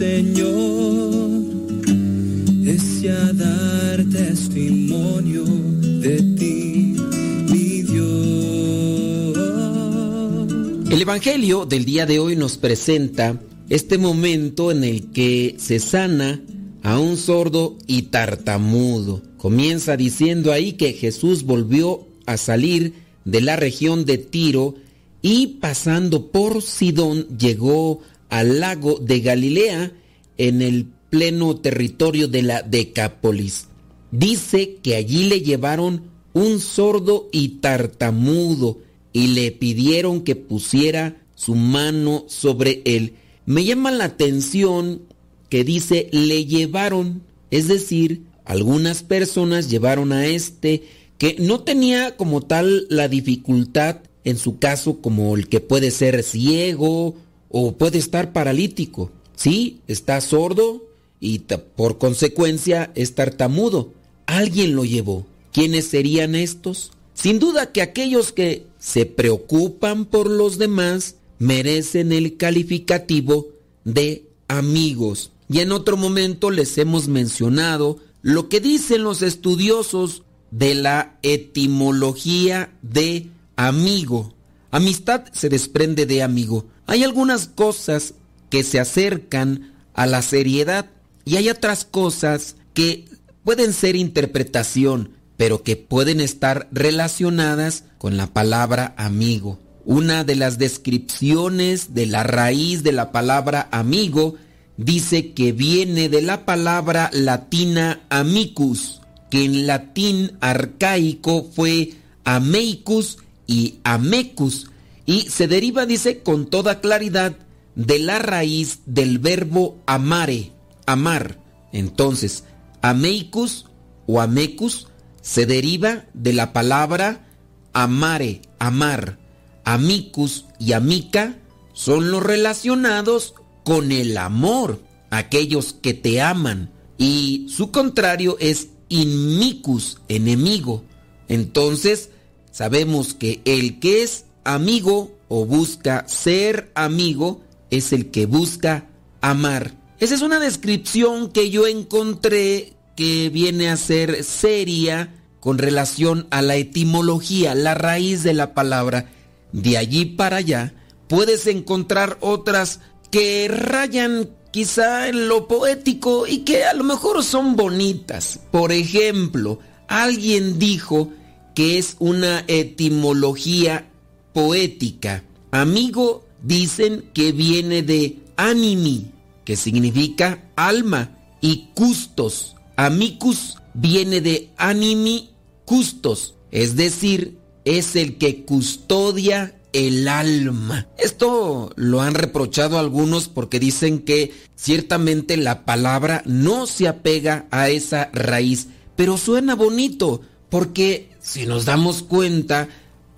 Señor, es dar testimonio de ti, mi Dios. El Evangelio del día de hoy nos presenta este momento en el que se sana a un sordo y tartamudo. Comienza diciendo ahí que Jesús volvió a salir de la región de Tiro y pasando por Sidón llegó al lago de Galilea en el pleno territorio de la Decápolis. Dice que allí le llevaron un sordo y tartamudo y le pidieron que pusiera su mano sobre él. Me llama la atención que dice le llevaron, es decir, algunas personas llevaron a este que no tenía como tal la dificultad en su caso como el que puede ser ciego o puede estar paralítico. Sí, está sordo y por consecuencia es tartamudo. Alguien lo llevó. ¿Quiénes serían estos? Sin duda que aquellos que se preocupan por los demás merecen el calificativo de amigos. Y en otro momento les hemos mencionado lo que dicen los estudiosos de la etimología de amigo. Amistad se desprende de amigo. Hay algunas cosas que se acercan a la seriedad y hay otras cosas que pueden ser interpretación, pero que pueden estar relacionadas con la palabra amigo. Una de las descripciones de la raíz de la palabra amigo dice que viene de la palabra latina amicus, que en latín arcaico fue ameicus y amecus, y se deriva, dice, con toda claridad de la raíz del verbo amare, amar. Entonces, ameicus o amecus se deriva de la palabra amare, amar. Amicus y amica son los relacionados con el amor, aquellos que te aman. Y su contrario es inmicus, enemigo. Entonces, sabemos que el que es amigo o busca ser amigo es el que busca amar. Esa es una descripción que yo encontré que viene a ser seria con relación a la etimología, la raíz de la palabra. De allí para allá puedes encontrar otras que rayan quizá en lo poético y que a lo mejor son bonitas. Por ejemplo, alguien dijo que es una etimología poética. Amigo dicen que viene de animi, que significa alma, y custos. Amicus viene de animi custos, es decir, es el que custodia el alma. Esto lo han reprochado algunos porque dicen que ciertamente la palabra no se apega a esa raíz, pero suena bonito porque si nos damos cuenta,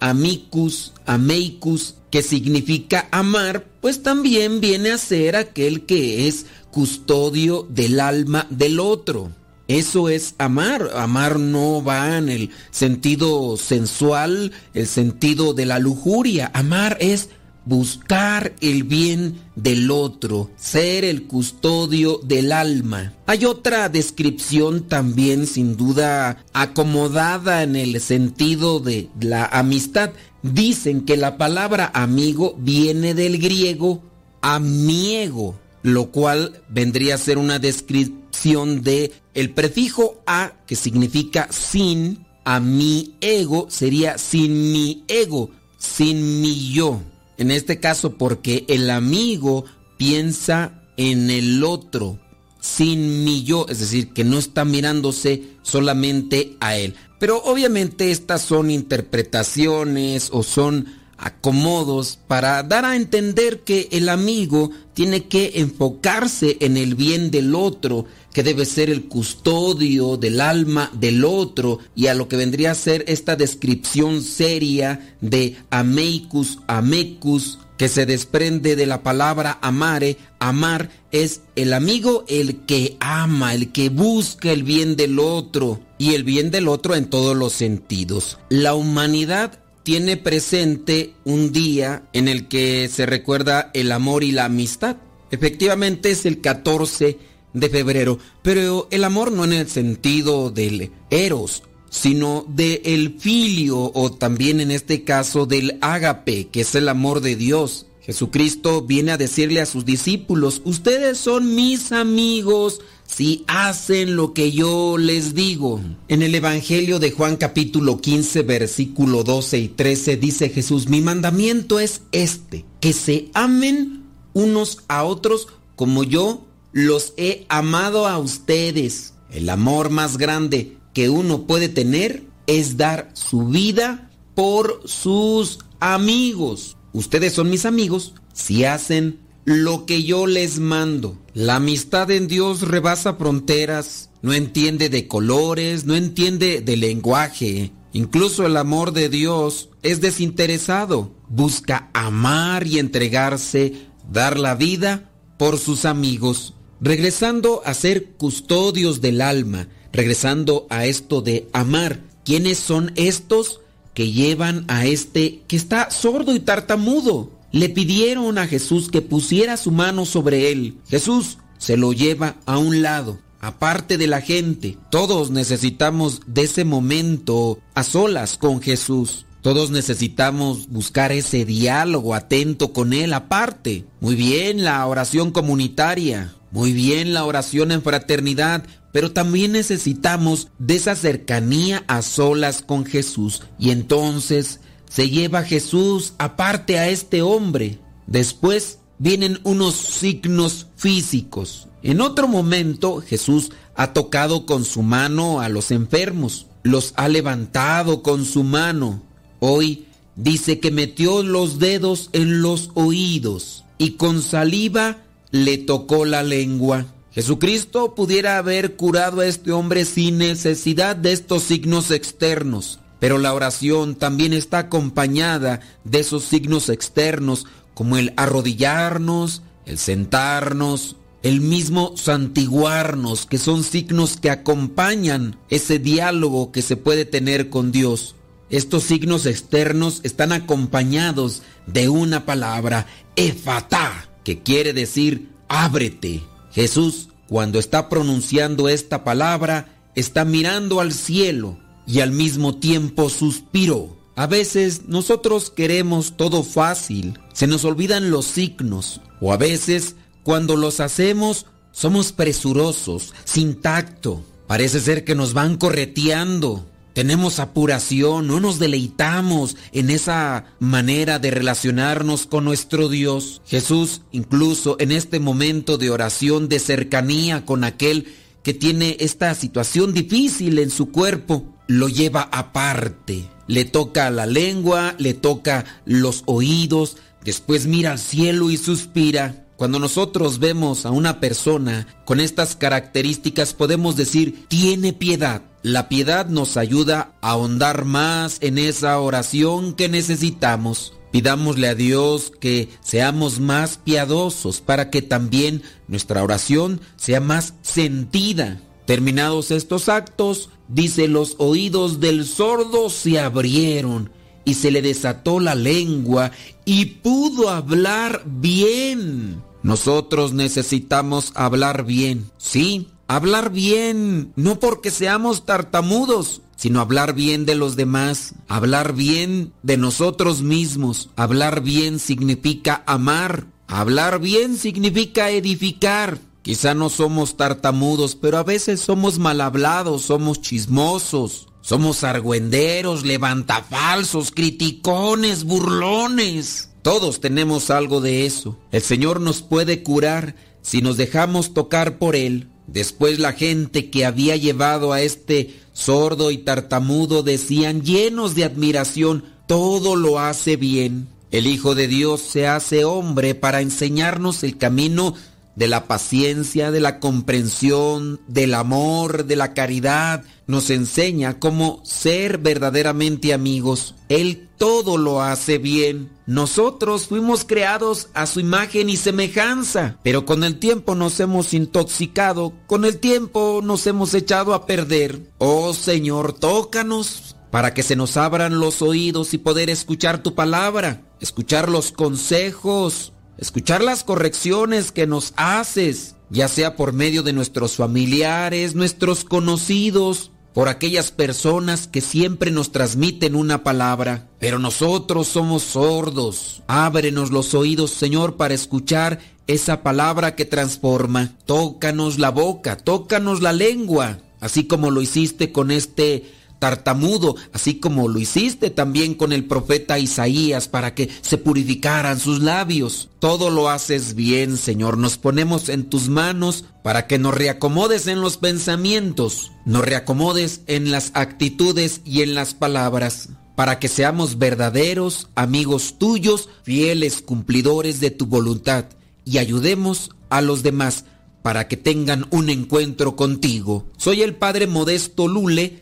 amicus, ameicus, que significa amar, pues también viene a ser aquel que es custodio del alma del otro. Eso es amar. Amar no va en el sentido sensual, el sentido de la lujuria. Amar es buscar el bien del otro, ser el custodio del alma. Hay otra descripción también sin duda acomodada en el sentido de la amistad. Dicen que la palabra amigo viene del griego amiego, lo cual vendría a ser una descripción de el prefijo a que significa sin, a mi ego sería sin mi ego, sin mi yo. En este caso porque el amigo piensa en el otro, sin mi yo, es decir, que no está mirándose solamente a él. Pero obviamente estas son interpretaciones o son acomodos para dar a entender que el amigo tiene que enfocarse en el bien del otro, que debe ser el custodio del alma del otro y a lo que vendría a ser esta descripción seria de ameicus, amecus, que se desprende de la palabra amare. Amar es el amigo, el que ama, el que busca el bien del otro y el bien del otro en todos los sentidos. La humanidad tiene presente un día en el que se recuerda el amor y la amistad. Efectivamente es el 14 de febrero, pero el amor no en el sentido del eros, sino del el filio o también en este caso del ágape, que es el amor de Dios. Jesucristo viene a decirle a sus discípulos, ustedes son mis amigos si hacen lo que yo les digo. En el Evangelio de Juan capítulo 15 versículo 12 y 13 dice Jesús, mi mandamiento es este, que se amen unos a otros como yo los he amado a ustedes. El amor más grande que uno puede tener es dar su vida por sus amigos. Ustedes son mis amigos si hacen lo que yo les mando. La amistad en Dios rebasa fronteras, no entiende de colores, no entiende de lenguaje. Incluso el amor de Dios es desinteresado, busca amar y entregarse, dar la vida por sus amigos. Regresando a ser custodios del alma, regresando a esto de amar, ¿quiénes son estos que llevan a este que está sordo y tartamudo? Le pidieron a Jesús que pusiera su mano sobre él. Jesús se lo lleva a un lado, aparte de la gente. Todos necesitamos de ese momento a solas con Jesús. Todos necesitamos buscar ese diálogo atento con Él aparte. Muy bien la oración comunitaria, muy bien la oración en fraternidad, pero también necesitamos de esa cercanía a solas con Jesús. Y entonces se lleva Jesús aparte a este hombre. Después vienen unos signos físicos. En otro momento Jesús ha tocado con su mano a los enfermos, los ha levantado con su mano. Hoy dice que metió los dedos en los oídos y con saliva le tocó la lengua. Jesucristo pudiera haber curado a este hombre sin necesidad de estos signos externos, pero la oración también está acompañada de esos signos externos como el arrodillarnos, el sentarnos, el mismo santiguarnos, que son signos que acompañan ese diálogo que se puede tener con Dios. Estos signos externos están acompañados de una palabra, efatá, que quiere decir ábrete. Jesús, cuando está pronunciando esta palabra, está mirando al cielo y al mismo tiempo suspiró. A veces nosotros queremos todo fácil, se nos olvidan los signos, o a veces cuando los hacemos somos presurosos, sin tacto. Parece ser que nos van correteando, tenemos apuración, no nos deleitamos en esa manera de relacionarnos con nuestro Dios. Jesús, incluso en este momento de oración, de cercanía con aquel que tiene esta situación difícil en su cuerpo, lo lleva aparte. Le toca la lengua, le toca los oídos, después mira al cielo y suspira. Cuando nosotros vemos a una persona con estas características podemos decir, tiene piedad. La piedad nos ayuda a ahondar más en esa oración que necesitamos. Pidámosle a Dios que seamos más piadosos para que también nuestra oración sea más sentida. Terminados estos actos, dice los oídos del sordo se abrieron y se le desató la lengua y pudo hablar bien. Nosotros necesitamos hablar bien, sí, hablar bien, no porque seamos tartamudos, sino hablar bien de los demás, hablar bien de nosotros mismos. Hablar bien significa amar, hablar bien significa edificar. Quizá no somos tartamudos, pero a veces somos mal hablados, somos chismosos, somos argüenderos, levantafalsos, criticones, burlones. Todos tenemos algo de eso. El Señor nos puede curar si nos dejamos tocar por Él. Después la gente que había llevado a este sordo y tartamudo decían llenos de admiración, todo lo hace bien. El Hijo de Dios se hace hombre para enseñarnos el camino de la paciencia, de la comprensión, del amor, de la caridad. Nos enseña cómo ser verdaderamente amigos. Él todo lo hace bien. Nosotros fuimos creados a su imagen y semejanza, pero con el tiempo nos hemos intoxicado, con el tiempo nos hemos echado a perder. Oh Señor, tócanos para que se nos abran los oídos y poder escuchar tu palabra, escuchar los consejos, escuchar las correcciones que nos haces, ya sea por medio de nuestros familiares, nuestros conocidos, por aquellas personas que siempre nos transmiten una palabra. Pero nosotros somos sordos. Ábrenos los oídos, Señor, para escuchar esa palabra que transforma. Tócanos la boca, tócanos la lengua, así como lo hiciste con este tartamudo, así como lo hiciste también con el profeta Isaías para que se purificaran sus labios. Todo lo haces bien, Señor. Nos ponemos en tus manos para que nos reacomodes en los pensamientos, nos reacomodes en las actitudes y en las palabras, para que seamos verdaderos amigos tuyos, fieles cumplidores de tu voluntad y ayudemos a los demás para que tengan un encuentro contigo. Soy el Padre Modesto Lule,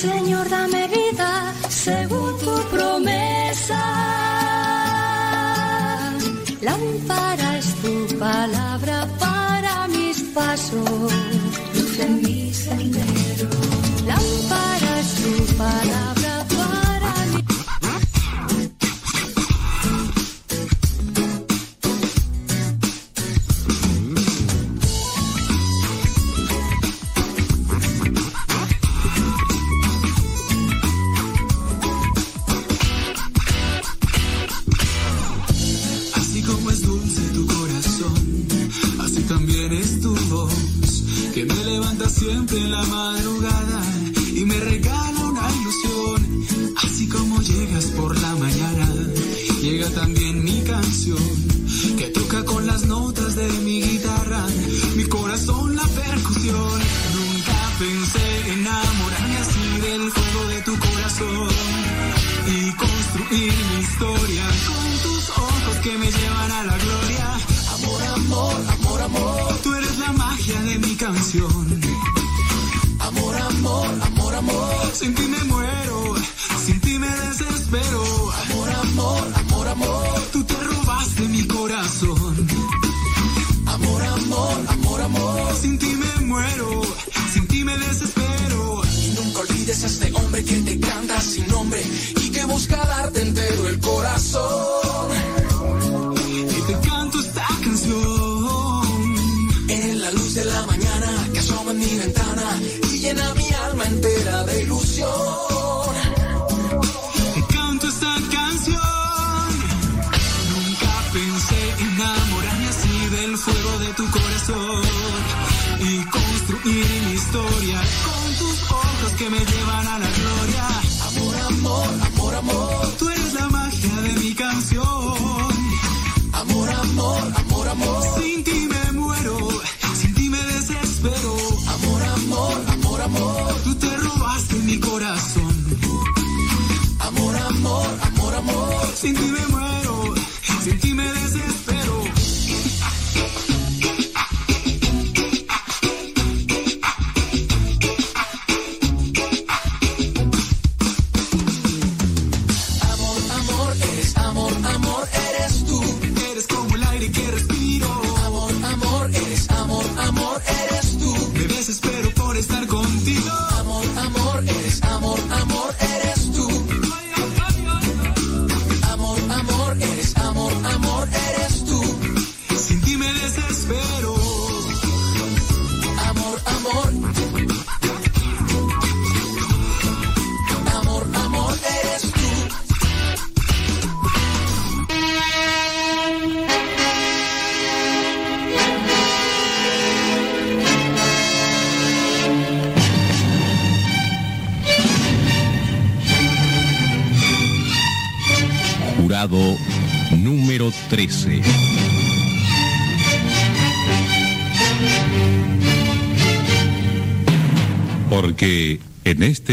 Señor, dame vida según tu promesa. Lámpara es tu palabra para mis pasos, luz en mi en la madrugada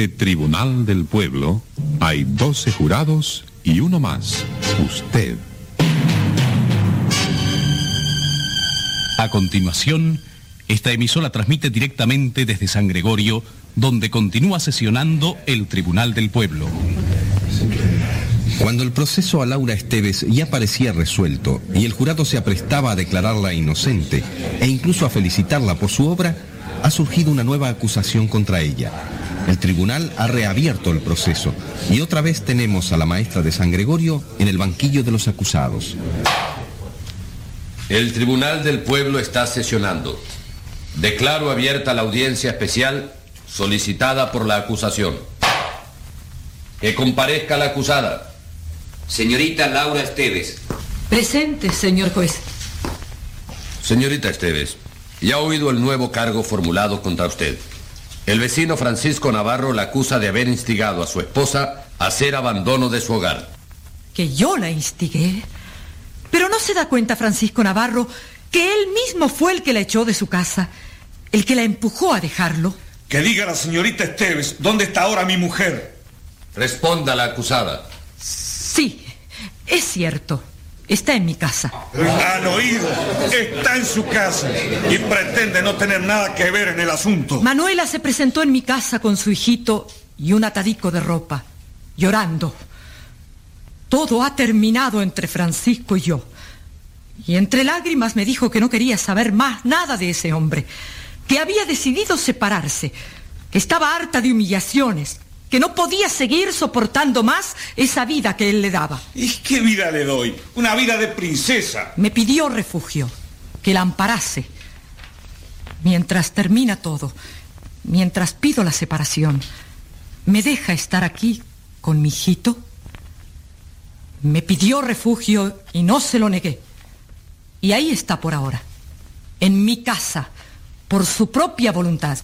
este tribunal del pueblo hay 12 jurados y uno más, usted. A continuación, esta emisora transmite directamente desde San Gregorio, donde continúa sesionando el Tribunal del Pueblo. Cuando el proceso a Laura Esteves ya parecía resuelto y el jurado se aprestaba a declararla inocente e incluso a felicitarla por su obra, ha surgido una nueva acusación contra ella. El tribunal ha reabierto el proceso y otra vez tenemos a la maestra de San Gregorio en el banquillo de los acusados. El Tribunal del Pueblo está sesionando. Declaro abierta la audiencia especial solicitada por la acusación. Que comparezca la acusada. Señorita Laura Esteves. Presente, señor juez. Señorita Esteves, ya ha oído el nuevo cargo formulado contra usted. El vecino Francisco Navarro la acusa de haber instigado a su esposa a hacer abandono de su hogar. ¿Que yo la instigué? Pero no se da cuenta Francisco Navarro que él mismo fue el que la echó de su casa, el que la empujó a dejarlo. Que diga la señorita Esteves, ¿dónde está ahora mi mujer? Responda la acusada. Sí, es cierto. Está en mi casa. Han oído, está en su casa y pretende no tener nada que ver en el asunto. Manuela se presentó en mi casa con su hijito y un atadico de ropa, llorando. Todo ha terminado entre Francisco y yo. Y entre lágrimas me dijo que no quería saber más nada de ese hombre, que había decidido separarse, que estaba harta de humillaciones, que no podía seguir soportando más esa vida que él le daba. ¿Y qué vida le doy? Una vida de princesa. Me pidió refugio, que la amparase. Mientras termina todo, mientras pido la separación, ¿me deja estar aquí con mi hijito? Me pidió refugio y no se lo negué. Y ahí está por ahora, en mi casa, por su propia voluntad.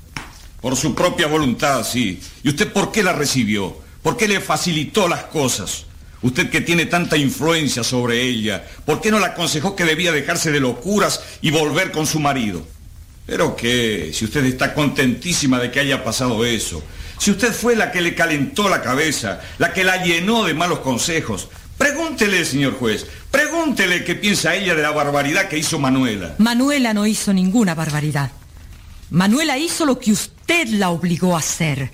Por su propia voluntad, sí. ¿Y usted por qué la recibió? ¿Por qué le facilitó las cosas? Usted que tiene tanta influencia sobre ella, ¿por qué no le aconsejó que debía dejarse de locuras y volver con su marido? Pero qué, si usted está contentísima de que haya pasado eso, si usted fue la que le calentó la cabeza, la que la llenó de malos consejos, pregúntele, señor juez, pregúntele qué piensa ella de la barbaridad que hizo Manuela. Manuela no hizo ninguna barbaridad. Manuela hizo lo que usted la obligó a hacer,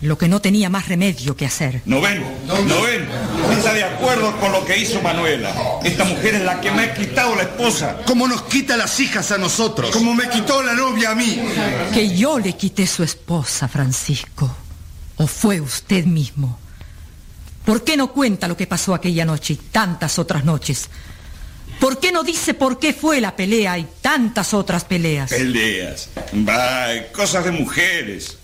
lo que no tenía más remedio que hacer. No ven, no ven. Está de acuerdo con lo que hizo Manuela. Esta mujer es la que me ha quitado la esposa. Como nos quita las hijas a nosotros. Como me quitó la novia a mí. Que yo le quité su esposa, Francisco. ¿O fue usted mismo? ¿Por qué no cuenta lo que pasó aquella noche y tantas otras noches? ¿Por qué no dice por qué fue la pelea y tantas otras peleas? Peleas. Va, cosas de mujeres.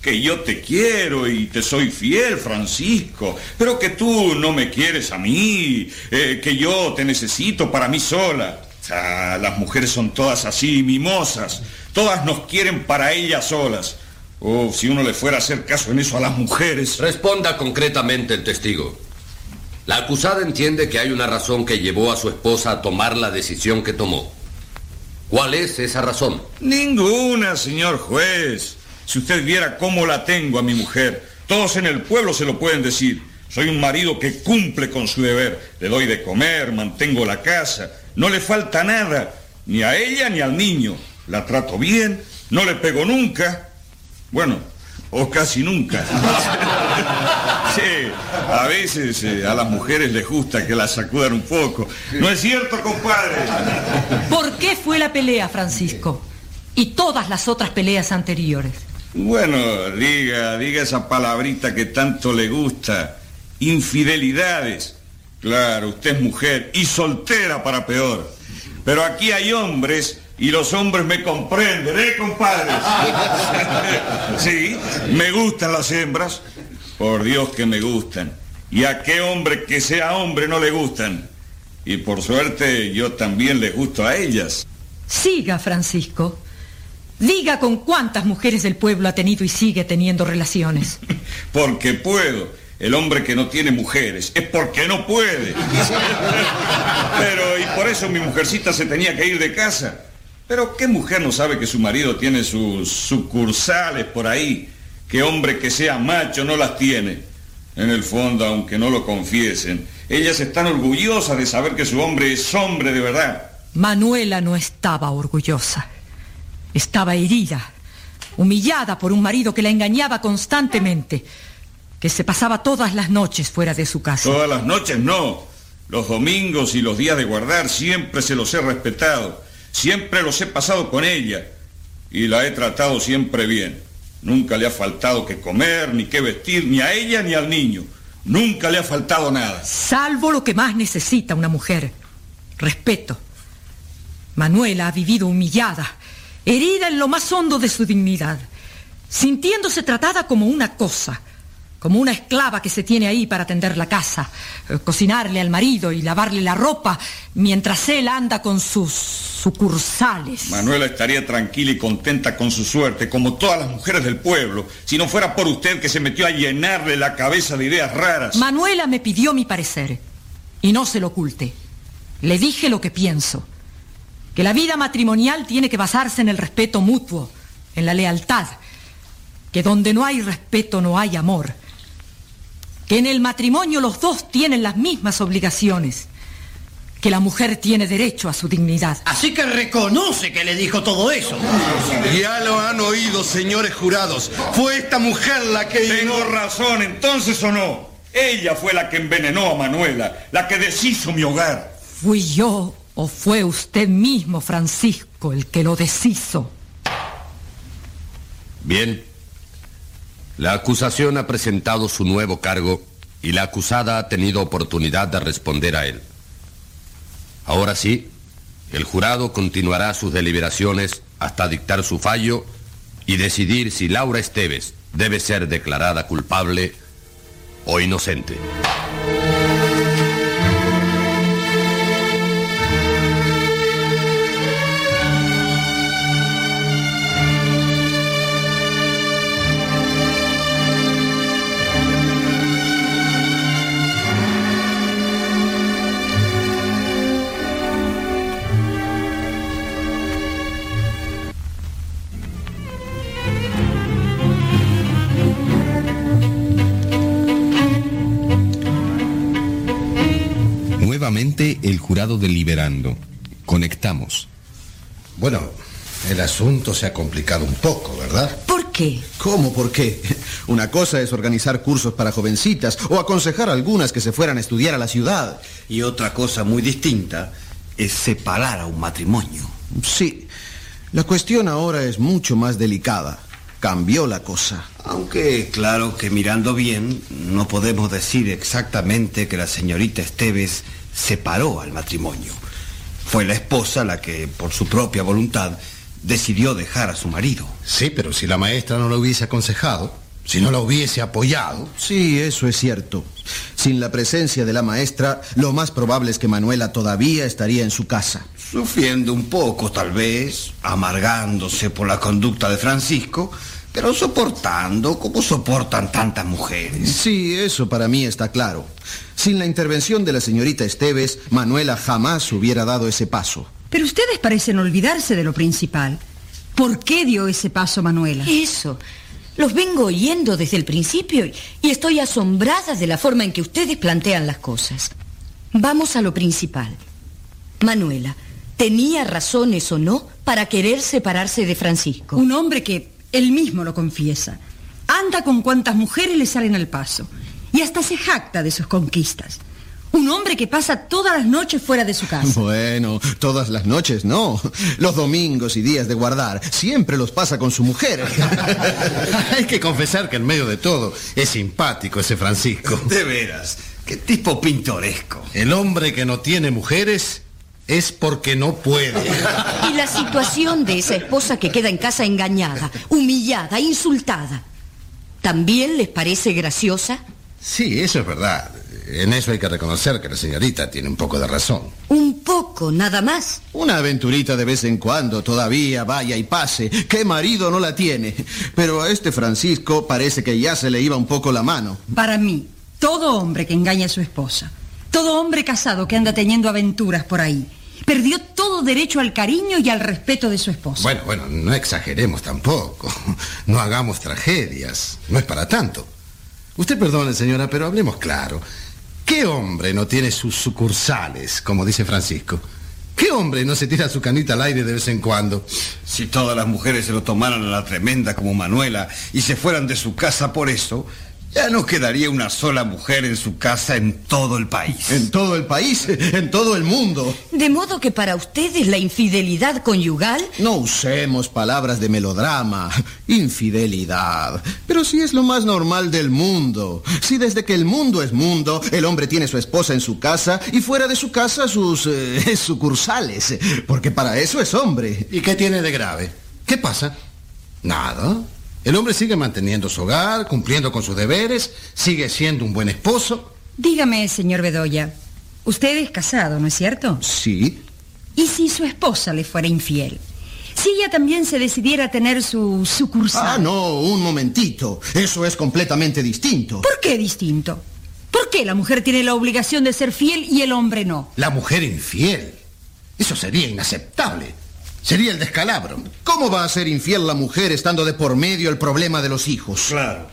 Que yo te quiero y te soy fiel, Francisco, pero que tú no me quieres a mí, eh, que yo te necesito para mí sola. Ah, las mujeres son todas así, mimosas. Todas nos quieren para ellas solas. Oh, si uno le fuera a hacer caso en eso a las mujeres. Responda concretamente el testigo. La acusada entiende que hay una razón que llevó a su esposa a tomar la decisión que tomó. ¿Cuál es esa razón? Ninguna, señor juez. Si usted viera cómo la tengo a mi mujer, todos en el pueblo se lo pueden decir. Soy un marido que cumple con su deber. Le doy de comer, mantengo la casa. No le falta nada, ni a ella ni al niño. La trato bien, no le pego nunca. Bueno, o casi nunca. sí, a veces eh, a las mujeres les gusta que las sacudan un poco. ¿No es cierto, compadre? ¿Por qué fue la pelea, Francisco? Y todas las otras peleas anteriores. Bueno, diga, diga esa palabrita que tanto le gusta. Infidelidades. Claro, usted es mujer y soltera para peor. Pero aquí hay hombres y los hombres me comprenden, ¿eh, compadres? sí, me gustan las hembras. Por Dios que me gustan. ¿Y a qué hombre que sea hombre no le gustan? Y por suerte yo también les gusto a ellas. Siga, Francisco. Diga con cuántas mujeres del pueblo ha tenido y sigue teniendo relaciones. Porque puedo. el hombre que no tiene mujeres es porque no puede. Pero, y por eso mi mujercita se tenía que ir de casa. Pero ¿qué mujer no sabe que su marido tiene sus sucursales por ahí? ¿Qué hombre que sea macho no las tiene? En el fondo, aunque no lo confiesen, ellas están orgullosas de saber que su hombre es hombre de verdad. Manuela no estaba orgullosa. Estaba herida, humillada por un marido que la engañaba constantemente, que se pasaba todas las noches fuera de su casa. Todas las noches no. Los domingos y los días de guardar siempre se los he respetado. Siempre los he pasado con ella. Y la he tratado siempre bien. Nunca le ha faltado que comer, ni que vestir, ni a ella ni al niño. Nunca le ha faltado nada. Salvo lo que más necesita una mujer. Respeto. Manuela ha vivido humillada, herida en lo más hondo de su dignidad, sintiéndose tratada como una cosa, como una esclava que se tiene ahí para atender la casa, eh, cocinarle al marido y lavarle la ropa, mientras él anda con sus sucursales. Manuela estaría tranquila y contenta con su suerte, como todas las mujeres del pueblo, si no fuera por usted que se metió a llenarle la cabeza de ideas raras. Manuela me pidió mi parecer, y no se lo oculte. Le dije lo que pienso, que la vida matrimonial tiene que basarse en el respeto mutuo, en la lealtad, que donde no hay respeto no hay amor, que en el matrimonio los dos tienen las mismas obligaciones, que la mujer tiene derecho a su dignidad. Así que reconoce que le dijo todo eso. Ya lo han oído, señores jurados. Fue esta mujer la que... Tengo razón, entonces o no. Ella fue la que envenenó a Manuela, la que deshizo mi hogar. ¿Fui yo o fue usted mismo, Francisco, el que lo deshizo? Bien. La acusación ha presentado su nuevo cargo y la acusada ha tenido oportunidad de responder a él. Ahora sí, el jurado continuará sus deliberaciones hasta dictar su fallo y decidir si Laura Esteves debe ser declarada culpable o inocente. Nuevamente el jurado deliberando. Conectamos. Bueno, el asunto se ha complicado un poco, ¿verdad? ¿Por qué? ¿Cómo por qué? Una cosa es organizar cursos para jovencitas o aconsejar a algunas que se fueran a estudiar a la ciudad. Y otra cosa muy distinta es separar a un matrimonio. Sí, la cuestión ahora es mucho más delicada. Cambió la cosa. Aunque claro que mirando bien, no podemos decir exactamente que la señorita Esteves separó al matrimonio. Fue la esposa la que, por su propia voluntad, decidió dejar a su marido. Sí, pero si la maestra no la hubiese aconsejado, si no la hubiese apoyado. Sí, eso es cierto. Sin la presencia de la maestra, lo más probable es que Manuela todavía estaría en su casa. Sufriendo un poco, tal vez, amargándose por la conducta de Francisco, pero soportando como soportan tantas mujeres. Sí, eso para mí está claro. Sin la intervención de la señorita Esteves, Manuela jamás hubiera dado ese paso. Pero ustedes parecen olvidarse de lo principal. ¿Por qué dio ese paso Manuela? Eso. Los vengo oyendo desde el principio y- y estoy asombrada de la forma en que ustedes plantean las cosas. Vamos a lo principal. Manuela, ¿tenía razones o no para querer separarse de Francisco? Un hombre que él mismo lo confiesa. Anda con cuantas mujeres le salen al paso. Y hasta se jacta de sus conquistas. Un hombre que pasa todas las noches fuera de su casa. Bueno, todas las noches no. Los domingos y días de guardar siempre los pasa con su mujer. Hay que confesar que en medio de todo es simpático ese Francisco. De veras, qué tipo pintoresco. El hombre que no tiene mujeres es porque no puede. Y la situación de esa esposa que queda en casa engañada, humillada, insultada, ¿también les parece graciosa? Sí, eso es verdad. En eso hay que reconocer que la señorita tiene un poco de razón. Un poco, nada más. Una aventurita de vez en cuando todavía vaya y pase. ¿Qué marido no la tiene? Pero a este Francisco parece que ya se le iba un poco la mano. Para mí, Todo hombre que engaña a su esposa, todo hombre casado que anda teniendo aventuras por ahí, perdió todo derecho al cariño y al respeto de su esposa. Bueno, bueno, no exageremos tampoco. No hagamos tragedias. No es para tanto. Usted perdone, señora, pero hablemos claro. ¿Qué hombre no tiene sus sucursales, como dice Francisco? ¿Qué hombre no se tira su canita al aire de vez en cuando? Si todas las mujeres se lo tomaran a la tremenda como Manuela y se fueran de su casa por eso, ya no quedaría una sola mujer en su casa en todo el país. En todo el país, en todo el mundo. De modo que para ustedes la infidelidad conyugal... No usemos palabras de melodrama. Infidelidad. Pero si es lo más normal del mundo. Si desde que el mundo es mundo, el hombre tiene su esposa en su casa y fuera de su casa sus eh, sucursales. Porque para eso es hombre. ¿Y qué tiene de grave? ¿Qué pasa? Nada. El hombre sigue manteniendo su hogar, cumpliendo con sus deberes, sigue siendo un buen esposo. Dígame, señor Bedoya, usted es casado, ¿no es cierto? Sí. ¿Y si su esposa le fuera infiel? Si ella también se decidiera a tener su sucursal. Ah, no, un momentito. Eso es completamente distinto. ¿Por qué distinto? ¿Por qué la mujer tiene la obligación de ser fiel y el hombre no? La mujer infiel. Eso sería inaceptable. Sería el descalabro. ¿Cómo va a ser infiel la mujer estando de por medio el problema de los hijos? Claro.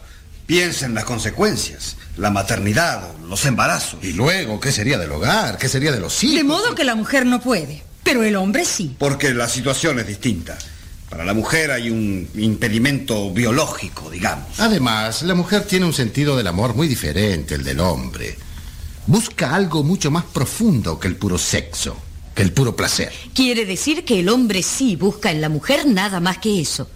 Piensa en las consecuencias, la maternidad, los embarazos. Y luego, ¿qué sería del hogar? ¿Qué sería de los hijos? De modo que la mujer no puede, pero el hombre sí. Porque la situación es distinta. Para la mujer hay un impedimento biológico, digamos. Además, la mujer tiene un sentido del amor muy diferente al del hombre. Busca algo mucho más profundo que el puro sexo que el puro placer. Quiere decir que el hombre sí busca en la mujer nada más que eso.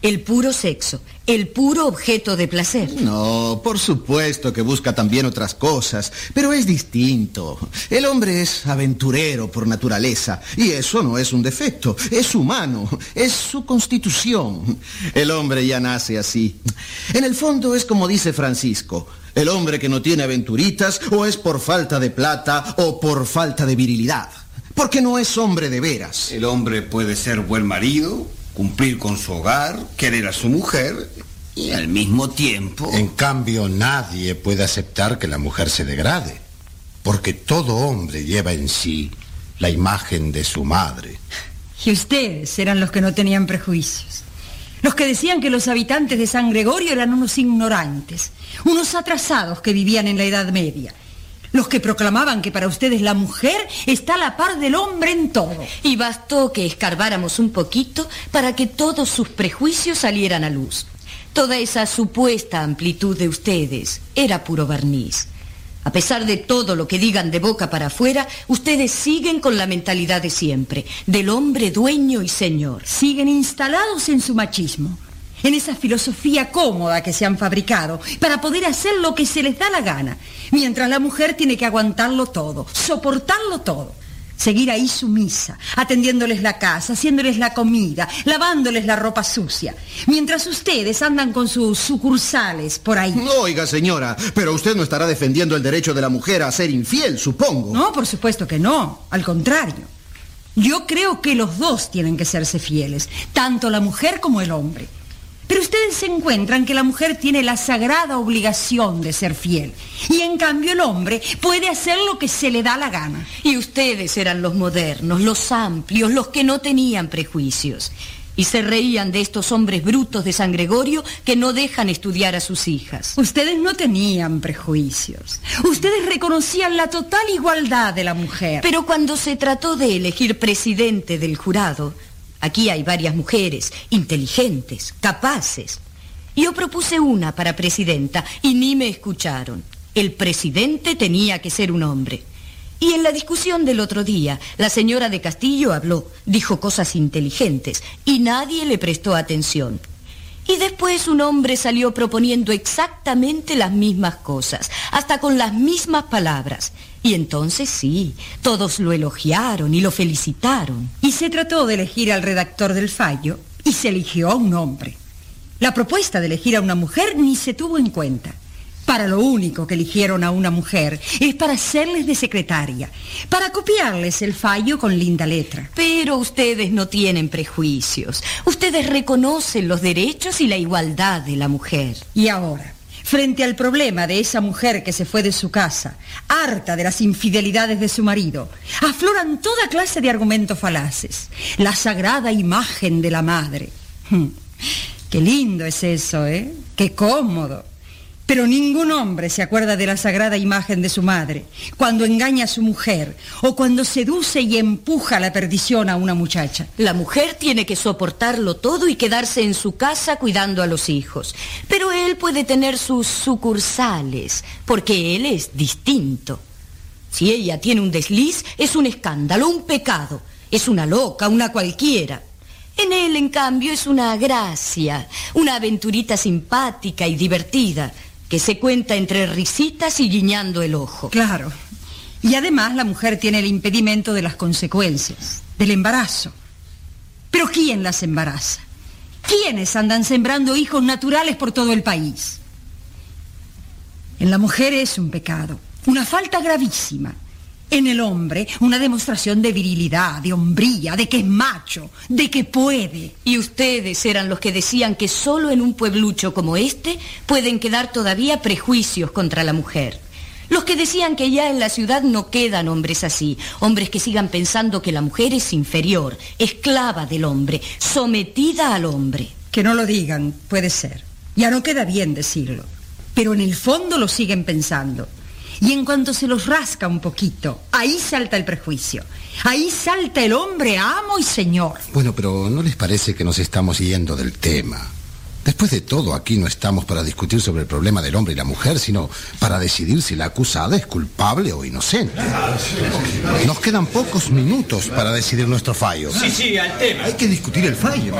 El puro sexo, el puro objeto de placer. No, por supuesto que busca también otras cosas, pero es distinto. El hombre es aventurero por naturaleza, y eso no es un defecto, es humano, es su constitución. El hombre ya nace así. En el fondo es como dice Francisco, el hombre que no tiene aventuritas o es por falta de plata o por falta de virilidad porque no es hombre de veras. El hombre puede ser buen marido, cumplir con su hogar, querer a su mujer y al mismo tiempo... En cambio, nadie puede aceptar que la mujer se degrade, porque todo hombre lleva en sí la imagen de su madre. Y ustedes eran los que no tenían prejuicios. Los que decían que los habitantes de San Gregorio eran unos ignorantes, unos atrasados que vivían en la Edad Media los que proclamaban que para ustedes la mujer está a la par del hombre en todo. Y bastó que escarbáramos un poquito para que todos sus prejuicios salieran a luz. Toda esa supuesta amplitud de ustedes era puro barniz. A pesar de todo lo que digan de boca para afuera, ustedes siguen con la mentalidad de siempre, del hombre dueño y señor. Siguen instalados en su machismo en esa filosofía cómoda que se han fabricado para poder hacer lo que se les da la gana, mientras la mujer tiene que aguantarlo todo, soportarlo todo. Seguir ahí sumisa, atendiéndoles la casa, haciéndoles la comida, lavándoles la ropa sucia, mientras ustedes andan con sus sucursales por ahí. Oiga, señora, pero usted no estará defendiendo el derecho de la mujer a ser infiel, supongo. No, por supuesto que no, al contrario. Yo creo que los dos tienen que serse fieles, tanto la mujer como el hombre. Pero ustedes se encuentran que la mujer tiene la sagrada obligación de ser fiel. Y en cambio el hombre puede hacer lo que se le da la gana. Y ustedes eran los modernos, los amplios, los que no tenían prejuicios. Y se reían de estos hombres brutos de San Gregorio que no dejan estudiar a sus hijas. Ustedes no tenían prejuicios. Ustedes reconocían la total igualdad de la mujer. Pero cuando se trató de elegir presidente del jurado, Aquí hay varias mujeres, inteligentes, capaces. Yo propuse una para presidenta y ni me escucharon. El presidente tenía que ser un hombre. Y en la discusión del otro día, la señora de Castillo habló, dijo cosas inteligentes y nadie le prestó atención. Y después un hombre salió proponiendo exactamente las mismas cosas, hasta con las mismas palabras. Y entonces sí, todos lo elogiaron y lo felicitaron. Y se trató de elegir al redactor del fallo y se eligió a un hombre. La propuesta de elegir a una mujer ni se tuvo en cuenta. Para lo único que eligieron a una mujer es para hacerles de secretaria, para copiarles el fallo con linda letra. Pero ustedes no tienen prejuicios. Ustedes reconocen los derechos y la igualdad de la mujer. Y ahora, frente al problema de esa mujer que se fue de su casa, harta de las infidelidades de su marido, afloran toda clase de argumentos falaces. La sagrada imagen de la madre. Hmm. Qué lindo es eso, ¿eh? Qué cómodo. Pero ningún hombre se acuerda de la sagrada imagen de su madre cuando engaña a su mujer o cuando seduce y empuja la perdición a una muchacha. La mujer tiene que soportarlo todo y quedarse en su casa cuidando a los hijos. Pero él puede tener sus sucursales, porque él es distinto. Si ella tiene un desliz, es un escándalo, un pecado. Es una loca, una cualquiera. En él, en cambio, es una gracia, una aventurita simpática y divertida que se cuenta entre risitas y guiñando el ojo. Claro. Y además la mujer tiene el impedimento de las consecuencias, del embarazo. Pero ¿quién las embaraza? ¿Quiénes andan sembrando hijos naturales por todo el país? En la mujer es un pecado, una falta gravísima. En el hombre, una demostración de virilidad, de hombría, de que es macho, de que puede. Y ustedes eran los que decían que solo en un pueblucho como este pueden quedar todavía prejuicios contra la mujer. Los que decían que ya en la ciudad no quedan hombres así, hombres que sigan pensando que la mujer es inferior, esclava del hombre, sometida al hombre. Que no lo digan, puede ser. Ya no queda bien decirlo. Pero en el fondo lo siguen pensando. Y en cuanto se los rasca un poquito, ahí salta el prejuicio. Ahí salta el hombre amo y señor. Bueno, pero ¿no les parece que nos estamos yendo del tema? Después de todo, aquí no estamos para discutir sobre el problema del hombre y la mujer, sino para decidir si la acusada es culpable o inocente. Nos quedan pocos minutos para decidir nuestro fallo. Sí, sí, al tema. Hay que discutir el fallo.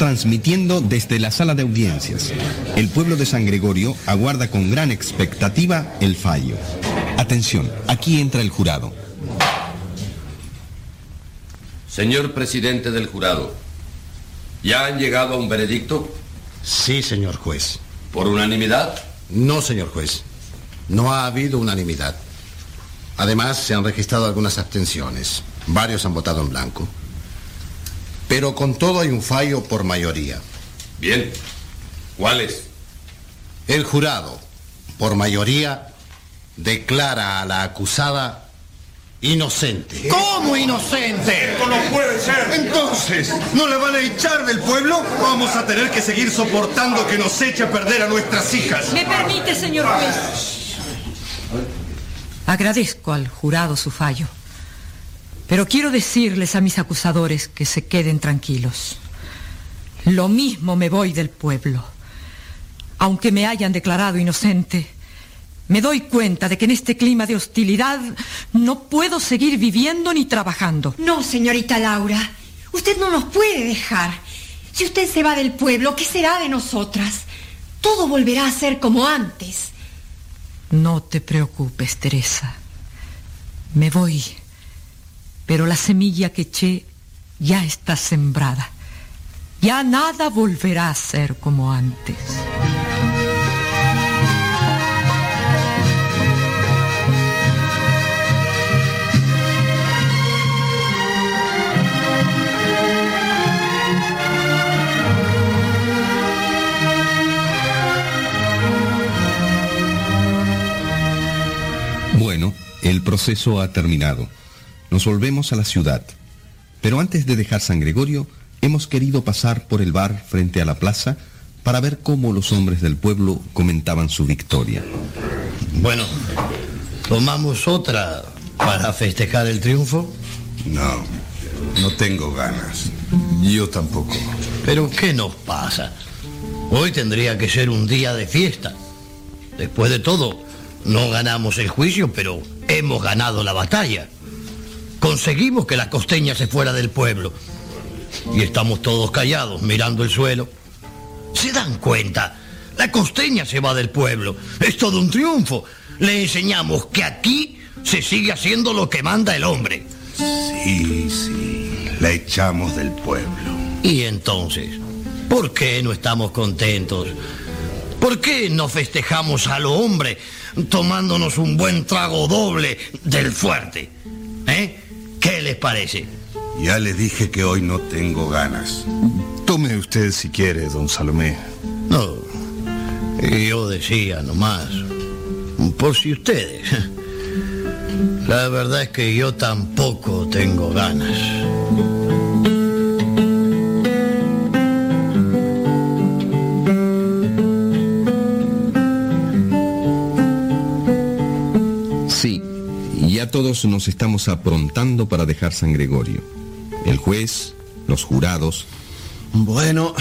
Transmitiendo desde la sala de audiencias. El pueblo de San Gregorio aguarda con gran expectativa el fallo. Atención, aquí entra el jurado. Señor presidente del jurado, ¿ya han llegado a un veredicto? Sí, señor juez. ¿Por unanimidad? No, señor juez. No ha habido unanimidad. Además, se han registrado algunas abstenciones. Varios han votado en blanco. Pero con todo hay un fallo por mayoría. Bien. ¿Cuál es? El jurado, por mayoría, declara a la acusada inocente. ¿Cómo inocente? Esto no puede ser. Entonces, ¿no la van a echar del pueblo? Vamos a tener que seguir soportando que nos eche a perder a nuestras hijas. ¿Me permite, señor juez? Agradezco al jurado su fallo. Pero quiero decirles a mis acusadores que se queden tranquilos. Lo mismo me voy del pueblo. Aunque me hayan declarado inocente, me doy cuenta de que en este clima de hostilidad no puedo seguir viviendo ni trabajando. No, señorita Laura. Usted no nos puede dejar. Si usted se va del pueblo, ¿qué será de nosotras? Todo volverá a ser como antes. No te preocupes, Teresa. Me voy. Pero la semilla que eché ya está sembrada. Ya nada volverá a ser como antes. Bueno, el proceso ha terminado. Nos volvemos a la ciudad. Pero antes de dejar San Gregorio, hemos querido pasar por el bar frente a la plaza para ver cómo los hombres del pueblo comentaban su victoria. Bueno, ¿tomamos otra para festejar el triunfo? No, no tengo ganas. Yo tampoco. ¿Pero qué nos pasa? Hoy tendría que ser un día de fiesta. Después de todo, No ganamos el juicio, pero hemos ganado la batalla. Conseguimos que la costeña se fuera del pueblo. Y estamos todos callados, mirando el suelo. ¿Se dan cuenta? La costeña se va del pueblo. Es todo un triunfo. Le enseñamos que aquí se sigue haciendo lo que manda el hombre. Sí, sí, la echamos del pueblo. Y entonces, ¿por qué no estamos contentos? ¿Por qué no festejamos a lo hombre tomándonos un buen trago doble del fuerte? ¿Eh? ¿Qué les parece? Ya le dije que hoy no tengo ganas. Tome usted si quiere, don Salomé. No, yo decía nomás, por si ustedes. La verdad es que yo tampoco tengo ganas. Ya todos nos estamos aprontando para dejar San Gregorio. El juez, los jurados. Bueno,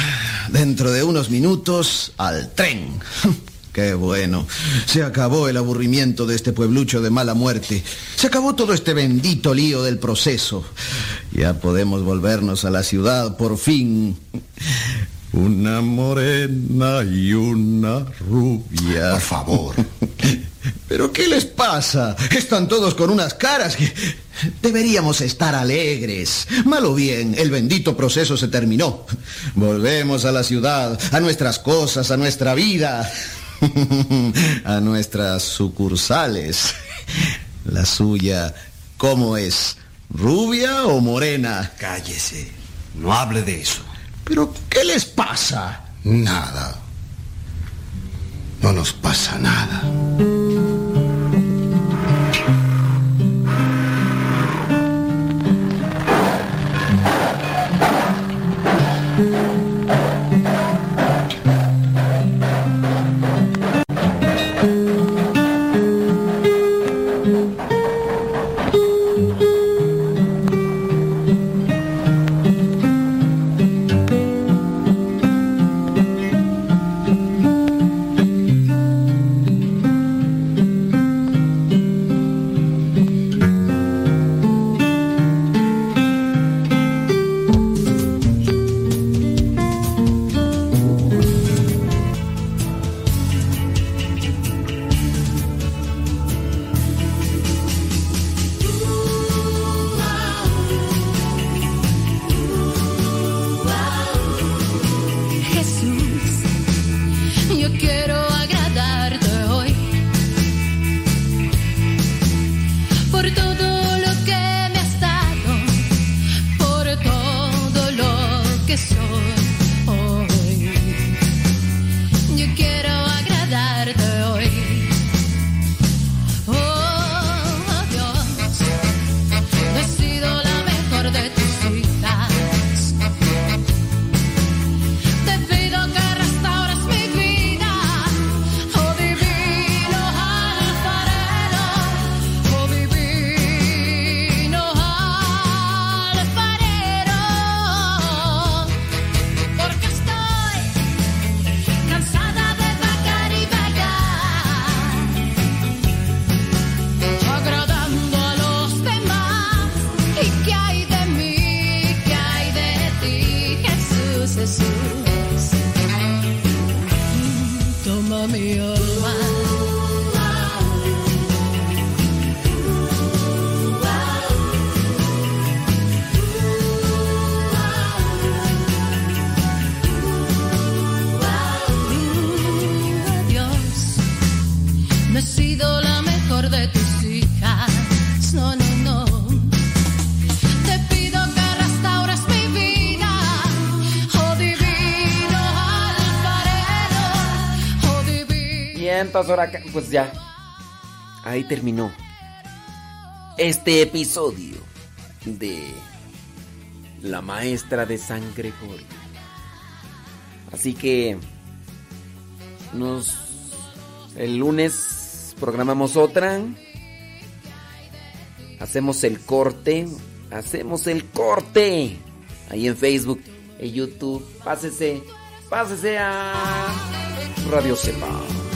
dentro de unos minutos al tren. Qué bueno. Se acabó el aburrimiento de este pueblucho de mala muerte. Se acabó todo este bendito lío del proceso. Ya podemos volvernos a la ciudad por fin. Una morena y una rubia. Por favor. ¿Pero qué les pasa? Están todos con unas caras que... Deberíamos estar alegres. Mal o bien, el bendito proceso se terminó. Volvemos a la ciudad, a nuestras cosas, a nuestra vida, a nuestras sucursales. La suya, ¿cómo es? ¿Rubia o morena? Cállese. No hable de eso. ¿Pero qué les pasa? Nada. No nos pasa nada. Pues ya. Ahí terminó. Este episodio de La maestra de San Gregorio. Así que nos el lunes programamos otra. Hacemos el corte, hacemos el corte. Ahí en Facebook, en YouTube, pásese, pásese a Radio Sepa.